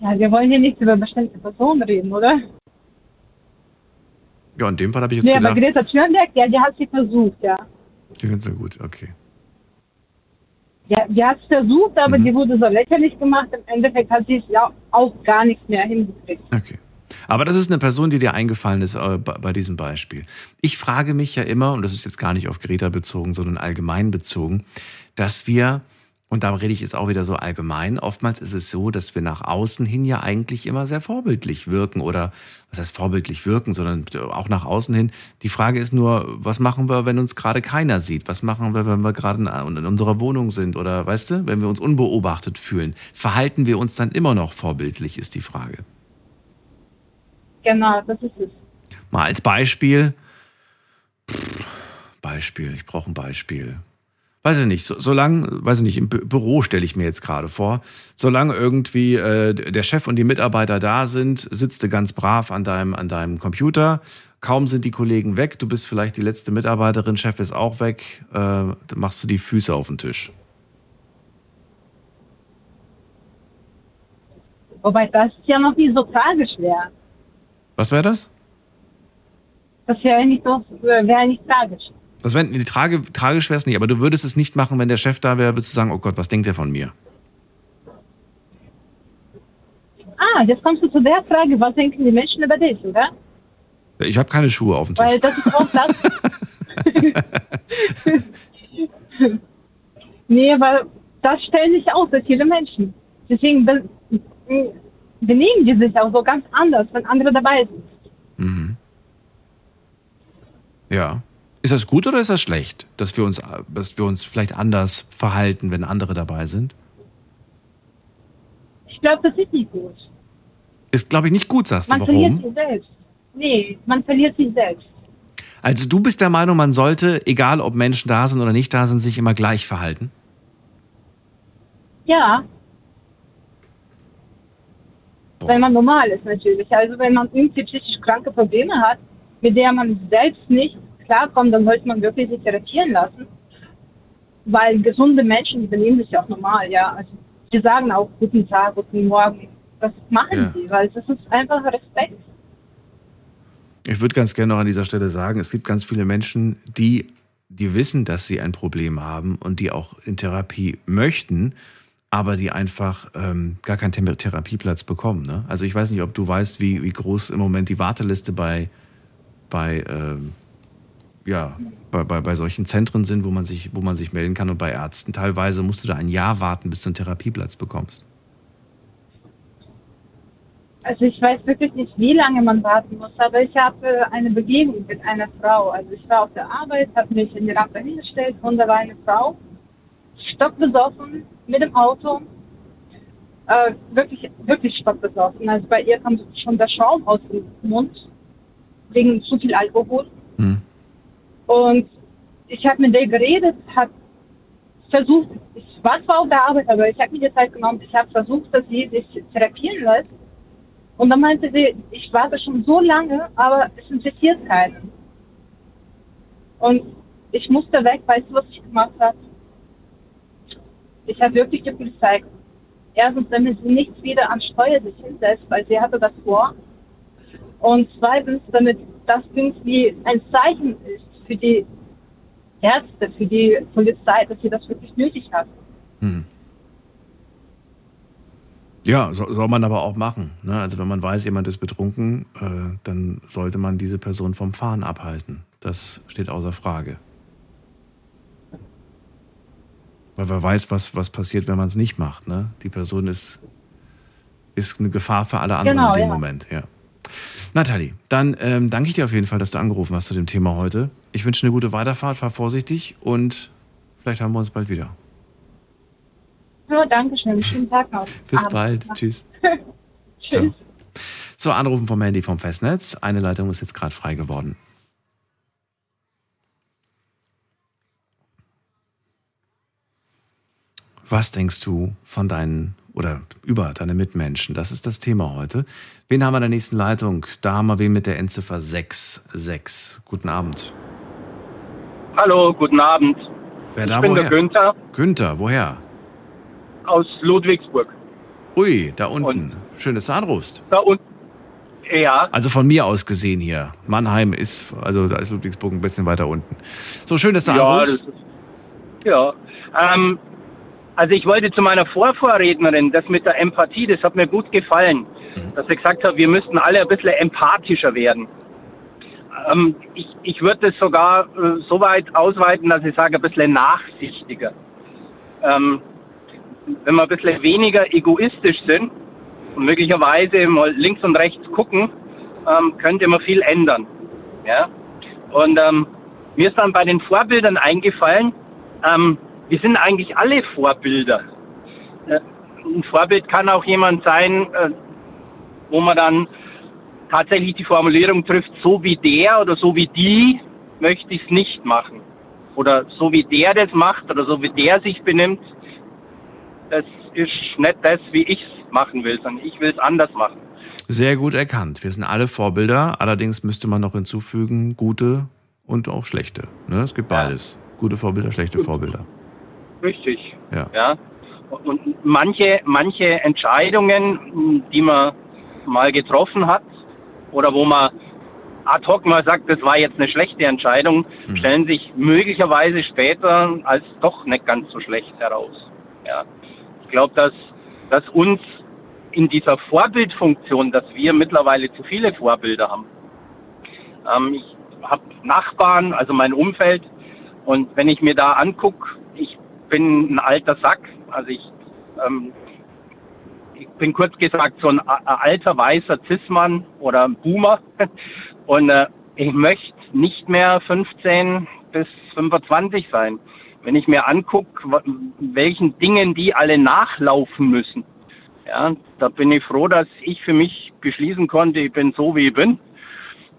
Ja, wir wollen hier nicht über bestimmte Personen reden, oder? Ja, in dem Fall habe ich jetzt Nee, gedacht, aber Greta Thunberg, ja, die hat sie versucht, ja. die findest du gut, okay. Ja, die hat es versucht, aber Mhm. die wurde so lächerlich gemacht. Im Endeffekt hat sie es ja auch gar nichts mehr hingekriegt. Okay. Aber das ist eine Person, die dir eingefallen ist äh, bei diesem Beispiel. Ich frage mich ja immer, und das ist jetzt gar nicht auf Greta bezogen, sondern allgemein bezogen, dass wir, und da rede ich jetzt auch wieder so allgemein, oftmals ist es so, dass wir nach außen hin ja eigentlich immer sehr vorbildlich wirken oder was heißt vorbildlich wirken, sondern auch nach außen hin. Die Frage ist nur, was machen wir, wenn uns gerade keiner sieht? Was machen wir, wenn wir gerade in unserer Wohnung sind oder weißt du, wenn wir uns unbeobachtet fühlen? Verhalten wir uns dann immer noch vorbildlich, ist die Frage. Genau, das ist es. Mal als Beispiel. Beispiel, ich brauche ein Beispiel. Weiß ich nicht, so, solange, weiß ich nicht, im Bü Büro stelle ich mir jetzt gerade vor, solange irgendwie äh, der Chef und die Mitarbeiter da sind, sitzt du ganz brav an deinem, an deinem Computer. Kaum sind die Kollegen weg, du bist vielleicht die letzte Mitarbeiterin, Chef ist auch weg, äh, dann machst du die Füße auf den Tisch. Wobei das ist ja noch nicht so tragisch wäre. Was wäre das? Das wäre nicht so, wäre nicht tragisch. Das wäre die Trage, tragisch wäre es nicht, aber du würdest es nicht machen, wenn der Chef da wäre, würdest du sagen, oh Gott, was denkt der von mir? Ah, jetzt kommst du zu der Frage, was denken die Menschen über dich, oder? Ich habe keine Schuhe auf dem Tisch. Weil das ist auch das. nee, weil das stellen sich auch sehr viele Menschen. Deswegen be benehmen die sich auch so ganz anders, wenn andere dabei sind. Mhm. Ja. Ist das gut oder ist das schlecht, dass wir uns, dass wir uns vielleicht anders verhalten, wenn andere dabei sind? Ich glaube, das ist nicht gut. Ist, glaube ich, nicht gut, sagst du. Man verliert Warum? sich selbst. Nee, man verliert sich selbst. Also du bist der Meinung, man sollte, egal ob Menschen da sind oder nicht da sind, sich immer gleich verhalten? Ja. Wenn man normal ist natürlich. Also wenn man irgendwie psychisch kranke Probleme hat, mit der man selbst nicht klarkommt, dann sollte man wirklich sich therapieren lassen. Weil gesunde Menschen, die benehmen sich auch normal, ja. Also die sagen auch guten Tag, guten Morgen. Das machen Ja. sie, weil das ist einfach Respekt. Ich würde ganz gerne noch an dieser Stelle sagen, es gibt ganz viele Menschen, die, die wissen, dass sie ein Problem haben und die auch in Therapie möchten, aber die einfach ähm, gar keinen Thera- Therapieplatz bekommen. Ne? Also ich weiß nicht, ob du weißt, wie, wie groß im Moment die Warteliste bei, bei, ähm, ja, bei, bei, bei solchen Zentren sind, wo man, sich, wo man sich melden kann und bei Ärzten. Teilweise musst du da ein Jahr warten, bis du einen Therapieplatz bekommst. Also ich weiß wirklich nicht, wie lange man warten muss, aber ich habe eine Begegnung mit einer Frau. Also ich war auf der Arbeit, habe mich in die Rampe hingestellt und da war eine Frau, stockbesoffen, mit dem Auto, äh, wirklich, wirklich stockbesoffen. Also bei ihr kam schon der Schaum aus dem Mund, wegen zu viel Alkohol. Hm. Und ich habe mit der geredet, habe versucht, ich war zwar auf der Arbeit, aber ich habe mir die Zeit genommen, ich habe versucht, dass sie sich therapieren lässt. Und dann meinte sie, ich warte schon so lange, aber es interessiert keinen. Und ich musste weg, weißt du, was ich gemacht habe? Ich habe wirklich die Polizei. Erstens, damit sie nichts wieder an Steuer sich hinsetzt, weil sie hatte das vor. Und zweitens, damit das irgendwie ein Zeichen ist für die Ärzte, für die Polizei, dass sie das wirklich nötig hat. Hm. Ja, so, soll man aber auch machen. Ne? Also wenn man weiß, jemand ist betrunken, äh, dann sollte man diese Person vom Fahren abhalten. Das steht außer Frage. Weil wer weiß, was, was passiert, wenn man es nicht macht. Ne? Die Person ist, ist eine Gefahr für alle anderen Genau, in dem ja. Moment. Ja. Nathalie, dann ähm, danke ich dir auf jeden Fall, dass du angerufen hast zu dem Thema heute. Ich wünsche eine gute Weiterfahrt, fahr vorsichtig und vielleicht haben wir uns bald wieder. Ja, danke schön. Schönen Tag noch. Bis Abend. bald. Tschüss. Tschüss. So, Anrufen vom Handy vom Festnetz. Eine Leitung ist jetzt gerade frei geworden. Was denkst du von deinen oder über deine Mitmenschen? Das ist das Thema heute. Wen haben wir in der nächsten Leitung? Da haben wir wen mit der Endziffer 66. Guten Abend. Hallo, guten Abend. Wer ich da bin woher? der Günther Günther, woher? aus Ludwigsburg. Ui, da unten. Schön, dass du anrufst. Da unten. Ja, Also von mir aus gesehen hier. Mannheim ist, also da ist Ludwigsburg ein bisschen weiter unten. So schön, dass du ja, anrufst. ist, ja. Ähm, also ich wollte zu meiner Vorvorrednerin, das mit der Empathie, das hat mir gut gefallen, dass sie gesagt hat, wir müssten alle ein bisschen empathischer werden. Ähm, ich ich würde das sogar äh, so weit ausweiten, dass ich sage, ein bisschen nachsichtiger. Ähm, wenn wir ein bisschen weniger egoistisch sind und möglicherweise mal links und rechts gucken, ähm, könnte man viel ändern. Ja? Und ähm, mir ist dann bei den Vorbildern eingefallen, ähm, wir sind eigentlich alle Vorbilder. Äh, ein Vorbild kann auch jemand sein, äh, wo man dann tatsächlich die Formulierung trifft, so wie der oder so wie die möchte ich es nicht machen. Oder so wie der das macht oder so wie der sich benimmt, das ist nicht das, wie ich es machen will, sondern ich will es anders machen. Sehr gut erkannt. Wir sind alle Vorbilder. Allerdings müsste man noch hinzufügen, gute und auch schlechte. Ne? Es gibt beides. Gute Vorbilder, schlechte Vorbilder. Richtig. Ja. Ja. Und manche, manche Entscheidungen, die man mal getroffen hat oder wo man ad hoc mal sagt, das war jetzt eine schlechte Entscheidung, stellen sich möglicherweise später als doch nicht ganz so schlecht heraus. Ja. Ich glaube, dass, dass uns in dieser Vorbildfunktion, dass wir mittlerweile zu viele Vorbilder haben. Ähm, ich habe Nachbarn, also mein Umfeld, und wenn ich mir da angucke, ich bin ein alter Sack, also ich, ähm, ich bin kurz gesagt so ein a- a- alter weißer Cis-Mann oder Boomer und äh, ich möchte nicht mehr 15 bis 25 sein. Wenn ich mir angucke, welchen Dingen die alle nachlaufen müssen, ja, da bin ich froh, dass ich für mich beschließen konnte, ich bin so, wie ich bin.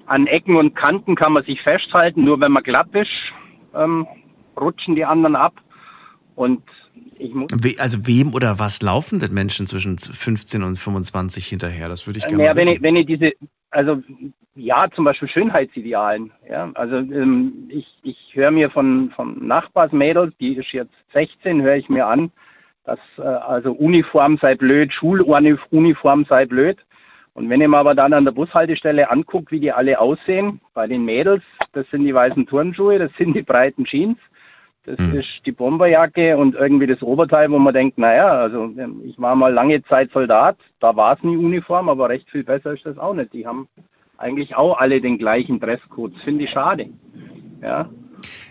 An Ecken und Kanten kann man sich festhalten, nur wenn man glatt ist, ähm, rutschen die anderen ab. Und. We also wem oder was laufen denn Menschen zwischen 15 und 25 hinterher? Das würde ich gerne Naja, mal wenn wissen. ich, wenn ich diese, also ja, zum Beispiel Schönheitsidealen. Ja, also ähm, ich, ich höre mir von, von Nachbarsmädels, die ist jetzt 16, höre ich mir an, dass äh, also Uniform sei blöd, Schuluniform sei blöd. Und wenn ich mir aber dann an der Bushaltestelle angucke, wie die alle aussehen, bei den Mädels, das sind die weißen Turnschuhe, das sind die breiten Jeans, das ist die Bomberjacke und irgendwie das Oberteil, wo man denkt, naja, also ähm, ich war mal lange Zeit Soldat, da war es nie Uniform, aber recht viel besser ist das auch nicht. Die haben eigentlich auch alle den gleichen Dresscode. Das finde ich schade. Ja.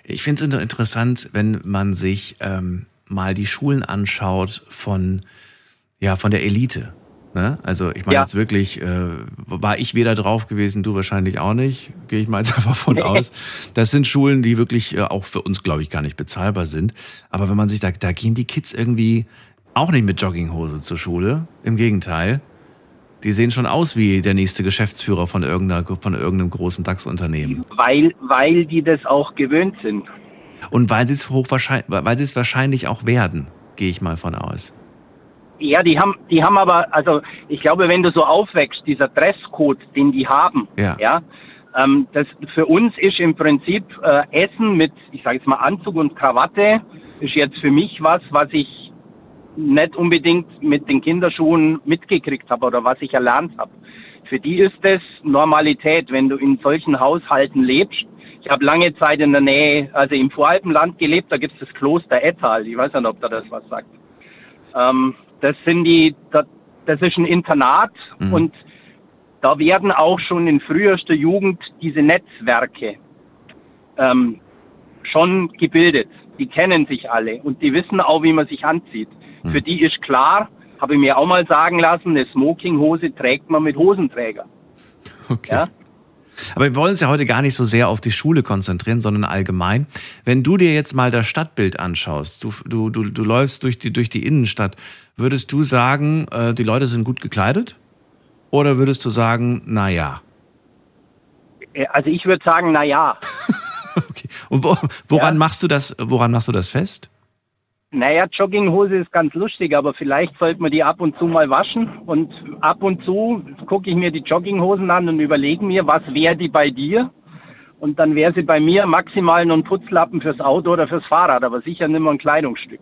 Ich finde es interessant, wenn man sich ähm, mal die Schulen anschaut von, ja, von der Elite. Ne? Also ich meine Ja. jetzt wirklich, äh, war ich weder drauf gewesen, du wahrscheinlich auch nicht, gehe ich mal jetzt einfach von aus. Das sind Schulen, die wirklich äh, auch für uns, glaube ich, gar nicht bezahlbar sind. Aber wenn man sich da, da gehen die Kids irgendwie auch nicht mit Jogginghose zur Schule. Im Gegenteil. Die sehen schon aus wie der nächste Geschäftsführer von, irgendeiner, von irgendeinem großen DAX-Unternehmen. Weil, weil die das auch gewöhnt sind. Und weil sie es hochwahrscheinlich, weil sie es wahrscheinlich auch werden, gehe ich mal von aus. Ja, die haben, die haben aber, also ich glaube, wenn du so aufwächst, dieser Dresscode, den die haben, Ja. ja ähm, das für uns ist im Prinzip äh, Essen mit, ich sage jetzt mal Anzug und Krawatte, ist jetzt für mich was, was ich nicht unbedingt mit den Kinderschuhen mitgekriegt habe oder was ich erlernt habe. Für die ist es Normalität, wenn du in solchen Haushalten lebst. Ich habe lange Zeit in der Nähe, also im Voralpenland gelebt, da gibt es das Kloster Ettal. Ich weiß nicht, ob da das was sagt. Ähm, das sind die, das, ist ein Internat Mhm. und da werden auch schon in frühester Jugend diese Netzwerke ähm, schon gebildet. Die kennen sich alle und die wissen auch, wie man sich anzieht. Für die ist klar, habe ich mir auch mal sagen lassen, eine Smokinghose trägt man mit Hosenträger. Okay. Ja? Aber wir wollen uns ja heute gar nicht so sehr auf die Schule konzentrieren, sondern allgemein. Wenn du dir jetzt mal das Stadtbild anschaust, du, du, du, du läufst durch die, durch die Innenstadt, würdest du sagen, äh, die Leute sind gut gekleidet? Oder würdest du sagen, na ja? Äh, Also ich würde sagen, na ja. Und wo, woran machst du das, woran machst du das fest? Naja, Jogginghose ist ganz lustig, aber vielleicht sollte man die ab und zu mal waschen. Und ab und zu gucke ich mir die Jogginghosen an und überlege mir, was wäre die bei dir? Und dann wäre sie bei mir maximal nur ein Putzlappen fürs Auto oder fürs Fahrrad, aber sicher nicht mehr ein Kleidungsstück.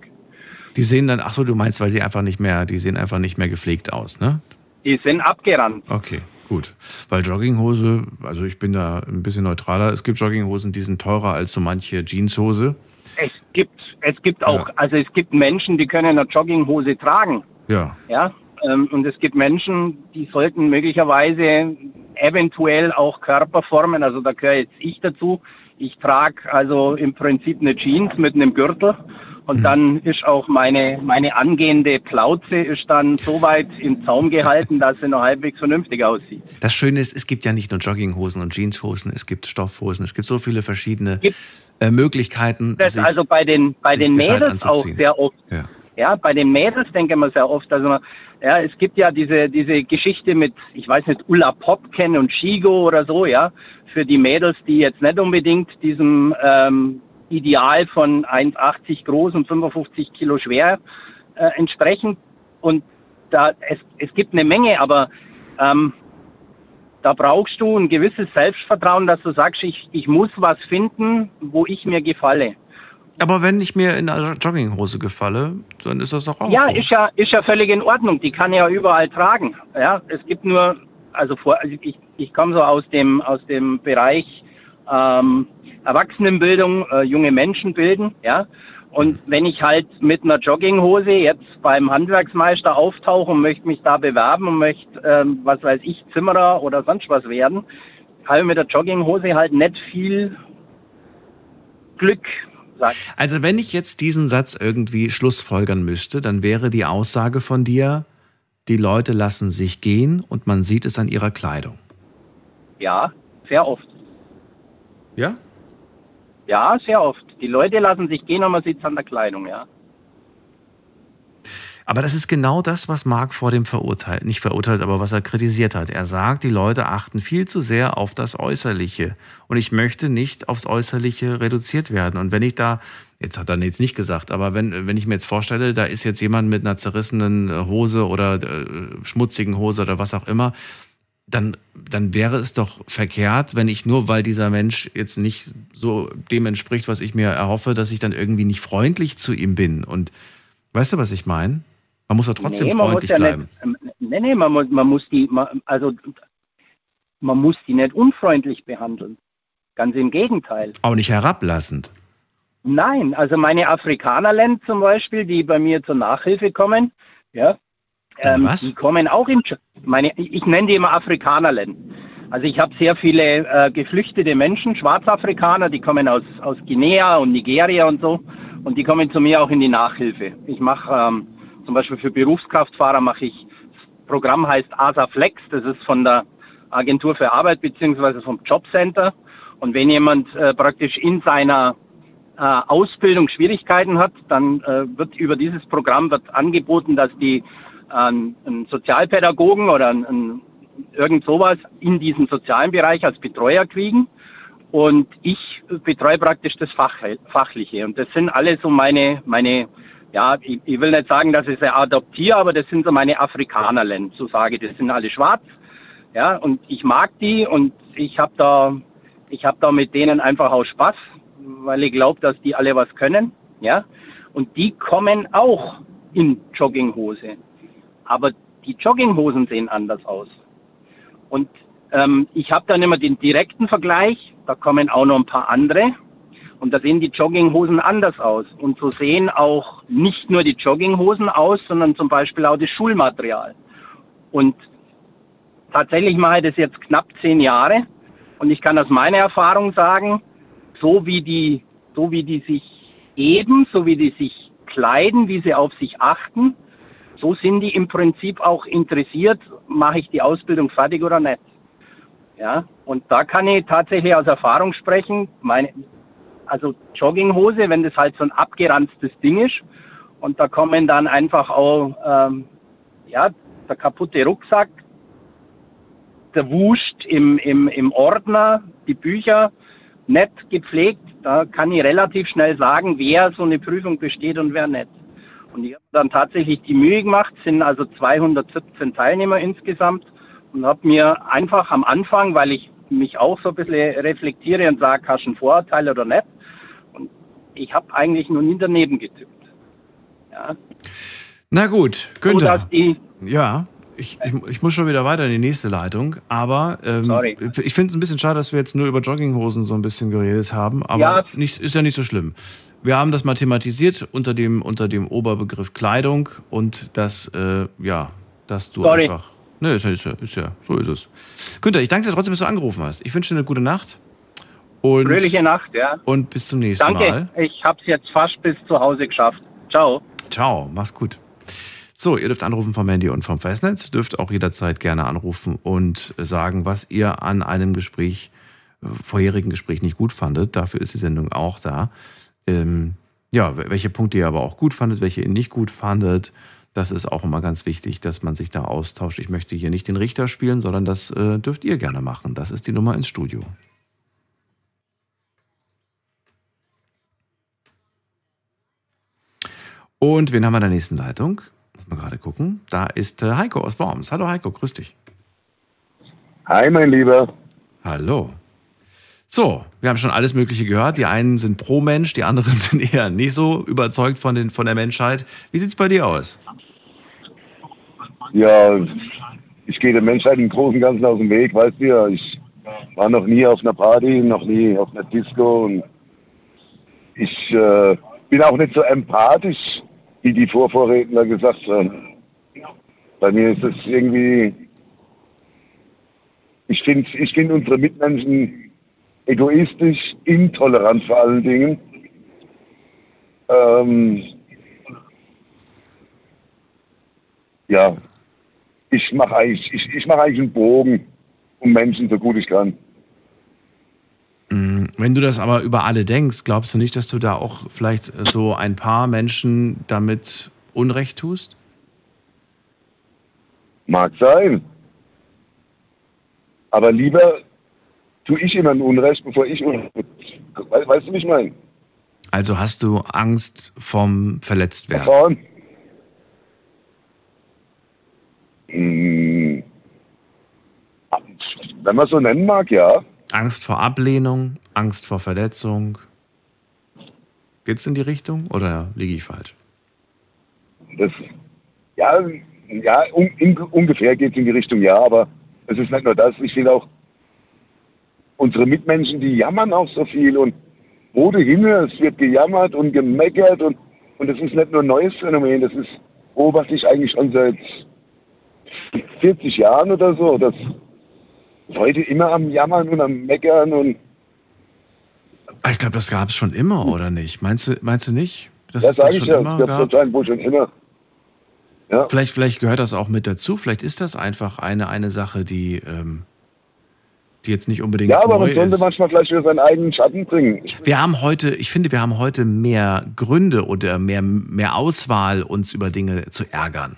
Die sehen dann, ach so, du meinst, weil die einfach nicht mehr, die sehen einfach nicht mehr gepflegt aus, ne? Die sind abgerannt. Okay, gut. Weil Jogginghose, also ich bin da ein bisschen neutraler. Es gibt Jogginghosen, die sind teurer als so manche Jeanshose. Es gibt, es gibt auch, also es gibt Menschen, die können eine Jogginghose tragen. Ja. Ja, ähm, und es gibt Menschen, die sollten möglicherweise eventuell auch Körper formen. Also da gehöre jetzt ich dazu. Ich trage also im Prinzip eine Jeans mit einem Gürtel. Und dann ist auch meine, meine angehende Plauze ist dann so weit im Zaum gehalten, dass sie noch halbwegs vernünftig aussieht. Das Schöne ist, es gibt ja nicht nur Jogginghosen und Jeanshosen, es gibt Stoffhosen, es gibt so viele verschiedene äh, Möglichkeiten. Das sich- also bei den, bei den Mädels auch sehr oft. Ja. Ja, bei den Mädels denke man sehr oft, also ja, es gibt ja diese, diese Geschichte mit, ich weiß nicht, Ulla Popken und Shigo oder so, ja, für die Mädels, die jetzt nicht unbedingt diesem ähm, Ideal von 1,80 groß und 55 Kilo schwer äh, entsprechen. Und da, es, es gibt eine Menge, aber ähm, da brauchst du ein gewisses Selbstvertrauen, dass du sagst, ich, ich muss was finden, wo ich mir gefalle. Aber wenn ich mir in einer Jogginghose gefalle, dann ist das doch auch. Ja, gut. ist ja, ist ja völlig in Ordnung. Die kann ja überall tragen. Ja, es gibt nur, also vor, also ich, ich komme so aus dem, aus dem Bereich ähm, Erwachsenenbildung, äh, junge Menschen bilden, ja. Und wenn ich halt mit einer Jogginghose jetzt beim Handwerksmeister auftauche und möchte mich da bewerben und möchte, ähm, was weiß ich, Zimmerer oder sonst was werden, habe ich mit der Jogginghose halt nicht viel Glück. Also wenn ich jetzt diesen Satz irgendwie schlussfolgern müsste, dann wäre die Aussage von dir, die Leute lassen sich gehen und man sieht es an ihrer Kleidung. Ja, sehr oft. Ja? Ja, sehr oft. Die Leute lassen sich gehen man sieht an der Kleidung, ja. Aber das ist genau das, was Marc vor dem verurteilt, nicht verurteilt, aber was er kritisiert hat. Er sagt, die Leute achten viel zu sehr auf das Äußerliche. Und ich möchte nicht aufs Äußerliche reduziert werden. Und wenn ich da, jetzt hat er jetzt nicht gesagt, aber wenn, wenn ich mir jetzt vorstelle, da ist jetzt jemand mit einer zerrissenen Hose oder äh, schmutzigen Hose oder was auch immer, dann, dann wäre es doch verkehrt, wenn ich nur, weil dieser Mensch jetzt nicht so dem entspricht, was ich mir erhoffe, dass ich dann irgendwie nicht freundlich zu ihm bin. Und weißt du, was ich meine? Man muss doch trotzdem nee, freundlich ja bleiben. Nicht, nee, nee, man muss, man muss die, man, also man muss die nicht unfreundlich behandeln. Ganz im Gegenteil. Auch nicht herablassend. Nein, also meine Afrikanerland zum Beispiel, die bei mir zur Nachhilfe kommen, ja, ähm, die kommen auch in, meine, ich nenne die immer Afrikanerland. Also ich habe sehr viele äh, geflüchtete Menschen, Schwarzafrikaner, die kommen aus, aus Guinea und Nigeria und so, und die kommen zu mir auch in die Nachhilfe. Ich mache ähm, zum Beispiel für Berufskraftfahrer mache ich, das Programm heißt ASA Flex, das ist von der Agentur für Arbeit beziehungsweise vom Jobcenter. Und wenn jemand äh, praktisch in seiner äh, Ausbildung Schwierigkeiten hat, dann äh, wird über dieses Programm wird angeboten, dass die einen Sozialpädagogen oder einen, einen, irgend sowas in diesem sozialen Bereich als Betreuer kriegen. Und ich betreue praktisch das Fach, Fachliche. Und das sind alle so meine, meine ja, ich, ich, will nicht sagen, dass ich sie adoptiere, aber das sind so meine Afrikanerlen, so sage ich. Das sind alle schwarz. Ja, und ich mag die und ich habe da, ich habe da mit denen einfach auch Spaß, weil ich glaube, dass die alle was können. Ja, und die kommen auch in Jogginghose. Aber die Jogginghosen sehen anders aus. Und ähm, ich habe dann immer den direkten Vergleich. Da kommen auch noch ein paar andere. Und da sehen die Jogginghosen anders aus. Und so sehen auch nicht nur die Jogginghosen aus, sondern zum Beispiel auch das Schulmaterial. Und tatsächlich mache ich das jetzt knapp zehn Jahre. Und ich kann aus meiner Erfahrung sagen, so wie die, so wie die sich eben, so wie die sich kleiden, wie sie auf sich achten, so sind die im Prinzip auch interessiert, mache ich die Ausbildung fertig oder nicht. Ja, und da kann ich tatsächlich aus Erfahrung sprechen. Meine, also Jogginghose, wenn das halt so ein abgeranztes Ding ist und da kommen dann einfach auch ähm, ja, der kaputte Rucksack, der Wust im, im, im Ordner, die Bücher nett gepflegt, da kann ich relativ schnell sagen, wer so eine Prüfung besteht und wer nicht. Und ich habe dann tatsächlich die Mühe gemacht, sind also 217 Teilnehmer insgesamt und habe mir einfach am Anfang, weil ich mich auch so ein bisschen reflektiere und sage, hast du einen Vorurteil oder nicht, ich habe eigentlich nur nie daneben getippt. Ja. Na gut, Günther. So, ja, ich, ich, ich, muss schon wieder weiter in die nächste Leitung, aber ähm, ich finde es ein bisschen schade, dass wir jetzt nur über Jogginghosen so ein bisschen geredet haben, aber ja. Nicht, ist ja nicht so schlimm. Wir haben das mal thematisiert unter dem, unter dem Oberbegriff Kleidung und das, äh, ja, dass du Sorry. einfach. Ne, ist ja, ist, ja, ist ja, so ist es. Günther, ich danke dir trotzdem, dass du angerufen hast. Ich wünsche dir eine gute Nacht. Und, Fröhliche Nacht, ja. Und bis zum nächsten Danke. Mal. Danke, ich habe es jetzt fast bis zu Hause geschafft. Ciao. Ciao, mach's gut. So, ihr dürft anrufen vom Handy und vom Festnetz, dürft auch jederzeit gerne anrufen und sagen, was ihr an einem Gespräch, vorherigen Gespräch nicht gut fandet. Dafür ist die Sendung auch da. Ähm, ja, welche Punkte ihr aber auch gut fandet, welche ihr nicht gut fandet. Das ist auch immer ganz wichtig, dass man sich da austauscht. Ich möchte hier nicht den Richter spielen, sondern das äh, dürft ihr gerne machen. Das ist die Nummer ins Studio. Und wen haben wir in der nächsten Leitung? Muss man gerade gucken. Da ist äh, Heiko aus Worms. Hallo Heiko, grüß dich. Hi, mein Lieber. Hallo. So, wir haben schon alles Mögliche gehört. Die einen sind pro Mensch, die anderen sind eher nicht so überzeugt von, den, von der Menschheit. Wie sieht es bei dir aus? Ja, ich gehe der Menschheit im Großen und Ganzen aus dem Weg, weißt du ja. Ich war noch nie auf einer Party, noch nie auf einer Disco und ich äh, bin auch nicht so empathisch wie die Vorvorredner gesagt haben. Bei mir ist es irgendwie, ich finde ich find unsere Mitmenschen egoistisch, intolerant vor allen Dingen. Ähm, ja, ich mache eigentlich, ich, ich mach eigentlich einen Bogen um Menschen so gut ich kann. Mm, wenn du das aber über alle denkst, glaubst du nicht, dass du da auch vielleicht so ein paar Menschen damit Unrecht tust? Mag sein. Aber lieber tue ich jemandem Unrecht, bevor ich Unrecht. Weißt du, wie ich meine? Also hast du Angst vom Verletztwerden? Davon? Hm. Wenn man so nennen mag, ja. Angst vor Ablehnung, Angst vor Verletzung. Geht es in die Richtung oder liege ich falsch? Das, ja, ja un, in, ungefähr geht es in die Richtung, ja, aber es ist nicht nur das. Ich finde auch, unsere Mitmenschen, die jammern auch so viel und wo du hin, es wird gejammert und gemeckert und, und das ist nicht nur ein neues Phänomen, das ist beobachte ich eigentlich schon seit 40 Jahren oder so. Das, Leute immer am Jammern und am Meckern und. Ah, ich glaube, das gab es schon immer, oder nicht? Meinst du, meinst du nicht? Das ja, sage ich ja. Immer das gab wo schon immer. Ja. Vielleicht, vielleicht gehört das auch mit dazu. Vielleicht ist das einfach eine, eine Sache, die, ähm, die jetzt nicht unbedingt. Ja, aber man sollte manchmal vielleicht wieder seinen eigenen Schatten bringen. Wir haben heute, ich finde, wir haben heute mehr Gründe oder mehr, mehr Auswahl, uns über Dinge zu ärgern.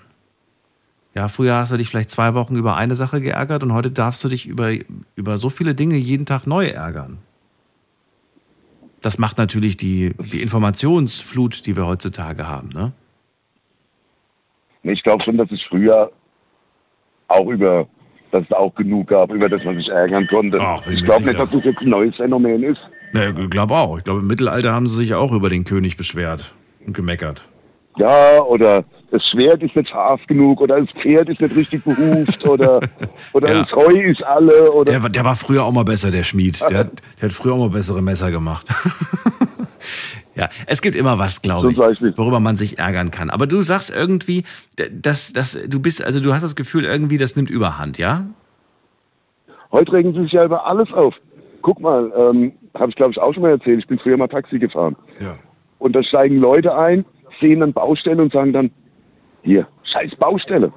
Ja, früher hast du dich vielleicht zwei Wochen über eine Sache geärgert und heute darfst du dich über, über so viele Dinge jeden Tag neu ärgern. Das macht natürlich die, die Informationsflut, die wir heutzutage haben. Ne? Ich glaube schon, dass es früher auch über, dass es auch genug gab, über das man sich ärgern konnte. Ach, ich glaube nicht, dass das jetzt ein neues Phänomen ist. Ja, ich glaube auch. Ich glaube, im Mittelalter haben sie sich auch über den König beschwert und gemeckert. Ja, oder das Schwert ist nicht scharf genug, oder das Pferd ist nicht richtig behuft, oder, oder Ja. das Heu ist alle, oder. Der, war- der war früher auch mal besser, der Schmied. Der hat, der hat früher auch mal bessere Messer gemacht. ja, es gibt immer was, glaube ich, worüber man sich ärgern kann. Aber du sagst irgendwie, dass, dass du bist, also du hast das Gefühl, irgendwie, das nimmt Überhand, ja? Heute regen sie sich ja über alles auf. Guck mal, ähm, habe ich glaube ich auch schon mal erzählt, ich bin früher mal Taxi gefahren. Ja. Und da steigen Leute ein, sehen dann Baustelle und sagen dann, hier, scheiß Baustelle.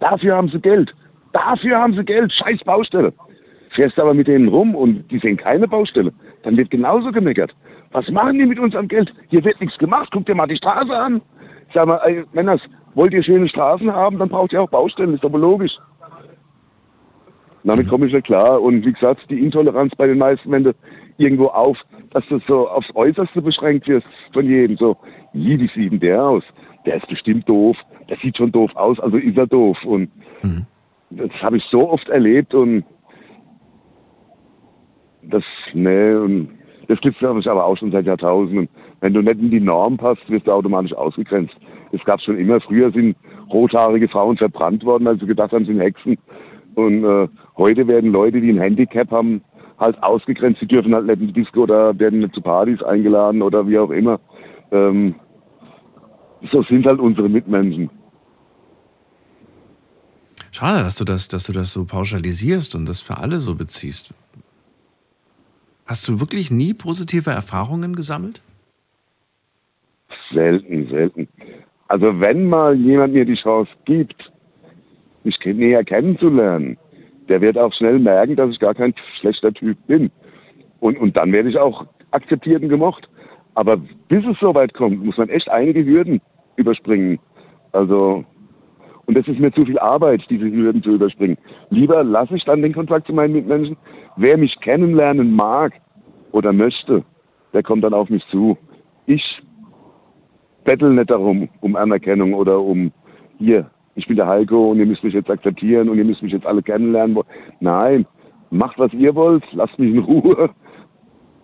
Dafür haben sie Geld. Dafür haben sie Geld, scheiß Baustelle. Fährst aber mit denen rum und die sehen keine Baustelle. Dann wird genauso gemeckert. Was machen die mit unserem Geld? Hier wird nichts gemacht. Guck dir mal die Straße an. Sag mal, ey, Männers, wollt ihr schöne Straßen haben, dann braucht ihr auch Baustellen. Ist aber logisch. Damit komme ich nicht klar. Und wie gesagt, die Intoleranz bei den meisten, wenn du irgendwo auf, dass du so aufs Äußerste beschränkt wirst von jedem. So, wie, wie sieht denn der aus? Der ist bestimmt doof. Der sieht schon doof aus, also ist er doof. Und das habe ich so oft erlebt und das, ne, und das gibt es aber auch schon seit Jahrtausenden. Wenn du nicht in die Norm passt, wirst du automatisch ausgegrenzt. Das gab es schon immer. Früher sind rothaarige Frauen verbrannt worden, als sie gedacht haben, sie sind Hexen. Und äh, heute werden Leute, die ein Handicap haben, halt ausgegrenzt. Sie dürfen halt nicht in die Disco oder werden nicht zu Partys eingeladen oder wie auch immer. Ähm, so sind halt unsere Mitmenschen. Schade, dass du das, dass du das so pauschalisierst und das für alle so beziehst. Hast du wirklich nie positive Erfahrungen gesammelt? Selten, selten. Also wenn mal jemand mir die Chance gibt, mich näher kennenzulernen, der wird auch schnell merken, dass ich gar kein schlechter Typ bin. Und, und dann werde ich auch akzeptiert und gemocht. Aber bis es so weit kommt, muss man echt einige Hürden überspringen. Also, und das ist mir zu viel Arbeit, diese Hürden zu überspringen. Lieber lasse ich dann den Kontakt zu meinen Mitmenschen. Wer mich kennenlernen mag oder möchte, der kommt dann auf mich zu. Ich bettel nicht darum, um Anerkennung oder um hier, ich bin der Heiko und ihr müsst mich jetzt akzeptieren und ihr müsst mich jetzt alle kennenlernen. Nein, macht was ihr wollt, lasst mich in Ruhe.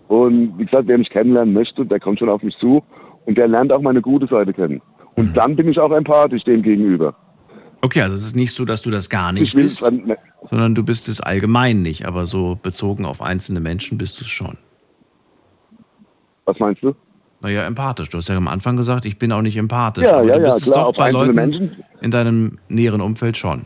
Und wie gesagt, wer mich kennenlernen möchte, der kommt schon auf mich zu und der lernt auch meine gute Seite kennen. Und dann bin ich auch empathisch dem gegenüber. Okay, also es ist nicht so, dass du das gar nicht bist, dran- sondern du bist es allgemein nicht, aber so bezogen auf einzelne Menschen bist du es schon. Was meinst du? Naja, empathisch. Du hast ja am Anfang gesagt, ich bin auch nicht empathisch. Ja, aber ja, du ja, bist es klar, doch bei Leuten Menschen. in deinem näheren Umfeld schon.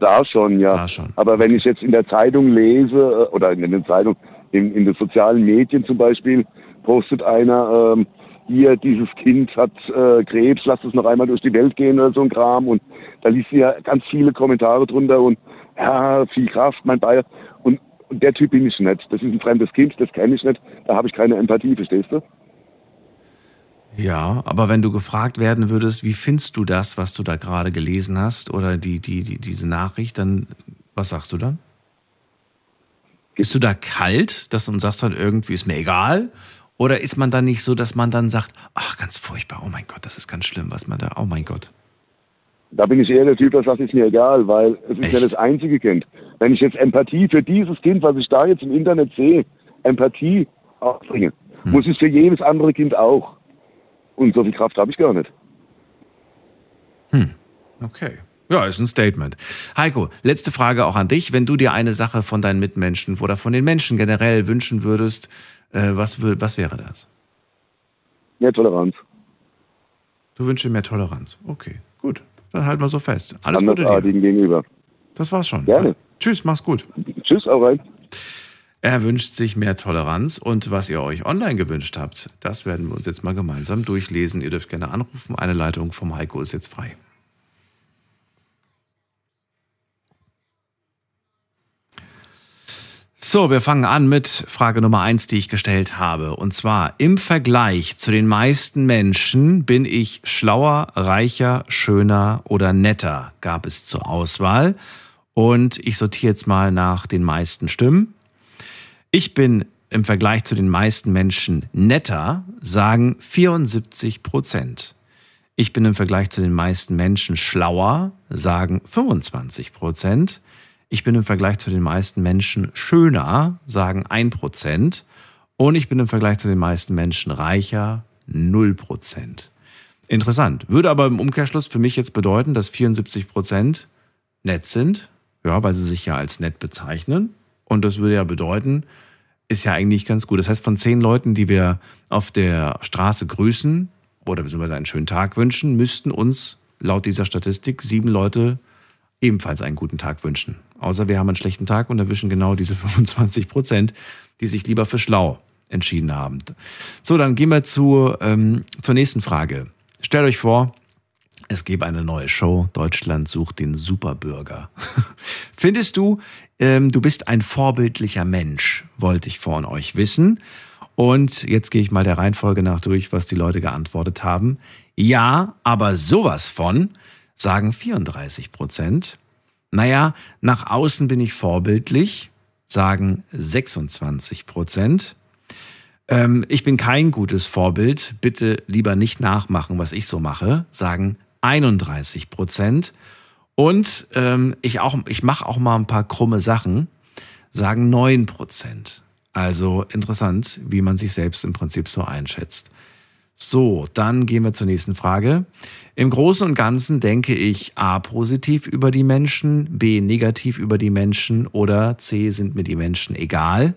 Da schon, ja. Aber wenn ich jetzt in der Zeitung lese, äh, oder in den Zeitungen, in, in den sozialen Medien zum Beispiel, postet einer, ähm, hier, dieses Kind hat äh, Krebs, lasst es noch einmal durch die Welt gehen oder so ein Kram. Und da liest du ja ganz viele Kommentare drunter und ja, viel Kraft, mein Bayer. Und, und der Typ bin ich nicht. Das ist ein fremdes Kind, das kenne ich nicht. Da habe ich keine Empathie, verstehst du? Ja, aber wenn du gefragt werden würdest, wie findest du das, was du da gerade gelesen hast oder die, die, die, diese Nachricht, dann was sagst du dann? Bist du da kalt, dass du sagst dann irgendwie, ist mir egal? Oder ist man dann nicht so, dass man dann sagt, ach, ganz furchtbar, oh mein Gott, das ist ganz schlimm, was man da, oh mein Gott. Da bin ich eher der Typ, der sagt, ist mir egal, weil es ist ja das einzige Kind. Wenn ich jetzt Empathie für dieses Kind, was ich da jetzt im Internet sehe, Empathie aufbringe, muss ich für jedes andere Kind auch. Und so viel Kraft habe ich gar nicht. Okay. Ja, ist ein Statement. Heiko, letzte Frage auch an dich. Wenn du dir eine Sache von deinen Mitmenschen oder von den Menschen generell wünschen würdest, was, wür- was wäre das? Mehr Toleranz. Du wünschst dir mehr Toleranz. Okay, gut. Dann halten wir so fest. Alles Gute dir. Gegenüber. Das war's schon. Gerne. Tschüss, mach's gut. Tschüss, auch rein. Er wünscht sich mehr Toleranz und was ihr euch online gewünscht habt, das werden wir uns jetzt mal gemeinsam durchlesen. Ihr dürft gerne anrufen. Eine Leitung vom Heiko ist jetzt frei. So, wir fangen an mit Frage Nummer eins, die ich gestellt habe. Und zwar, im Vergleich zu den meisten Menschen bin ich schlauer, reicher, schöner oder netter, gab es zur Auswahl. Und ich sortiere jetzt mal nach den meisten Stimmen. Ich bin im Vergleich zu den meisten Menschen netter, sagen 74 Prozent. Ich bin im Vergleich zu den meisten Menschen schlauer, sagen 25 Prozent. Ich bin im Vergleich zu den meisten Menschen schöner, sagen 1 Prozent. Und ich bin im Vergleich zu den meisten Menschen reicher, 0 Prozent. Interessant. Würde aber im Umkehrschluss für mich jetzt bedeuten, dass 74 Prozent nett sind, ja, weil sie sich ja als nett bezeichnen. Und das würde ja bedeuten, ist ja eigentlich ganz gut. Das heißt, von zehn Leuten, die wir auf der Straße grüßen oder beziehungsweise einen schönen Tag wünschen, müssten uns laut dieser Statistik sieben Leute ebenfalls einen guten Tag wünschen. Außer wir haben einen schlechten Tag und erwischen genau diese 25 Prozent, die sich lieber für schlau entschieden haben. So, dann gehen wir zu, ähm, zur nächsten Frage. Stellt euch vor, es gäbe eine neue Show. Deutschland sucht den Superbürger. Findest du, ähm, du bist ein vorbildlicher Mensch, wollte ich von euch wissen. Und jetzt gehe ich mal der Reihenfolge nach durch, was die Leute geantwortet haben. Ja, aber sowas von, sagen 34 Prozent. Naja, nach außen bin ich vorbildlich, sagen 26 Prozent. Ähm, ich bin kein gutes Vorbild, bitte lieber nicht nachmachen, was ich so mache, sagen 31 Prozent. Und ähm, ich, ich mache auch mal ein paar krumme Sachen, sagen 9 Prozent. Also interessant, wie man sich selbst im Prinzip so einschätzt. So, dann gehen wir zur nächsten Frage. Im Großen und Ganzen denke ich A positiv über die Menschen, B negativ über die Menschen oder C sind mir die Menschen egal.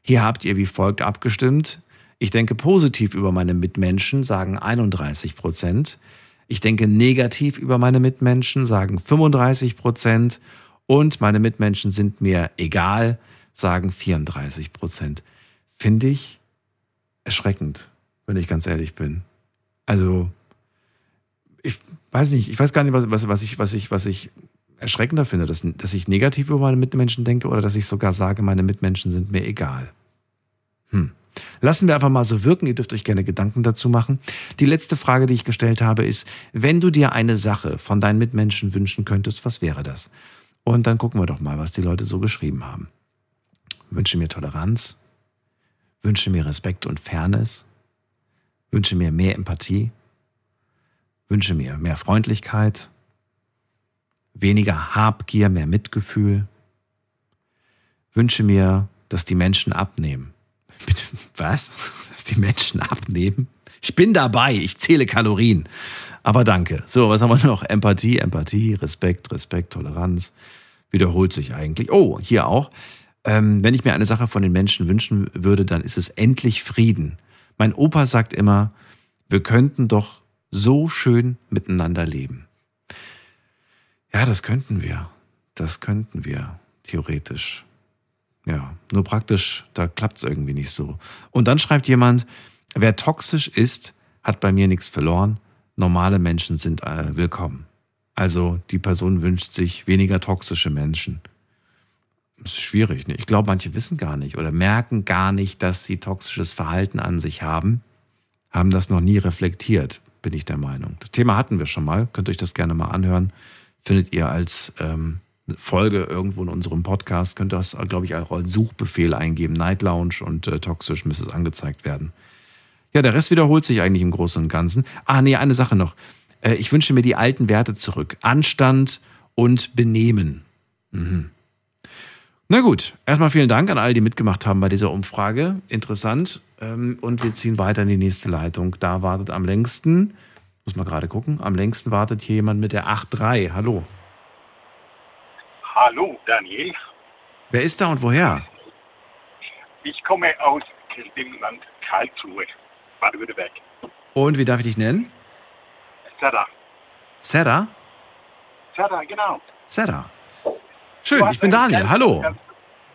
Hier habt ihr wie folgt abgestimmt. Ich denke positiv über meine Mitmenschen, sagen 31 Prozent. Ich denke negativ über meine Mitmenschen, sagen 35 Prozent. Und meine Mitmenschen sind mir egal, sagen 34 Prozent. Finde ich erschreckend, wenn ich ganz ehrlich bin. Also, ich weiß nicht, ich weiß gar nicht, was, was, was, ich, was, ich, was ich erschreckender finde, dass, dass ich negativ über meine Mitmenschen denke oder dass ich sogar sage, meine Mitmenschen sind mir egal. Hm. Lassen wir einfach mal so wirken. Ihr dürft euch gerne Gedanken dazu machen. Die letzte Frage, die ich gestellt habe, ist, wenn du dir eine Sache von deinen Mitmenschen wünschen könntest, was wäre das? Und dann gucken wir doch mal, was die Leute so geschrieben haben. Wünsche mir Toleranz, wünsche mir Respekt und Fairness, wünsche mir mehr Empathie, wünsche mir mehr Freundlichkeit, weniger Habgier, mehr Mitgefühl, wünsche mir, dass die Menschen abnehmen was? Dass die Menschen abnehmen? Ich bin dabei, ich zähle Kalorien. Aber danke. So, was haben wir noch? Empathie, Empathie, Respekt, Respekt, Toleranz. Wiederholt sich eigentlich. Oh, hier auch. Ähm, wenn ich mir eine Sache von den Menschen wünschen würde, dann ist es endlich Frieden. Mein Opa sagt immer, wir könnten doch so schön miteinander leben. Ja, das könnten wir. Das könnten wir, theoretisch. Ja, nur praktisch, da klappt es irgendwie nicht so. Und dann schreibt jemand, wer toxisch ist, hat bei mir nichts verloren. Normale Menschen sind äh, willkommen. Also die Person wünscht sich weniger toxische Menschen. Das ist schwierig. Ne? Ich glaube, manche wissen gar nicht oder merken gar nicht, dass sie toxisches Verhalten an sich haben, haben das noch nie reflektiert, bin ich der Meinung. Das Thema hatten wir schon mal. Könnt euch das gerne mal anhören. Findet ihr als ähm, Folge irgendwo in unserem Podcast, könnt ihr das, glaube ich, auch als Suchbefehl eingeben. Night Lounge und äh, toxisch müsste es angezeigt werden. Ja, der Rest wiederholt sich eigentlich im Großen und Ganzen. Ah, nee, eine Sache noch. Äh, ich wünsche mir die alten Werte zurück. Anstand und Benehmen. Mhm. Na gut, erstmal vielen Dank an all die mitgemacht haben bei dieser Umfrage. Interessant. Ähm, und wir ziehen weiter in die nächste Leitung. Da wartet am längsten, muss man gerade gucken, am längsten wartet hier jemand mit der 8.3. Hallo. Hallo, Daniel. Wer ist da und woher? Ich komme aus dem Land Karlsruhe, Baden-Württemberg. Und wie darf ich dich nennen? Sarah. Sarah? Sarah, genau. Sarah. Schön, ich bin Daniel. Hallo.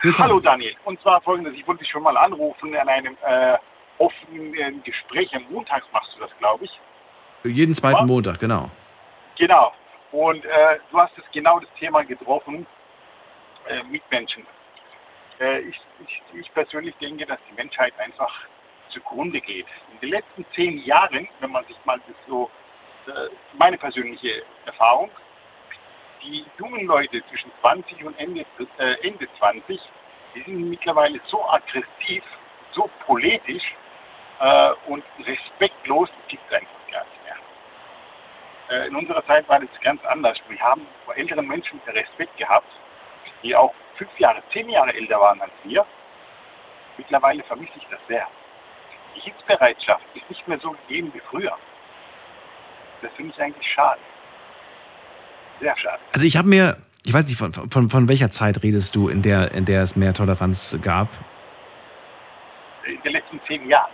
Willkommen. Hallo Daniel. Und zwar folgendes, ich wollte dich schon mal anrufen an einem äh, offenen äh, Gespräch. Am Montag machst du das, glaube ich. Jeden zweiten Montag, genau. Genau. Und äh, du hast es genau das Thema getroffen, äh, Mitmenschen. Äh, ich, ich, ich, persönlich denke, dass die Menschheit einfach zugrunde geht. In den letzten zehn Jahren, wenn man sich mal so, äh, meine persönliche Erfahrung, die jungen Leute zwischen 20 und Ende, äh, Ende 20, die sind mittlerweile so aggressiv, so politisch äh, und respektlos, gibt es einfach gar nicht mehr. unserer Zeit war das ganz anders. Wir haben vor älteren Menschen Respekt gehabt, die auch fünf Jahre, zehn Jahre älter waren als wir. Mittlerweile vermisse ich das sehr. Die Hilfsbereitschaft ist nicht mehr so gegeben wie früher. Das finde ich eigentlich schade. Sehr schade. Also ich habe mir, ich weiß nicht, von, von, von welcher Zeit redest du, in der, in der es mehr Toleranz gab? In den letzten zehn Jahren.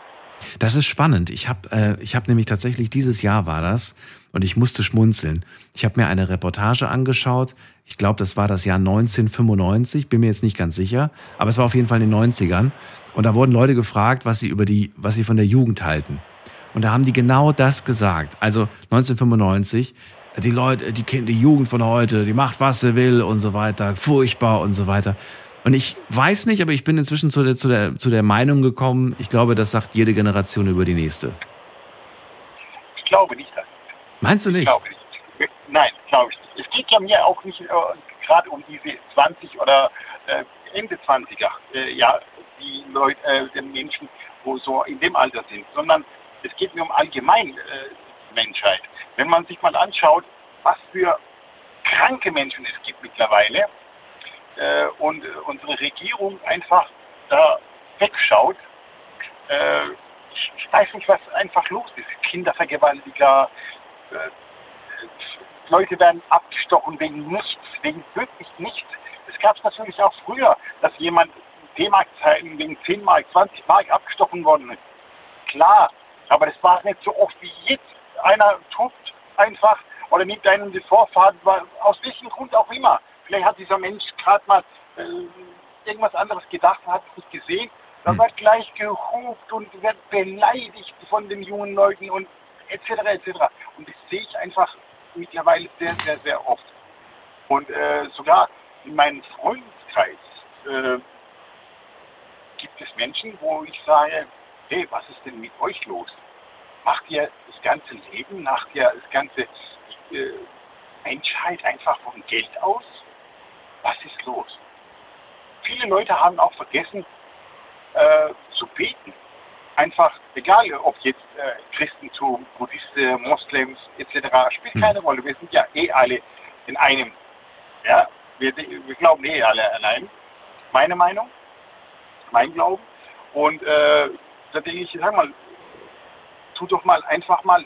Das ist spannend. Ich habe äh, ich hab nämlich tatsächlich, dieses Jahr war das, und ich musste schmunzeln. Ich habe mir eine Reportage angeschaut. Ich glaube, das war das Jahr 1995, bin mir jetzt nicht ganz sicher, aber es war auf jeden Fall in den 90ern. Und da wurden Leute gefragt, was sie über die, was sie von der Jugend halten. Und da haben die genau das gesagt. Also 1995, die Leute, die Kinder, die Jugend von heute, die macht, was sie will und so weiter, furchtbar und so weiter. Und ich weiß nicht, aber ich bin inzwischen zu der, zu der, zu der Meinung gekommen, ich glaube, das sagt jede Generation über die nächste. Ich glaube nicht. Dass Meinst du nicht? Glaube ich. Nein, glaube ich nicht. Es geht ja mir auch nicht äh, gerade um diese 20 oder äh, Ende 20er, äh, ja, die Leute, äh, die Menschen, wo so in dem Alter sind, sondern es geht mir um allgemein äh, Menschheit. Wenn man sich mal anschaut, was für kranke Menschen es gibt mittlerweile äh, und unsere Regierung einfach da wegschaut, äh, ich, ich, weiß nicht, was einfach los ist. Kindervergewaltiger, äh, Leute werden abgestochen wegen nichts, wegen wirklich nichts. Es gab es natürlich auch früher, dass jemand D-Mark-Zeiten wegen 10 Mark, 20 Mark abgestochen worden ist. Klar, aber das war nicht so oft wie jetzt. Einer tut einfach oder nimmt einen die Vorfahrt, aus welchem Grund auch immer. Vielleicht hat dieser Mensch gerade mal äh, irgendwas anderes gedacht, hat es nicht gesehen. Da wird gleich gehupt und wird beleidigt von den jungen Leuten und etc. etc. Und das sehe ich einfach mittlerweile sehr, sehr, sehr oft. Und äh, sogar in meinem Freundeskreis äh, gibt es Menschen, wo ich sage, hey, was ist denn mit euch los? Macht ihr das ganze Leben, macht ihr das ganze äh, Menschheit einfach vom Geld aus? Was ist los? Viele Leute haben auch vergessen äh, zu beten. Einfach, egal ob jetzt äh, Christentum, Buddhisten, Moslems etc., spielt keine Rolle. Wir sind ja eh alle in einem. Ja, wir, wir glauben eh alle allein. Meine Meinung, mein Glauben. Und äh, da denke ich, sag mal, tu doch mal einfach mal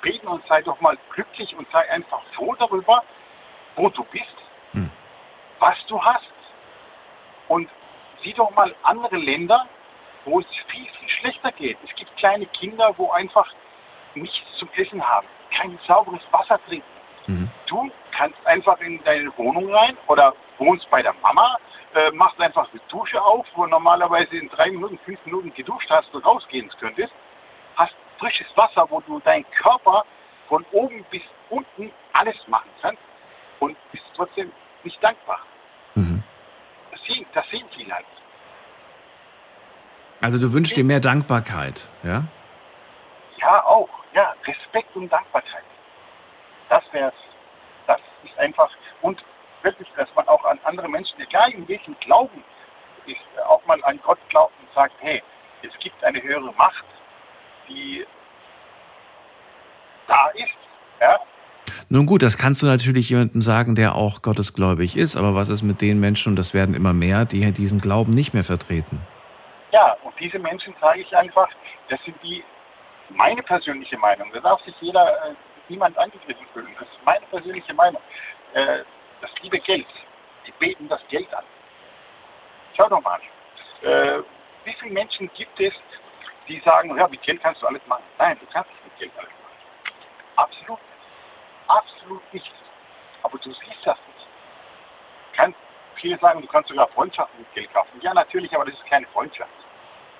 beten und sei doch mal glücklich und sei einfach froh darüber, wo du bist, hm. was du hast. Und sieh doch mal andere Länder, wo es viel, viel schlechter geht. Es gibt kleine Kinder, wo einfach nichts zum Essen haben, kein sauberes Wasser trinken. Mhm. Du kannst einfach in deine Wohnung rein oder wohnst bei der Mama, äh, machst einfach die Dusche auf, wo normalerweise in drei Minuten, fünf Minuten geduscht hast und rausgehen könntest, hast frisches Wasser, wo du deinen Körper von oben bis unten alles machen kannst und bist trotzdem nicht dankbar. Mhm. Das, sehen, das sehen viele halt. Also du wünschst dir mehr Dankbarkeit, ja? Ja, auch. Ja, Respekt und Dankbarkeit. Das wäre Das ist einfach. Und wirklich, dass man auch an andere Menschen, egal in welchem Glauben, ist, auch mal an Gott glaubt und sagt, hey, es gibt eine höhere Macht, die da ist. Ja? Nun gut, das kannst du natürlich jemandem sagen, der auch gottesgläubig ist, aber was ist mit den Menschen, und das werden immer mehr, die diesen Glauben nicht mehr vertreten? Ja, und diese Menschen sage ich einfach, das sind die, meine persönliche Meinung, da darf sich jeder, äh, niemand angegriffen fühlen, das ist meine persönliche Meinung. Äh, das liebe Geld, die beten das Geld an. Schau doch mal, äh, wie viele Menschen gibt es, die sagen, ja, mit Geld kannst du alles machen. Nein, du kannst nicht mit Geld alles machen. Absolut nicht. Absolut nicht. Aber du siehst das nicht. Kann, viele sagen, du kannst sogar Freundschaften mit Geld kaufen. Ja, natürlich, aber das ist keine Freundschaft.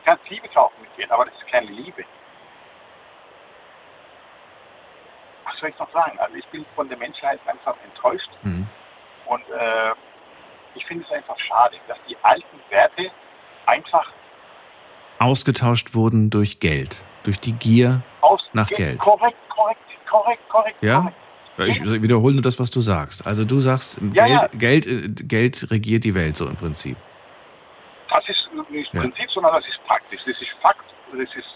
Du kannst Liebe kaufen mit Geld, aber das ist keine Liebe. Was soll ich noch sagen? Also ich bin von der Menschheit einfach enttäuscht. Mhm. Und äh, ich finde es einfach schade, dass die alten Werte einfach ausgetauscht wurden durch Geld, durch die Gier nach Geld. Korrekt, korrekt, korrekt, korrekt. Ja? Ich wiederhole nur das, was du sagst. Also du sagst, ja, Geld, ja. Geld, äh, Geld regiert die Welt so im Prinzip. Das ist nicht ja. Prinzip, sondern das ist praktisch. Das ist Fakt. Das ist,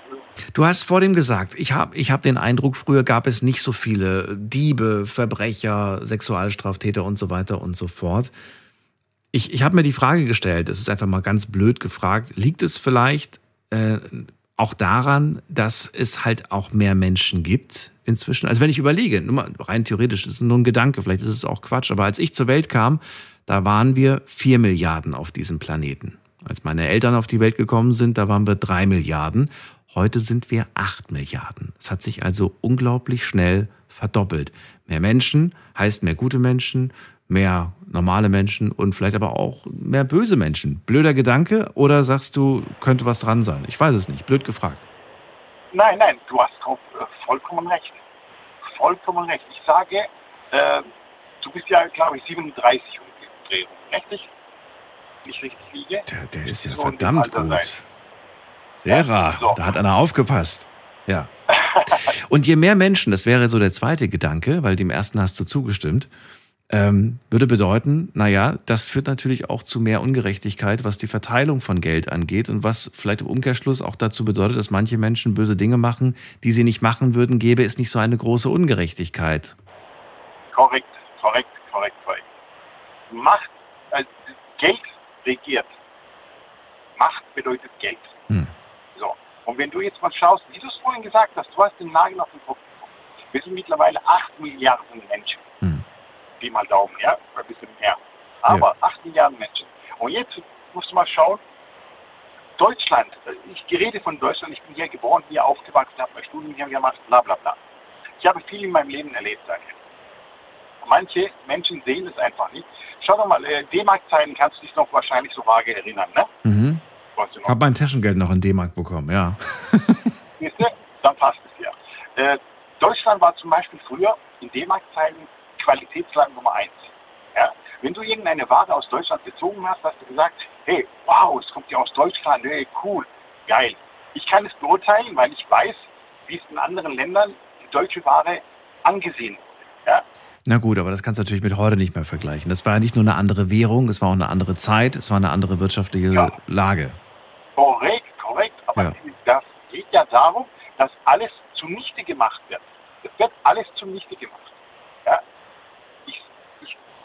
Du hast vor dem gesagt, ich habe ich hab den Eindruck, früher gab es nicht so viele Diebe, Verbrecher, Sexualstraftäter und so weiter und so fort. Ich, ich habe mir die Frage gestellt, das ist einfach mal ganz blöd gefragt, liegt es vielleicht äh, auch daran, dass es halt auch mehr Menschen gibt inzwischen? Also wenn ich überlege, mal rein theoretisch, das ist nur ein Gedanke, vielleicht ist es auch Quatsch, aber als ich zur Welt kam, da waren wir vier Milliarden auf diesem Planeten. Als meine Eltern auf die Welt gekommen sind, da waren wir drei Milliarden. Heute sind wir acht Milliarden. Es hat sich also unglaublich schnell verdoppelt. Mehr Menschen heißt mehr gute Menschen, mehr normale Menschen und vielleicht aber auch mehr böse Menschen. Blöder Gedanke oder sagst du, könnte was dran sein? Ich weiß es nicht. Blöd gefragt. nein, nein, du hast äh, vollkommen recht. Vollkommen recht. Ich sage, äh, du bist ja, glaube ich, 37 umgedreht, richtig? Ich richtig liege? Der, der ist ja So verdammt gut. sein. Sarah, da hat einer aufgepasst. Ja. Und je mehr Menschen, das wäre so der zweite Gedanke, weil dem ersten hast du zugestimmt, ähm, würde bedeuten, naja, das führt natürlich auch zu mehr Ungerechtigkeit, was die Verteilung von Geld angeht und was vielleicht im Umkehrschluss auch dazu bedeutet, dass manche Menschen böse Dinge machen, die sie nicht machen würden, gäbe es nicht so eine große Ungerechtigkeit. Korrekt, korrekt, korrekt, korrekt. Macht, äh, Geld regiert. Macht bedeutet Geld. Hm. So. Und wenn du jetzt mal schaust, wie du es vorhin gesagt hast, du hast den Nagel auf den Kopf. Wir sind mittlerweile 8 Milliarden Menschen. Pi mal Daumen, ja? Ein bisschen mehr. Aber 8 Milliarden Menschen. Und jetzt musst du mal schauen, Deutschland, ich rede von Deutschland, ich bin hier geboren, hier aufgewachsen, habe mein Studium hier gemacht, bla bla bla. Ich habe viel in meinem Leben erlebt, Daniel. Manche Menschen sehen es einfach nicht. Schau doch mal, äh, D-Mark-Zeiten kannst du dich noch wahrscheinlich so vage erinnern, ne? Mhm. Ich habe mein Taschengeld noch in D-Mark bekommen, ja. Siehst du? Dann passt es ja. Äh, Deutschland war zum Beispiel früher in D-Mark-Zeiten Qualitätsland Nummer eins. Ja? Wenn du irgendeine Ware aus Deutschland bezogen hast, hast du gesagt, hey, wow, es kommt ja aus Deutschland, hey, cool, geil. Ich kann es beurteilen, weil ich weiß, wie es in anderen Ländern die deutsche Ware angesehen wurde. Ja? Na gut, aber das kannst du natürlich mit heute nicht mehr vergleichen. Das war ja nicht nur eine andere Währung, es war auch eine andere Zeit, es war eine andere wirtschaftliche Lage. Korrekt, korrekt. Aber Ja. das geht ja darum, dass alles zunichte gemacht wird. Es wird alles zunichte gemacht.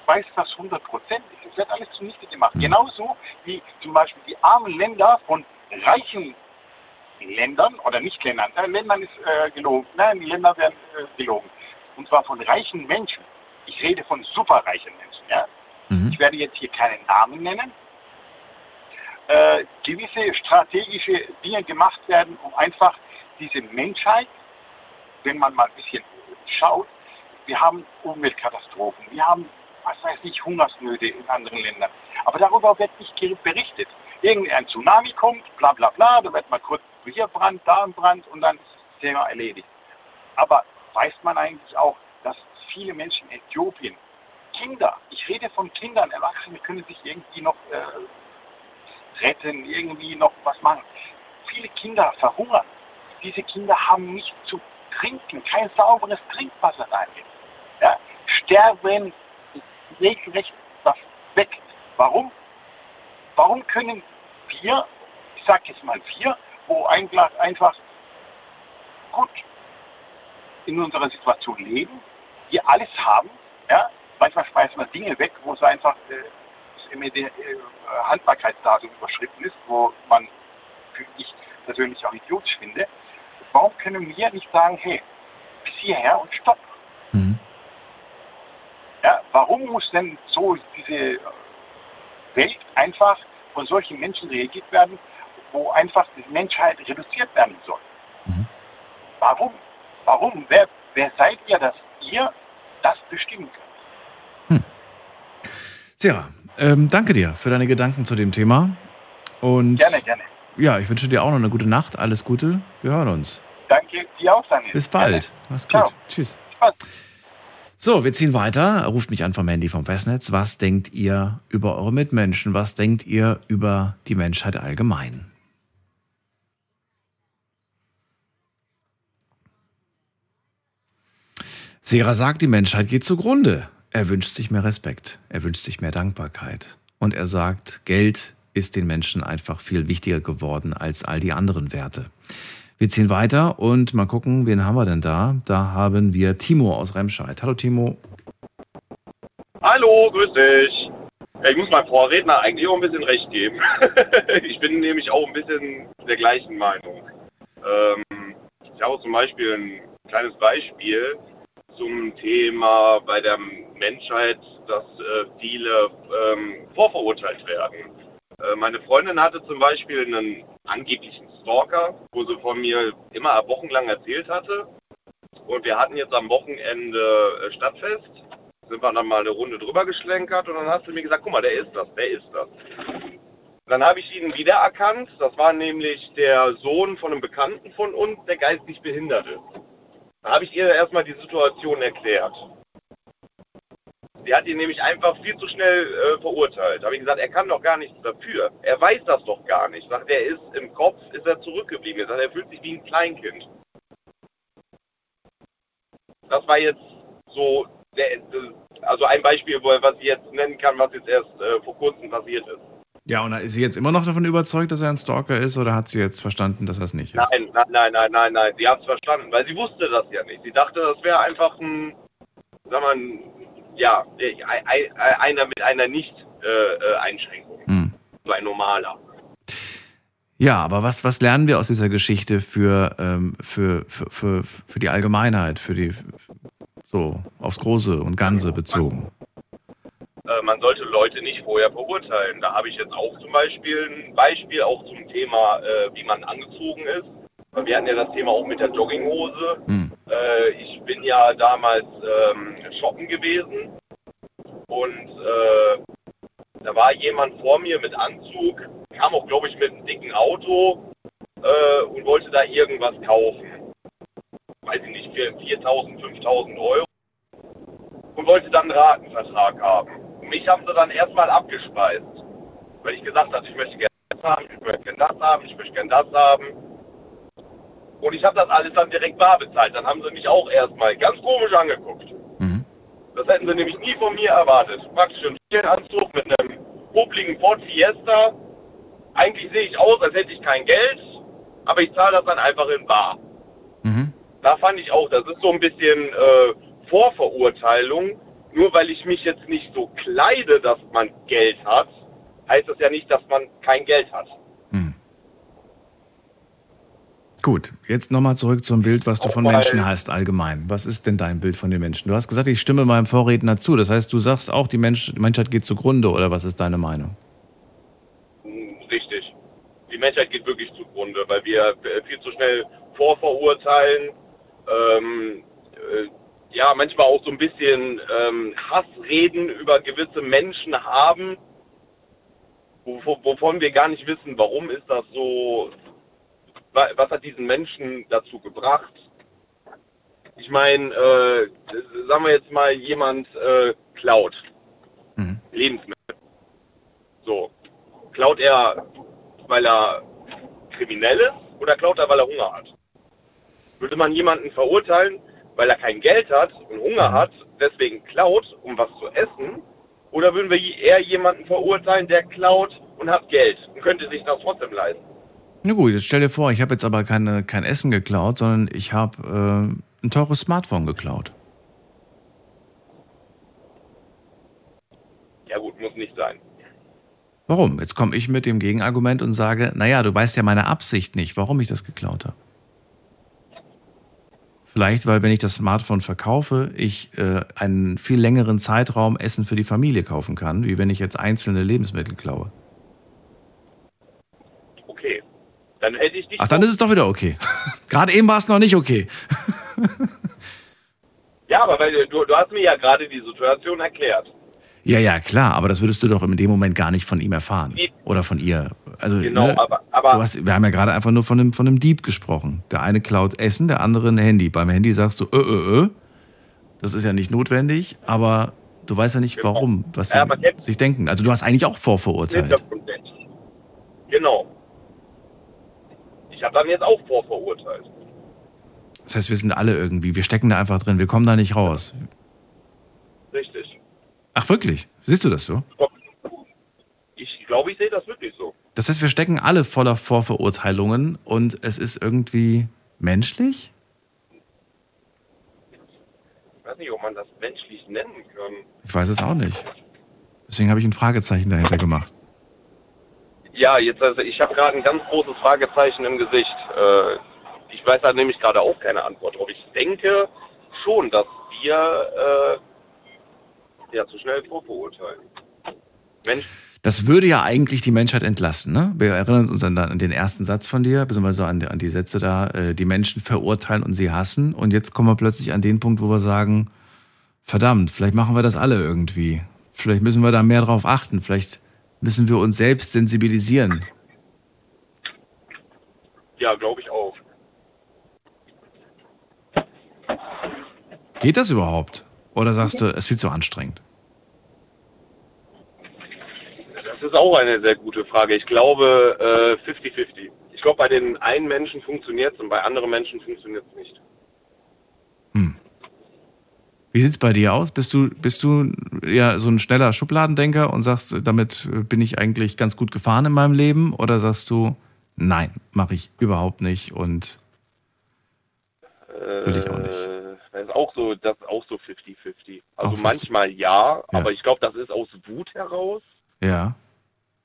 Weiß das hundertprozentig. Es wird alles zunichte gemacht. Genauso wie zum Beispiel die armen Länder von reichen Ländern oder nicht Ländern. Äh, Ländern ist äh, gelogen. Nein, die Länder werden äh, gelogen. Und zwar von reichen Menschen. Ich rede von superreichen Menschen. Ja? Ich werde jetzt hier keinen Namen nennen. Äh, gewisse strategische Dinge gemacht werden, um einfach diese Menschheit, wenn man mal ein bisschen schaut, wir haben Umweltkatastrophen, wir haben, was weiß ich, Hungersnöte in anderen Ländern. Aber darüber wird nicht berichtet. Irgendein Tsunami kommt, bla bla bla, da wird mal kurz hier Brand, da ein Brand und dann ist das Thema erledigt. Aber weiß man eigentlich auch, dass viele Menschen in Äthiopien, Kinder, ich rede von Kindern, Erwachsene können sich irgendwie noch äh, retten, irgendwie noch was machen. Viele Kinder verhungern. Diese Kinder haben nichts zu trinken, kein sauberes Trinkwasser rein. Ja? Sterben regelrecht das weg. Warum? Warum können wir, ich sage jetzt mal wir, wo einfach, einfach gut in unserer Situation leben, wir alles haben, ja, manchmal schmeißen wir Dinge weg, wo es einfach äh, das MD, äh, Haltbarkeitsdatum überschritten ist, wo man für ich persönlich auch idiotisch finde. Warum können wir nicht sagen, hey, bis hierher und stopp? Warum muss denn so diese Welt einfach von solchen Menschen reagiert werden, wo einfach die Menschheit reduziert werden soll? Warum? Warum? Wer, wer seid ihr, dass ihr das bestimmen könnt? Sarah, ähm, danke dir für deine Gedanken zu dem Thema. Und Gerne, gerne. ja, ich wünsche dir auch noch eine gute Nacht. Alles Gute. Wir hören uns. Danke dir auch, Daniel. Bis bald. Gerne. Mach's Ciao. gut. Tschüss. So, wir ziehen weiter. Ruft mich an vom Handy vom Festnetz. Was denkt ihr über eure Mitmenschen? Was denkt ihr über die Menschheit allgemein? Sera sagt, die Menschheit geht zugrunde. Er wünscht sich mehr Respekt. Er wünscht sich mehr Dankbarkeit. Und er sagt, Geld ist den Menschen einfach viel wichtiger geworden als all die anderen Werte. Wir ziehen weiter und mal gucken, wen haben wir denn da? Da haben wir Timo aus Remscheid. Hallo Timo. Hallo, grüß dich. Ich muss meinem Vorredner eigentlich auch ein bisschen recht geben. ich bin nämlich auch ein bisschen der gleichen Meinung. Ähm, ich habe zum Beispiel ein kleines Beispiel zum Thema bei der Menschheit, dass äh, viele ähm, vorverurteilt werden. Äh, meine Freundin hatte zum Beispiel einen angeblichen Stalker, wo sie von mir immer wochenlang erzählt hatte. Und wir hatten jetzt am Wochenende äh, Stadtfest, sind wir dann mal eine Runde drüber geschlenkert und dann hast du mir gesagt, guck mal, der ist das, der ist das. Dann habe ich ihn wiedererkannt. Das war nämlich der Sohn von einem Bekannten von uns, der geistig behindert ist. Da habe ich ihr erstmal die Situation erklärt. Sie hat ihn nämlich einfach viel zu schnell äh, verurteilt. Da habe ich gesagt, er kann doch gar nichts dafür. Er weiß das doch gar nicht. Sagt, er ist im Kopf, ist er zurückgeblieben. Er sagt, er fühlt sich wie ein Kleinkind. Das war jetzt so, der, also ein Beispiel, was ich jetzt nennen kann, was jetzt erst äh, vor kurzem passiert ist. Ja, und ist sie jetzt immer noch davon überzeugt, dass er ein Stalker ist, oder hat sie jetzt verstanden, dass er es nicht ist? Nein, nein, nein, nein, nein, nein. Sie hat es verstanden, weil sie wusste das ja nicht. Sie dachte, das wäre einfach ein, sag mal, ja, einer mit einer Nicht-Einschränkung. Äh, hm. So ein normaler. Ja, aber was, was lernen wir aus dieser Geschichte für, ähm, für, für, für, für die Allgemeinheit, für die, so aufs Große und Ganze bezogen? Äh, man sollte Leute nicht vorher verurteilen. Da habe ich jetzt auch zum Beispiel ein Beispiel auch zum Thema, äh, wie man angezogen ist. Wir hatten ja das Thema auch mit der Jogginghose. Hm. Äh, ich bin ja damals ähm, shoppen gewesen und äh, da war jemand vor mir mit Anzug, kam auch, glaube ich, mit einem dicken Auto äh, und wollte da irgendwas kaufen. Weiß ich nicht, für 4.000, 5.000 Euro und wollte dann einen Ratenvertrag haben. Und mich haben sie dann erstmal abgespeist, weil ich gesagt habe, ich möchte gerne das haben, ich möchte gerne das haben, ich möchte gerne das haben. Und ich habe das alles dann direkt bar bezahlt. Dann haben sie mich auch erstmal ganz komisch angeguckt. Mhm. Das hätten sie nämlich nie von mir erwartet. Praktisch ein Anzug mit einem popligen Ford Fiesta. Eigentlich sehe ich aus, als hätte ich kein Geld, aber ich zahle das dann einfach in bar. Mhm. Da fand ich auch, das ist so ein bisschen äh, Vorverurteilung. Nur weil ich mich jetzt nicht so kleide, dass man Geld hat, heißt das ja nicht, dass man kein Geld hat. Gut, jetzt nochmal zurück zum Bild, was du von Menschen hast allgemein. Was ist denn dein Bild von den Menschen? Du hast gesagt, ich stimme meinem Vorredner zu. Das heißt, du sagst auch, die, Mensch, die Menschheit geht zugrunde oder was ist deine Meinung? Richtig. Die Menschheit geht wirklich zugrunde, weil wir viel zu schnell vorverurteilen. Ähm, äh, ja, manchmal auch so ein bisschen ähm, Hassreden über gewisse Menschen haben, wovon wir gar nicht wissen, warum ist das so, was hat diesen Menschen dazu gebracht? Ich meine, äh, sagen wir jetzt mal, jemand äh, klaut mhm. Lebensmittel. So, klaut er, weil er kriminell ist oder klaut er, weil er Hunger hat? Würde man jemanden verurteilen, weil er kein Geld hat und Hunger mhm. hat, deswegen klaut, um was zu essen? Oder würden wir eher jemanden verurteilen, der klaut und hat Geld und könnte sich das trotzdem leisten? Na gut, jetzt stell dir vor, ich habe jetzt aber keine, kein Essen geklaut, sondern ich habe äh, ein teures Smartphone geklaut. Ja gut, muss nicht sein. Warum? Jetzt komme ich mit dem Gegenargument und sage, naja, du weißt ja meine Absicht nicht, warum ich das geklaut habe. Vielleicht, weil wenn ich das Smartphone verkaufe, ich äh, einen viel längeren Zeitraum Essen für die Familie kaufen kann, wie wenn ich jetzt einzelne Lebensmittel klaue. Dann hätte ich dich. Ach, dann ist es doch wieder okay. gerade eben war es noch nicht okay. ja, aber weil, du, du hast mir ja gerade die Situation erklärt. Ja, ja, klar, aber das würdest du doch in dem Moment gar nicht von ihm erfahren. Oder von ihr. Also, genau, ne, aber, aber hast, wir haben ja gerade einfach nur von einem, von einem Dieb gesprochen. Der eine klaut Essen, der andere ein Handy. Beim Handy sagst du, äh, äh, äh. Das ist ja nicht notwendig, aber du weißt ja nicht, warum, was sie ja, sich denken. Also du hast eigentlich auch vorverurteilt. Genau ich habe dann jetzt auch vorverurteilt. Das heißt, wir sind alle irgendwie, wir stecken da einfach drin, wir kommen da nicht raus. Richtig. Ach wirklich? Siehst du das so? Ich glaube, ich sehe das wirklich so. Das heißt, wir stecken alle voller Vorverurteilungen und es ist irgendwie menschlich? Ich weiß nicht, ob man das menschlich nennen kann. Ich weiß es auch nicht. Deswegen habe ich ein Fragezeichen dahinter gemacht. Ja, jetzt also ich habe gerade ein ganz großes Fragezeichen im Gesicht. Äh, ich weiß da nämlich gerade auch keine Antwort drauf. Ich denke schon, dass wir äh, ja zu schnell vorverurteilen. Mensch, Das würde ja eigentlich die Menschheit entlasten. Ne? Wir erinnern uns an, an den ersten Satz von dir, beziehungsweise an, die- an die Sätze da, äh, die Menschen verurteilen und sie hassen. Und jetzt kommen wir plötzlich an den Punkt, wo wir sagen, verdammt, vielleicht machen wir das alle irgendwie. Vielleicht müssen wir da mehr drauf achten. Vielleicht müssen wir uns selbst sensibilisieren. ja, glaube ich auch. Geht das überhaupt? Oder sagst du, es viel zu anstrengend? Das ist auch eine sehr gute Frage. Ich glaube äh, 50-50. Ich glaube, bei den einen Menschen funktioniert es und bei anderen Menschen funktioniert es nicht. Wie sieht's bei dir aus? Bist du, bist du ja so ein schneller Schubladendenker und sagst, damit bin ich eigentlich ganz gut gefahren in meinem Leben? Oder sagst du, nein, mache ich überhaupt nicht und will ich auch nicht? Äh, Das ist auch so, das ist auch so 50-50. Also Auch 50. manchmal ja, aber ich glaube, das ist aus Wut heraus. Ja.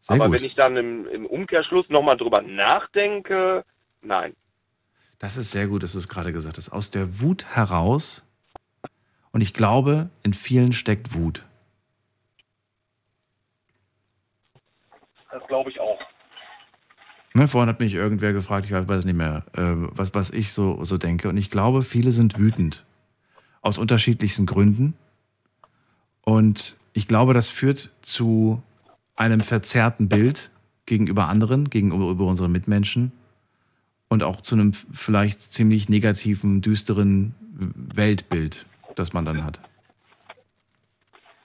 Sehr aber gut. wenn ich dann im, im Umkehrschluss nochmal drüber nachdenke, nein. Das ist sehr gut, dass du es gerade gesagt hast. Aus der Wut heraus. Und ich glaube, in vielen steckt Wut. Das glaube ich auch. Ne, vorhin hat mich irgendwer gefragt, ich weiß nicht mehr, äh, was, was ich so, so denke. Und ich glaube, viele sind wütend. Aus unterschiedlichsten Gründen. Und ich glaube, das führt zu einem verzerrten Bild gegenüber anderen, gegenüber unseren Mitmenschen. Und auch zu einem vielleicht ziemlich negativen, düsteren Weltbild, das man dann hat.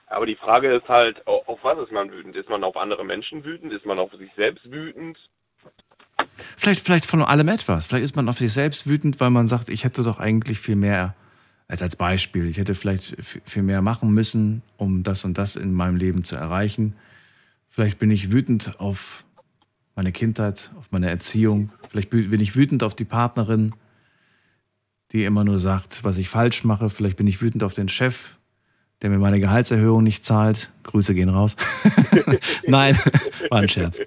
Aber die Frage ist halt, au- auf was ist man wütend? Ist man auf andere Menschen wütend? Ist man auf sich selbst wütend? Vielleicht, vielleicht von allem etwas. Vielleicht ist man auf sich selbst wütend, weil man sagt, ich hätte doch eigentlich viel mehr, als als Beispiel, ich hätte vielleicht viel mehr machen müssen, um das und das in meinem Leben zu erreichen. Vielleicht bin ich wütend auf meine Kindheit, auf meine Erziehung. Vielleicht bin ich wütend auf die Partnerin, die immer nur sagt, was ich falsch mache. Vielleicht bin ich wütend auf den Chef, der mir meine Gehaltserhöhung nicht zahlt. Grüße gehen raus. Nein, war ein Scherz.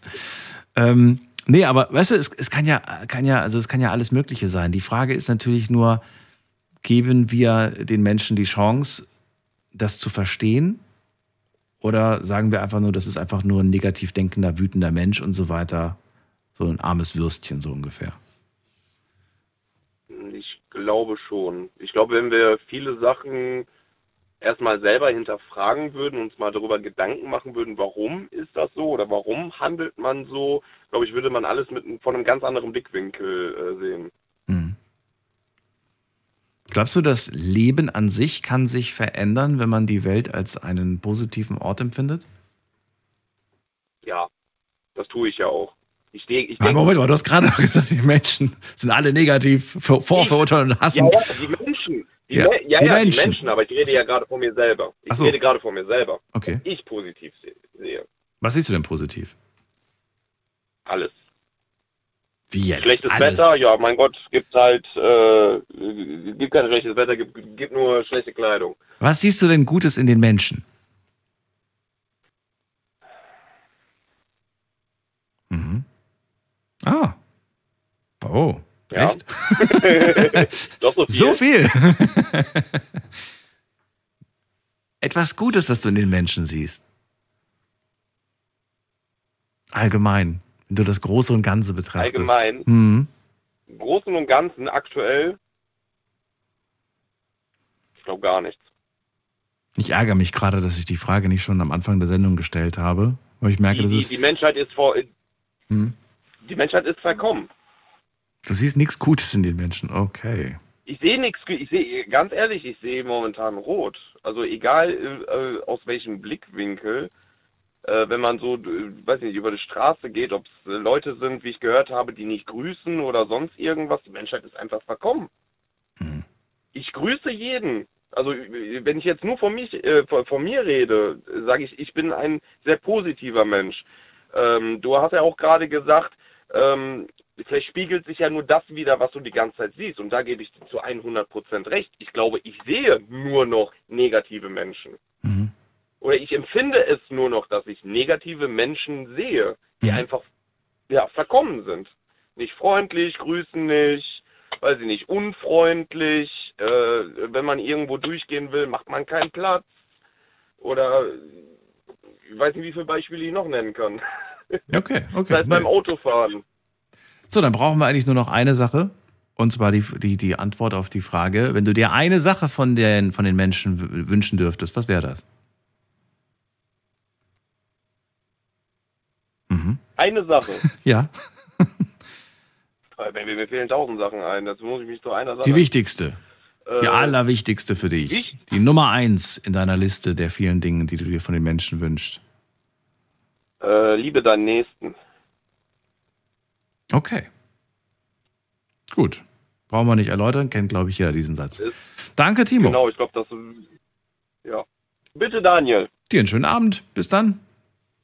Ähm, nee, aber weißt du, es, es kann ja, kann ja, also es kann ja alles Mögliche sein. Die Frage ist natürlich nur, geben wir den Menschen die Chance, das zu verstehen? Oder sagen wir einfach nur, das ist einfach nur ein negativ denkender, wütender Mensch und so weiter? So ein armes Würstchen, so ungefähr. Ich glaube schon. Ich glaube, wenn wir viele Sachen erstmal selber hinterfragen würden, uns mal darüber Gedanken machen würden, warum ist das so oder warum handelt man so, glaube ich, würde man alles mit von einem ganz anderen Blickwinkel äh, sehen. Glaubst du, das Leben an sich kann sich verändern, wenn man die Welt als einen positiven Ort empfindet? Ja, das tue ich ja auch. Ich, de ich denke, Moment mal, du hast gerade gesagt, die Menschen sind alle negativ, vor- vorverurteilt und hassen. ja, ja, die Menschen. Die Ja, Me ja, die ja, Menschen. die Menschen, aber ich rede ja gerade von mir selber. Ich so. rede gerade von mir selber. Okay. Was ich positiv se sehe. Was siehst du denn positiv? Alles. Wie jetzt? Schlechtes Alles. Wetter, ja, mein Gott, gibt halt, äh, gibt kein schlechtes Wetter, gibt, gibt nur schlechte Kleidung. Was siehst du denn Gutes in den Menschen? Ah. Oh. Ja. Echt? Doch so viel. So viel. Etwas Gutes, das du in den Menschen siehst. Allgemein, wenn du das Große und Ganze betrachtest. Allgemein. Mhm. Im Großen und Ganzen aktuell, ich glaube gar nichts. Ich ärgere mich gerade, dass ich die Frage nicht schon am Anfang der Sendung gestellt habe, weil ich merke, Die, das die, ist. die Menschheit ist vor, Hm. Die Menschheit ist verkommen. Du siehst nichts Gutes in den Menschen. Okay. Ich sehe nichts, ich sehe, ganz ehrlich, ich sehe momentan rot. Also egal äh, aus welchem Blickwinkel, äh, wenn man so, äh, weiß nicht, über die Straße geht, ob es äh, Leute sind, wie ich gehört habe, die nicht grüßen oder sonst irgendwas, die Menschheit ist einfach verkommen. Ich grüße jeden. Also äh, wenn ich jetzt nur von, mich, äh, von, von mir rede, sage ich, ich bin ein sehr positiver Mensch. ähm, du hast ja auch gerade gesagt, ähm, vielleicht spiegelt sich ja nur das wieder, was du die ganze Zeit siehst. Und da gebe ich dir zu 100% recht. Ich glaube, ich sehe nur noch negative Menschen. Mhm. Oder ich empfinde es nur noch, dass ich negative Menschen sehe, die einfach ja, verkommen sind. Nicht freundlich, grüßen nicht, weiß ich nicht, unfreundlich. Äh, wenn man irgendwo durchgehen will, macht man keinen Platz. Oder ich weiß nicht, wie viele Beispiele ich noch nennen kann. Okay, okay. Seit beim Autofahren. So, dann brauchen wir eigentlich nur noch eine Sache. Und zwar die, die, die Antwort auf die Frage, wenn du dir eine Sache von den, von den Menschen wünschen dürftest, was wäre das? Eine Sache. Ja, Mir, mir fehlen tausend Sachen ein. Dazu muss ich mich zu einer Sache. die wichtigste. Die Äh, allerwichtigste für dich. Die Nummer eins in deiner Liste der vielen Dinge, die du dir von den Menschen wünschst. Äh, liebe deinen Nächsten. Okay. Gut. Brauchen wir nicht erläutern, kennt, glaube ich, jeder diesen Satz. Danke, Timo. Genau, ich glaube, das. Ja. Bitte, Daniel. Dir einen schönen Abend. Bis dann.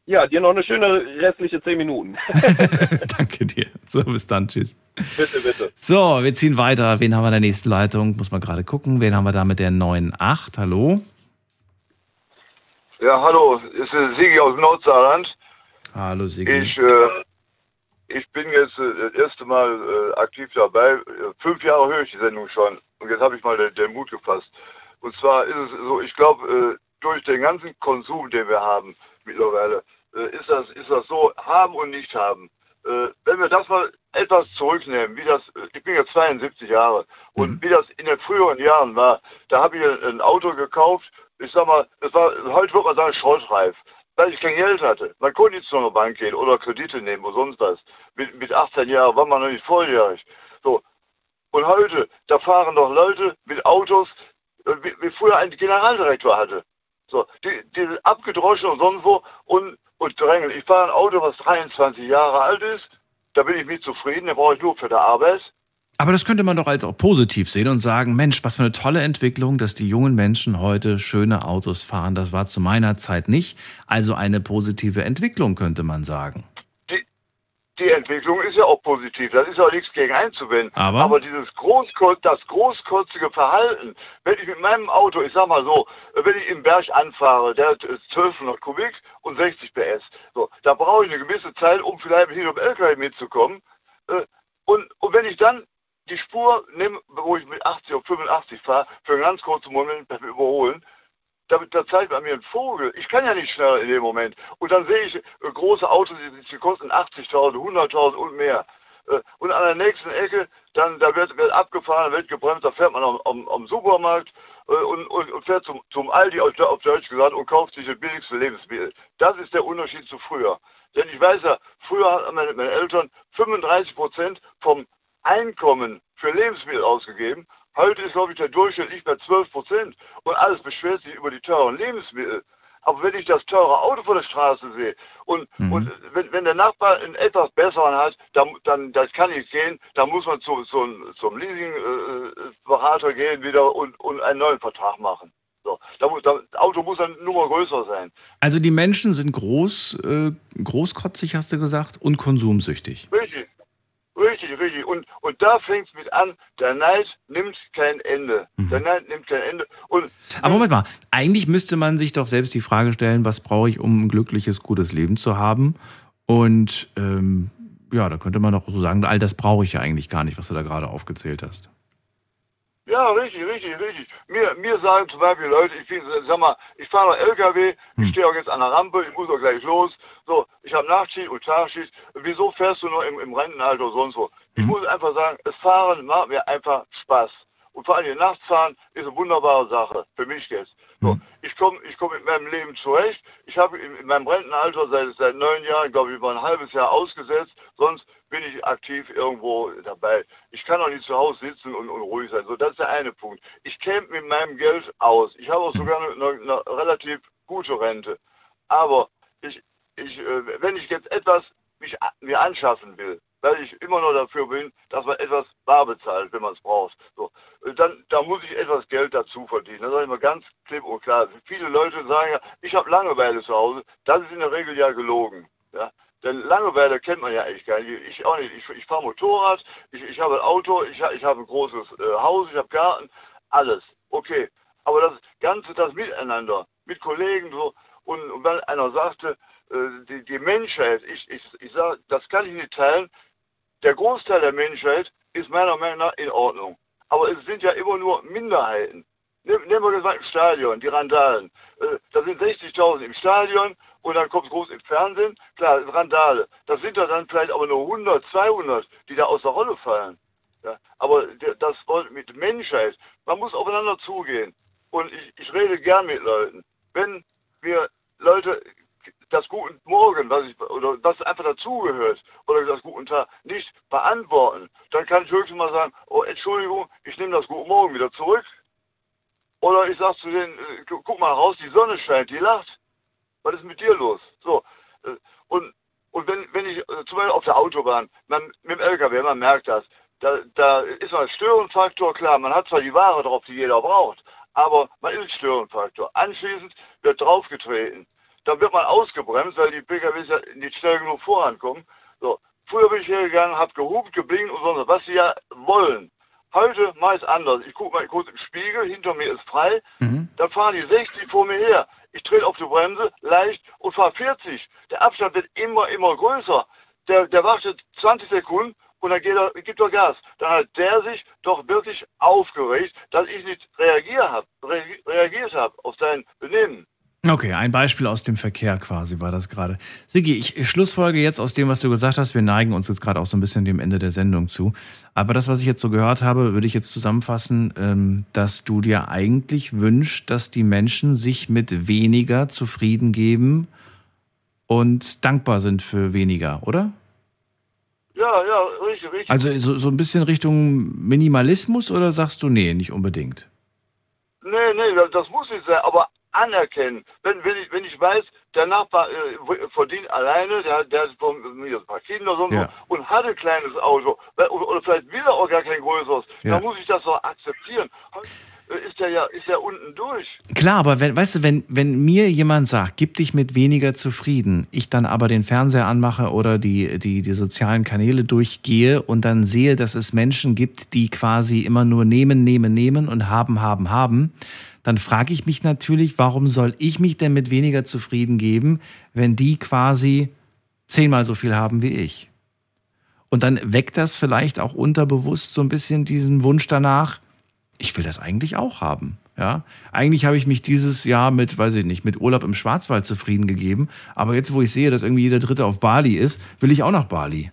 Ja, dir noch eine schöne restliche zehn Minuten. Danke dir. So, bis dann. Tschüss. bitte, bitte. So, wir ziehen weiter. Wen haben wir in der nächsten Leitung? Muss man gerade gucken. Wen haben wir da mit der 9.8? Hallo? Ja, hallo, ist Sigi aus Nordsaarland. Hallo, Sigi. Ich, äh, ich bin jetzt äh, das erste Mal äh, aktiv dabei. Äh, Fünf Jahre höre ich die Sendung schon. Und jetzt habe ich mal den, den Mut gefasst. Und zwar ist es so, ich glaube, äh, durch den ganzen Konsum, den wir haben mittlerweile, äh, ist, das, ist das so, haben und nicht haben. Wenn wir das mal etwas zurücknehmen, wie das, ich bin jetzt 72 Jahre, und wie das in den früheren Jahren war, da habe ich ein, Auto gekauft, ich sag mal, war, heute würde man sagen, schrottreif weil ich kein Geld hatte. Man konnte nicht zu einer Bank gehen oder Kredite nehmen oder sonst was. Mit, mit 18 Jahren war man noch nicht volljährig. So. Und heute, da fahren doch Leute mit Autos, äh, wie, wie früher ein Generaldirektor hatte. So, die, die sind abgedroschen und sonst wo und, und drängeln. Ich fahre ein Auto, was 23 Jahre alt ist. Da bin ich mit zufrieden, den brauche ich nur für die Arbeit. Aber das könnte man doch als auch positiv sehen und sagen, Mensch, was für eine tolle Entwicklung, dass die jungen Menschen heute schöne Autos fahren. Das war zu meiner Zeit nicht. Also eine positive Entwicklung, könnte man sagen. die Entwicklung ist ja auch positiv. Das ist auch nichts gegen einzuwenden. Aber? dieses Großkotz, das großkotzige Verhalten, wenn ich mit meinem Auto, ich sag mal so, wenn ich im Berg anfahre, der hat äh, 1200 Kubik und 60 PS, so, da brauche ich eine gewisse Zeit, um vielleicht mit dem LKW mitzukommen. Äh, Und, und wenn ich dann die Spur wo ich mit 80 oder 85 fahre, für einen ganz kurzen Moment Überholen, da, da zeigt man mir ein Vogel. Ich kann ja nicht schneller in dem Moment. Und dann sehe ich äh, große Autos, die, die kosten 80.000, 100.000 und mehr. Äh, und an der nächsten Ecke, dann da wird, wird abgefahren, wird gebremst, da fährt man am, am, am Supermarkt äh, und, und, und fährt zum, zum Aldi, auf, auf Deutsch gesagt, und kauft sich das billigste Lebensmittel. Das ist der Unterschied zu früher. Denn ich weiß ja, früher haben meine, meine Eltern 35 Prozent vom Einkommen für Lebensmittel ausgegeben. Heute ist, glaube ich, der Durchschnitt nicht bei 12 Prozent. Und alles beschwert sich über die teuren Lebensmittel. Aber wenn ich das teure Auto vor der Straße sehe und, und wenn, wenn der Nachbar einen etwas besseren hat, dann, dann das kann ich sehen, dann muss man zu, zu, zum Leasingberater gehen wieder und, und einen neuen Vertrag machen. So, da muss, da, das Auto muss dann nur mal größer sein. Also die Menschen sind groß, äh, großkotzig, hast du gesagt, und konsumsüchtig. Richtig, richtig, richtig. Und, und da fängt es mit an, der Neid nimmt kein Ende. Der Neid nimmt kein Ende. Und Aber Moment mal, eigentlich müsste man sich doch selbst die Frage stellen, was brauche ich, um ein glückliches, gutes Leben zu haben? Und ähm, ja, da könnte man doch so sagen, all das brauche ich ja eigentlich gar nicht, was du da gerade aufgezählt hast. Ja, richtig, richtig, richtig. Mir, mir sagen zum Beispiel Leute, ich bin, sag mal, ich fahre noch LKW, ich stehe auch jetzt an der Rampe, ich muss auch gleich los. So, ich habe Nachtschicht und Tagschicht. Wieso fährst du nur im, im Rentenalter oder sonst wo? Ich muss einfach sagen, das Fahren macht mir einfach Spaß. Und vor allem nachts fahren ist eine wunderbare Sache, für mich jetzt. So, ich komme ich komm mit meinem Leben zurecht. Ich habe in, in meinem Rentenalter seit, seit neun Jahren, glaube ich, über ein halbes Jahr ausgesetzt. Sonst bin ich aktiv irgendwo dabei. Ich kann auch nicht zu Hause sitzen und, und ruhig sein. So, das ist der eine Punkt. Ich käme mit meinem Geld aus. Ich habe auch sogar eine, eine, eine relativ gute Rente. Aber ich, ich, äh, wenn ich jetzt etwas mich, mir anschaffen will, weil ich immer noch dafür bin, dass man etwas bar bezahlt, wenn man es braucht. So, dann da muss ich etwas Geld dazu verdienen. Das sage ich mal ganz klipp und klar. Viele Leute sagen ja, ich habe Langeweile zu Hause. Das ist in der Regel ja gelogen. Ja? Denn Langeweile kennt man ja eigentlich gar nicht. Ich auch nicht. Ich, ich fahre Motorrad, ich, ich habe ein Auto, ich, ich habe ein großes äh, Haus, ich habe Garten, alles. Okay. Aber das Ganze, das Miteinander, mit Kollegen so, und, und wenn einer sagte, äh, die, die Menschheit, ich, ich, ich sage, das kann ich nicht teilen, der Großteil der Menschheit ist meiner Meinung nach in Ordnung. Aber es sind ja immer nur Minderheiten. Nehmen wir das im Stadion, die Randalen. Äh, da sind 60.000 im Stadion und dann kommt groß im Fernsehen. Klar, Randale. Das sind ja dann vielleicht aber nur 100, 200, die da aus der Rolle fallen. Ja, aber das mit Menschheit, man muss aufeinander zugehen. Und ich, ich rede gern mit Leuten. Wenn wir Leute das Guten Morgen, was ich, oder was einfach dazugehört, oder das Guten Tag nicht beantworten, dann kann ich höchstens mal sagen, oh Entschuldigung, ich nehme das Guten Morgen wieder zurück. Oder ich sage zu denen, äh, guck mal raus, die Sonne scheint, die lacht. Was ist mit dir los? So. Äh, und, und wenn, wenn ich äh, zum Beispiel auf der Autobahn, man, mit dem LKW, man merkt das, da, da ist man Störenfaktor, klar, man hat zwar die Ware drauf, die jeder braucht, aber man ist Störenfaktor. Anschließend wird draufgetreten. Dann wird man ausgebremst, weil die PKWs ja nicht schnell genug vorankommen. So. Früher bin ich hergegangen, habe gehupt, geblinkt und so, was sie ja wollen. Heute es anders. Ich gucke mal kurz im Spiegel, hinter mir ist frei. Mhm. Dann fahren die 60 vor mir her. Ich trete auf die Bremse, leicht und fahre 40. Der Abstand wird immer, immer größer. Der, der wartet 20 Sekunden und dann geht er, gibt er Gas. Dann hat der sich doch wirklich aufgeregt, dass ich nicht reagiert habe reagiert hab auf sein Benehmen. Okay, ein Beispiel aus dem Verkehr quasi war das gerade. Sigi, ich schlussfolge jetzt aus dem, was du gesagt hast. Wir neigen uns jetzt gerade auch so ein bisschen dem Ende der Sendung zu. Aber das, was ich jetzt so gehört habe, würde ich jetzt zusammenfassen, ähm, dass du dir eigentlich wünschst, dass die Menschen sich mit weniger zufrieden geben und dankbar sind für weniger, oder? Ja, ja, richtig, richtig. Also so, so ein bisschen Richtung Minimalismus oder sagst du, nee, nicht unbedingt? Nee, nee, das muss nicht sein. Aber anerkennen. Wenn, wenn, ich, wenn ich weiß, der Nachbar äh, verdient alleine, der, der hat ein paar Kinder so ja. und hat ein kleines Auto, oder, oder vielleicht will er auch gar kein größeres, ja. dann muss ich das doch akzeptieren. Äh, ist er ja, ist ja unten durch. Klar, aber wenn, weißt du, wenn, wenn mir jemand sagt, gib dich mit weniger zufrieden, ich dann aber den Fernseher anmache oder die, die, die sozialen Kanäle durchgehe und dann sehe, dass es Menschen gibt, die quasi immer nur nehmen, nehmen, nehmen und haben, haben, haben, dann frage ich mich natürlich, warum soll ich mich denn mit weniger zufrieden geben, wenn die quasi zehnmal so viel haben wie ich? Und dann weckt das vielleicht auch unterbewusst so ein bisschen diesen Wunsch danach, ich will das eigentlich auch haben. Ja, eigentlich habe ich mich dieses Jahr mit, weiß ich nicht, mit Urlaub im Schwarzwald zufrieden gegeben. Aber jetzt, wo ich sehe, dass irgendwie jeder Dritte auf Bali ist, will ich auch nach Bali.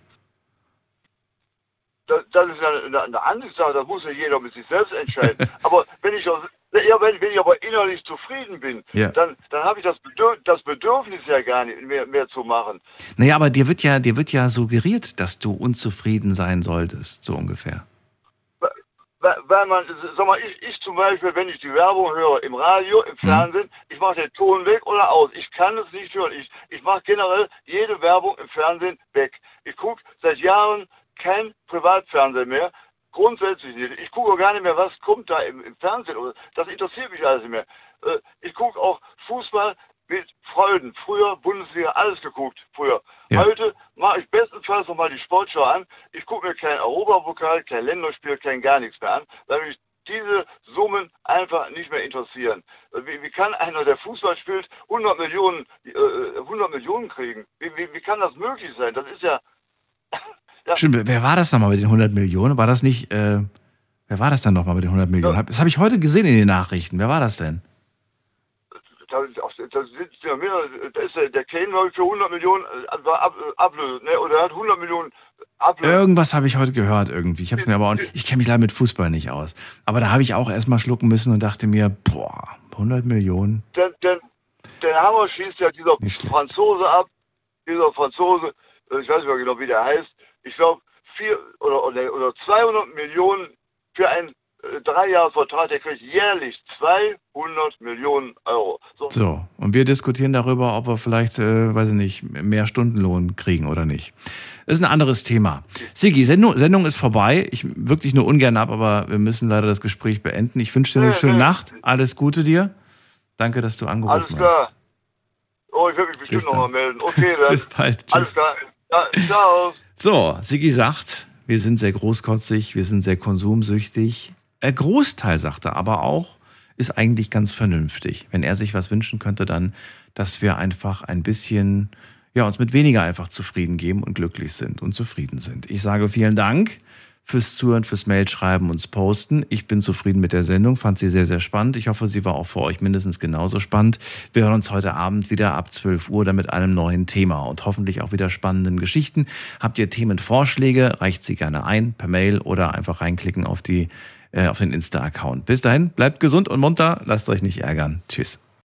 Das, das ist ja eine, eine andere Sache, das muss ja jeder mit sich selbst entscheiden. aber wenn ich ja, wenn, wenn ich aber innerlich zufrieden bin, ja. dann, dann habe ich das, Bedürf das Bedürfnis ja gar nicht mehr, mehr zu machen. Naja, aber dir wird ja, dir wird ja suggeriert, dass du unzufrieden sein solltest, so ungefähr. Weil, weil man, sag mal, ich, ich zum Beispiel, wenn ich die Werbung höre im Radio, im mhm. Fernsehen, mhm. ich mache den Ton weg oder aus. Ich kann es nicht hören. Ich, ich mache generell jede Werbung im Fernsehen weg. Ich gucke seit Jahren kein Privatfernsehen mehr grundsätzlich nicht. Ich gucke auch gar nicht mehr, was kommt da im, im Fernsehen. Das interessiert mich alles nicht mehr. Äh, ich gucke auch Fußball mit Freuden. Früher Bundesliga alles geguckt, früher. Ja. Heute mache ich bestenfalls nochmal die Sportschau an. Ich gucke mir kein Europapokal, kein Länderspiel, kein gar nichts mehr an, weil mich diese Summen einfach nicht mehr interessieren. Äh, wie, wie kann einer, der Fußball spielt, 100 Millionen, äh, 100 Millionen kriegen? Wie, wie, wie kann das möglich sein? Das ist ja, ja. Stimmt, wer war das nochmal mit den 100 Millionen? War das nicht, äh, wer war das dann nochmal mit den 100 Millionen? Ja. Das habe ich heute gesehen in den Nachrichten. Wer war das denn? Da, da, da ist der, der Kane für 100 Millionen äh, war ab, äh, ablöst, ne? oder er hat 100 Millionen ablöst. Irgendwas habe ich heute gehört irgendwie. Ich habe mir aber auch, ich kenne mich leider mit Fußball nicht aus. Aber da habe ich auch erstmal schlucken müssen und dachte mir, boah, 100 Millionen. Den, den, den Hammer schießt ja dieser Franzose ab, dieser Franzose, äh, ich weiß nicht mehr genau, wie der heißt, ich glaube, vier oder, oder, oder 200 Millionen für einen äh, Dreijahresvertrag, der kriegt jährlich 200 Millionen Euro. So. so. und wir diskutieren darüber, ob wir vielleicht, äh, weiß ich nicht, mehr Stundenlohn kriegen oder nicht. Das ist ein anderes Thema. Sigi, Sendung, Sendung ist vorbei. Ich wirklich nur ungern ab, aber wir müssen leider das Gespräch beenden. Ich wünsche dir eine nee, schöne nee. Nacht. Alles Gute dir. Danke, dass du angerufen Alles klar. hast. Oh, ich werde mich bestimmt nochmal melden. Okay, dann. Bis bald. Tschüss. Alles klar. Ciao. So, Sigi sagt, wir sind sehr großkotzig, wir sind sehr konsumsüchtig. Ein Großteil, sagt er aber auch, ist eigentlich ganz vernünftig. Wenn er sich was wünschen könnte, dann, dass wir einfach ein bisschen, ja, uns mit weniger einfach zufrieden geben und glücklich sind und zufrieden sind. Ich sage vielen Dank fürs Zuhören, fürs Mailschreiben und Posten. Ich bin zufrieden mit der Sendung, fand sie sehr, sehr spannend. Ich hoffe, sie war auch für euch mindestens genauso spannend. Wir hören uns heute Abend wieder ab 12 Uhr dann mit einem neuen Thema und hoffentlich auch wieder spannenden Geschichten. Habt ihr Themenvorschläge, reicht sie gerne ein per Mail oder einfach reinklicken auf, die, äh, auf den Insta-Account. Bis dahin, bleibt gesund und munter, lasst euch nicht ärgern. Tschüss.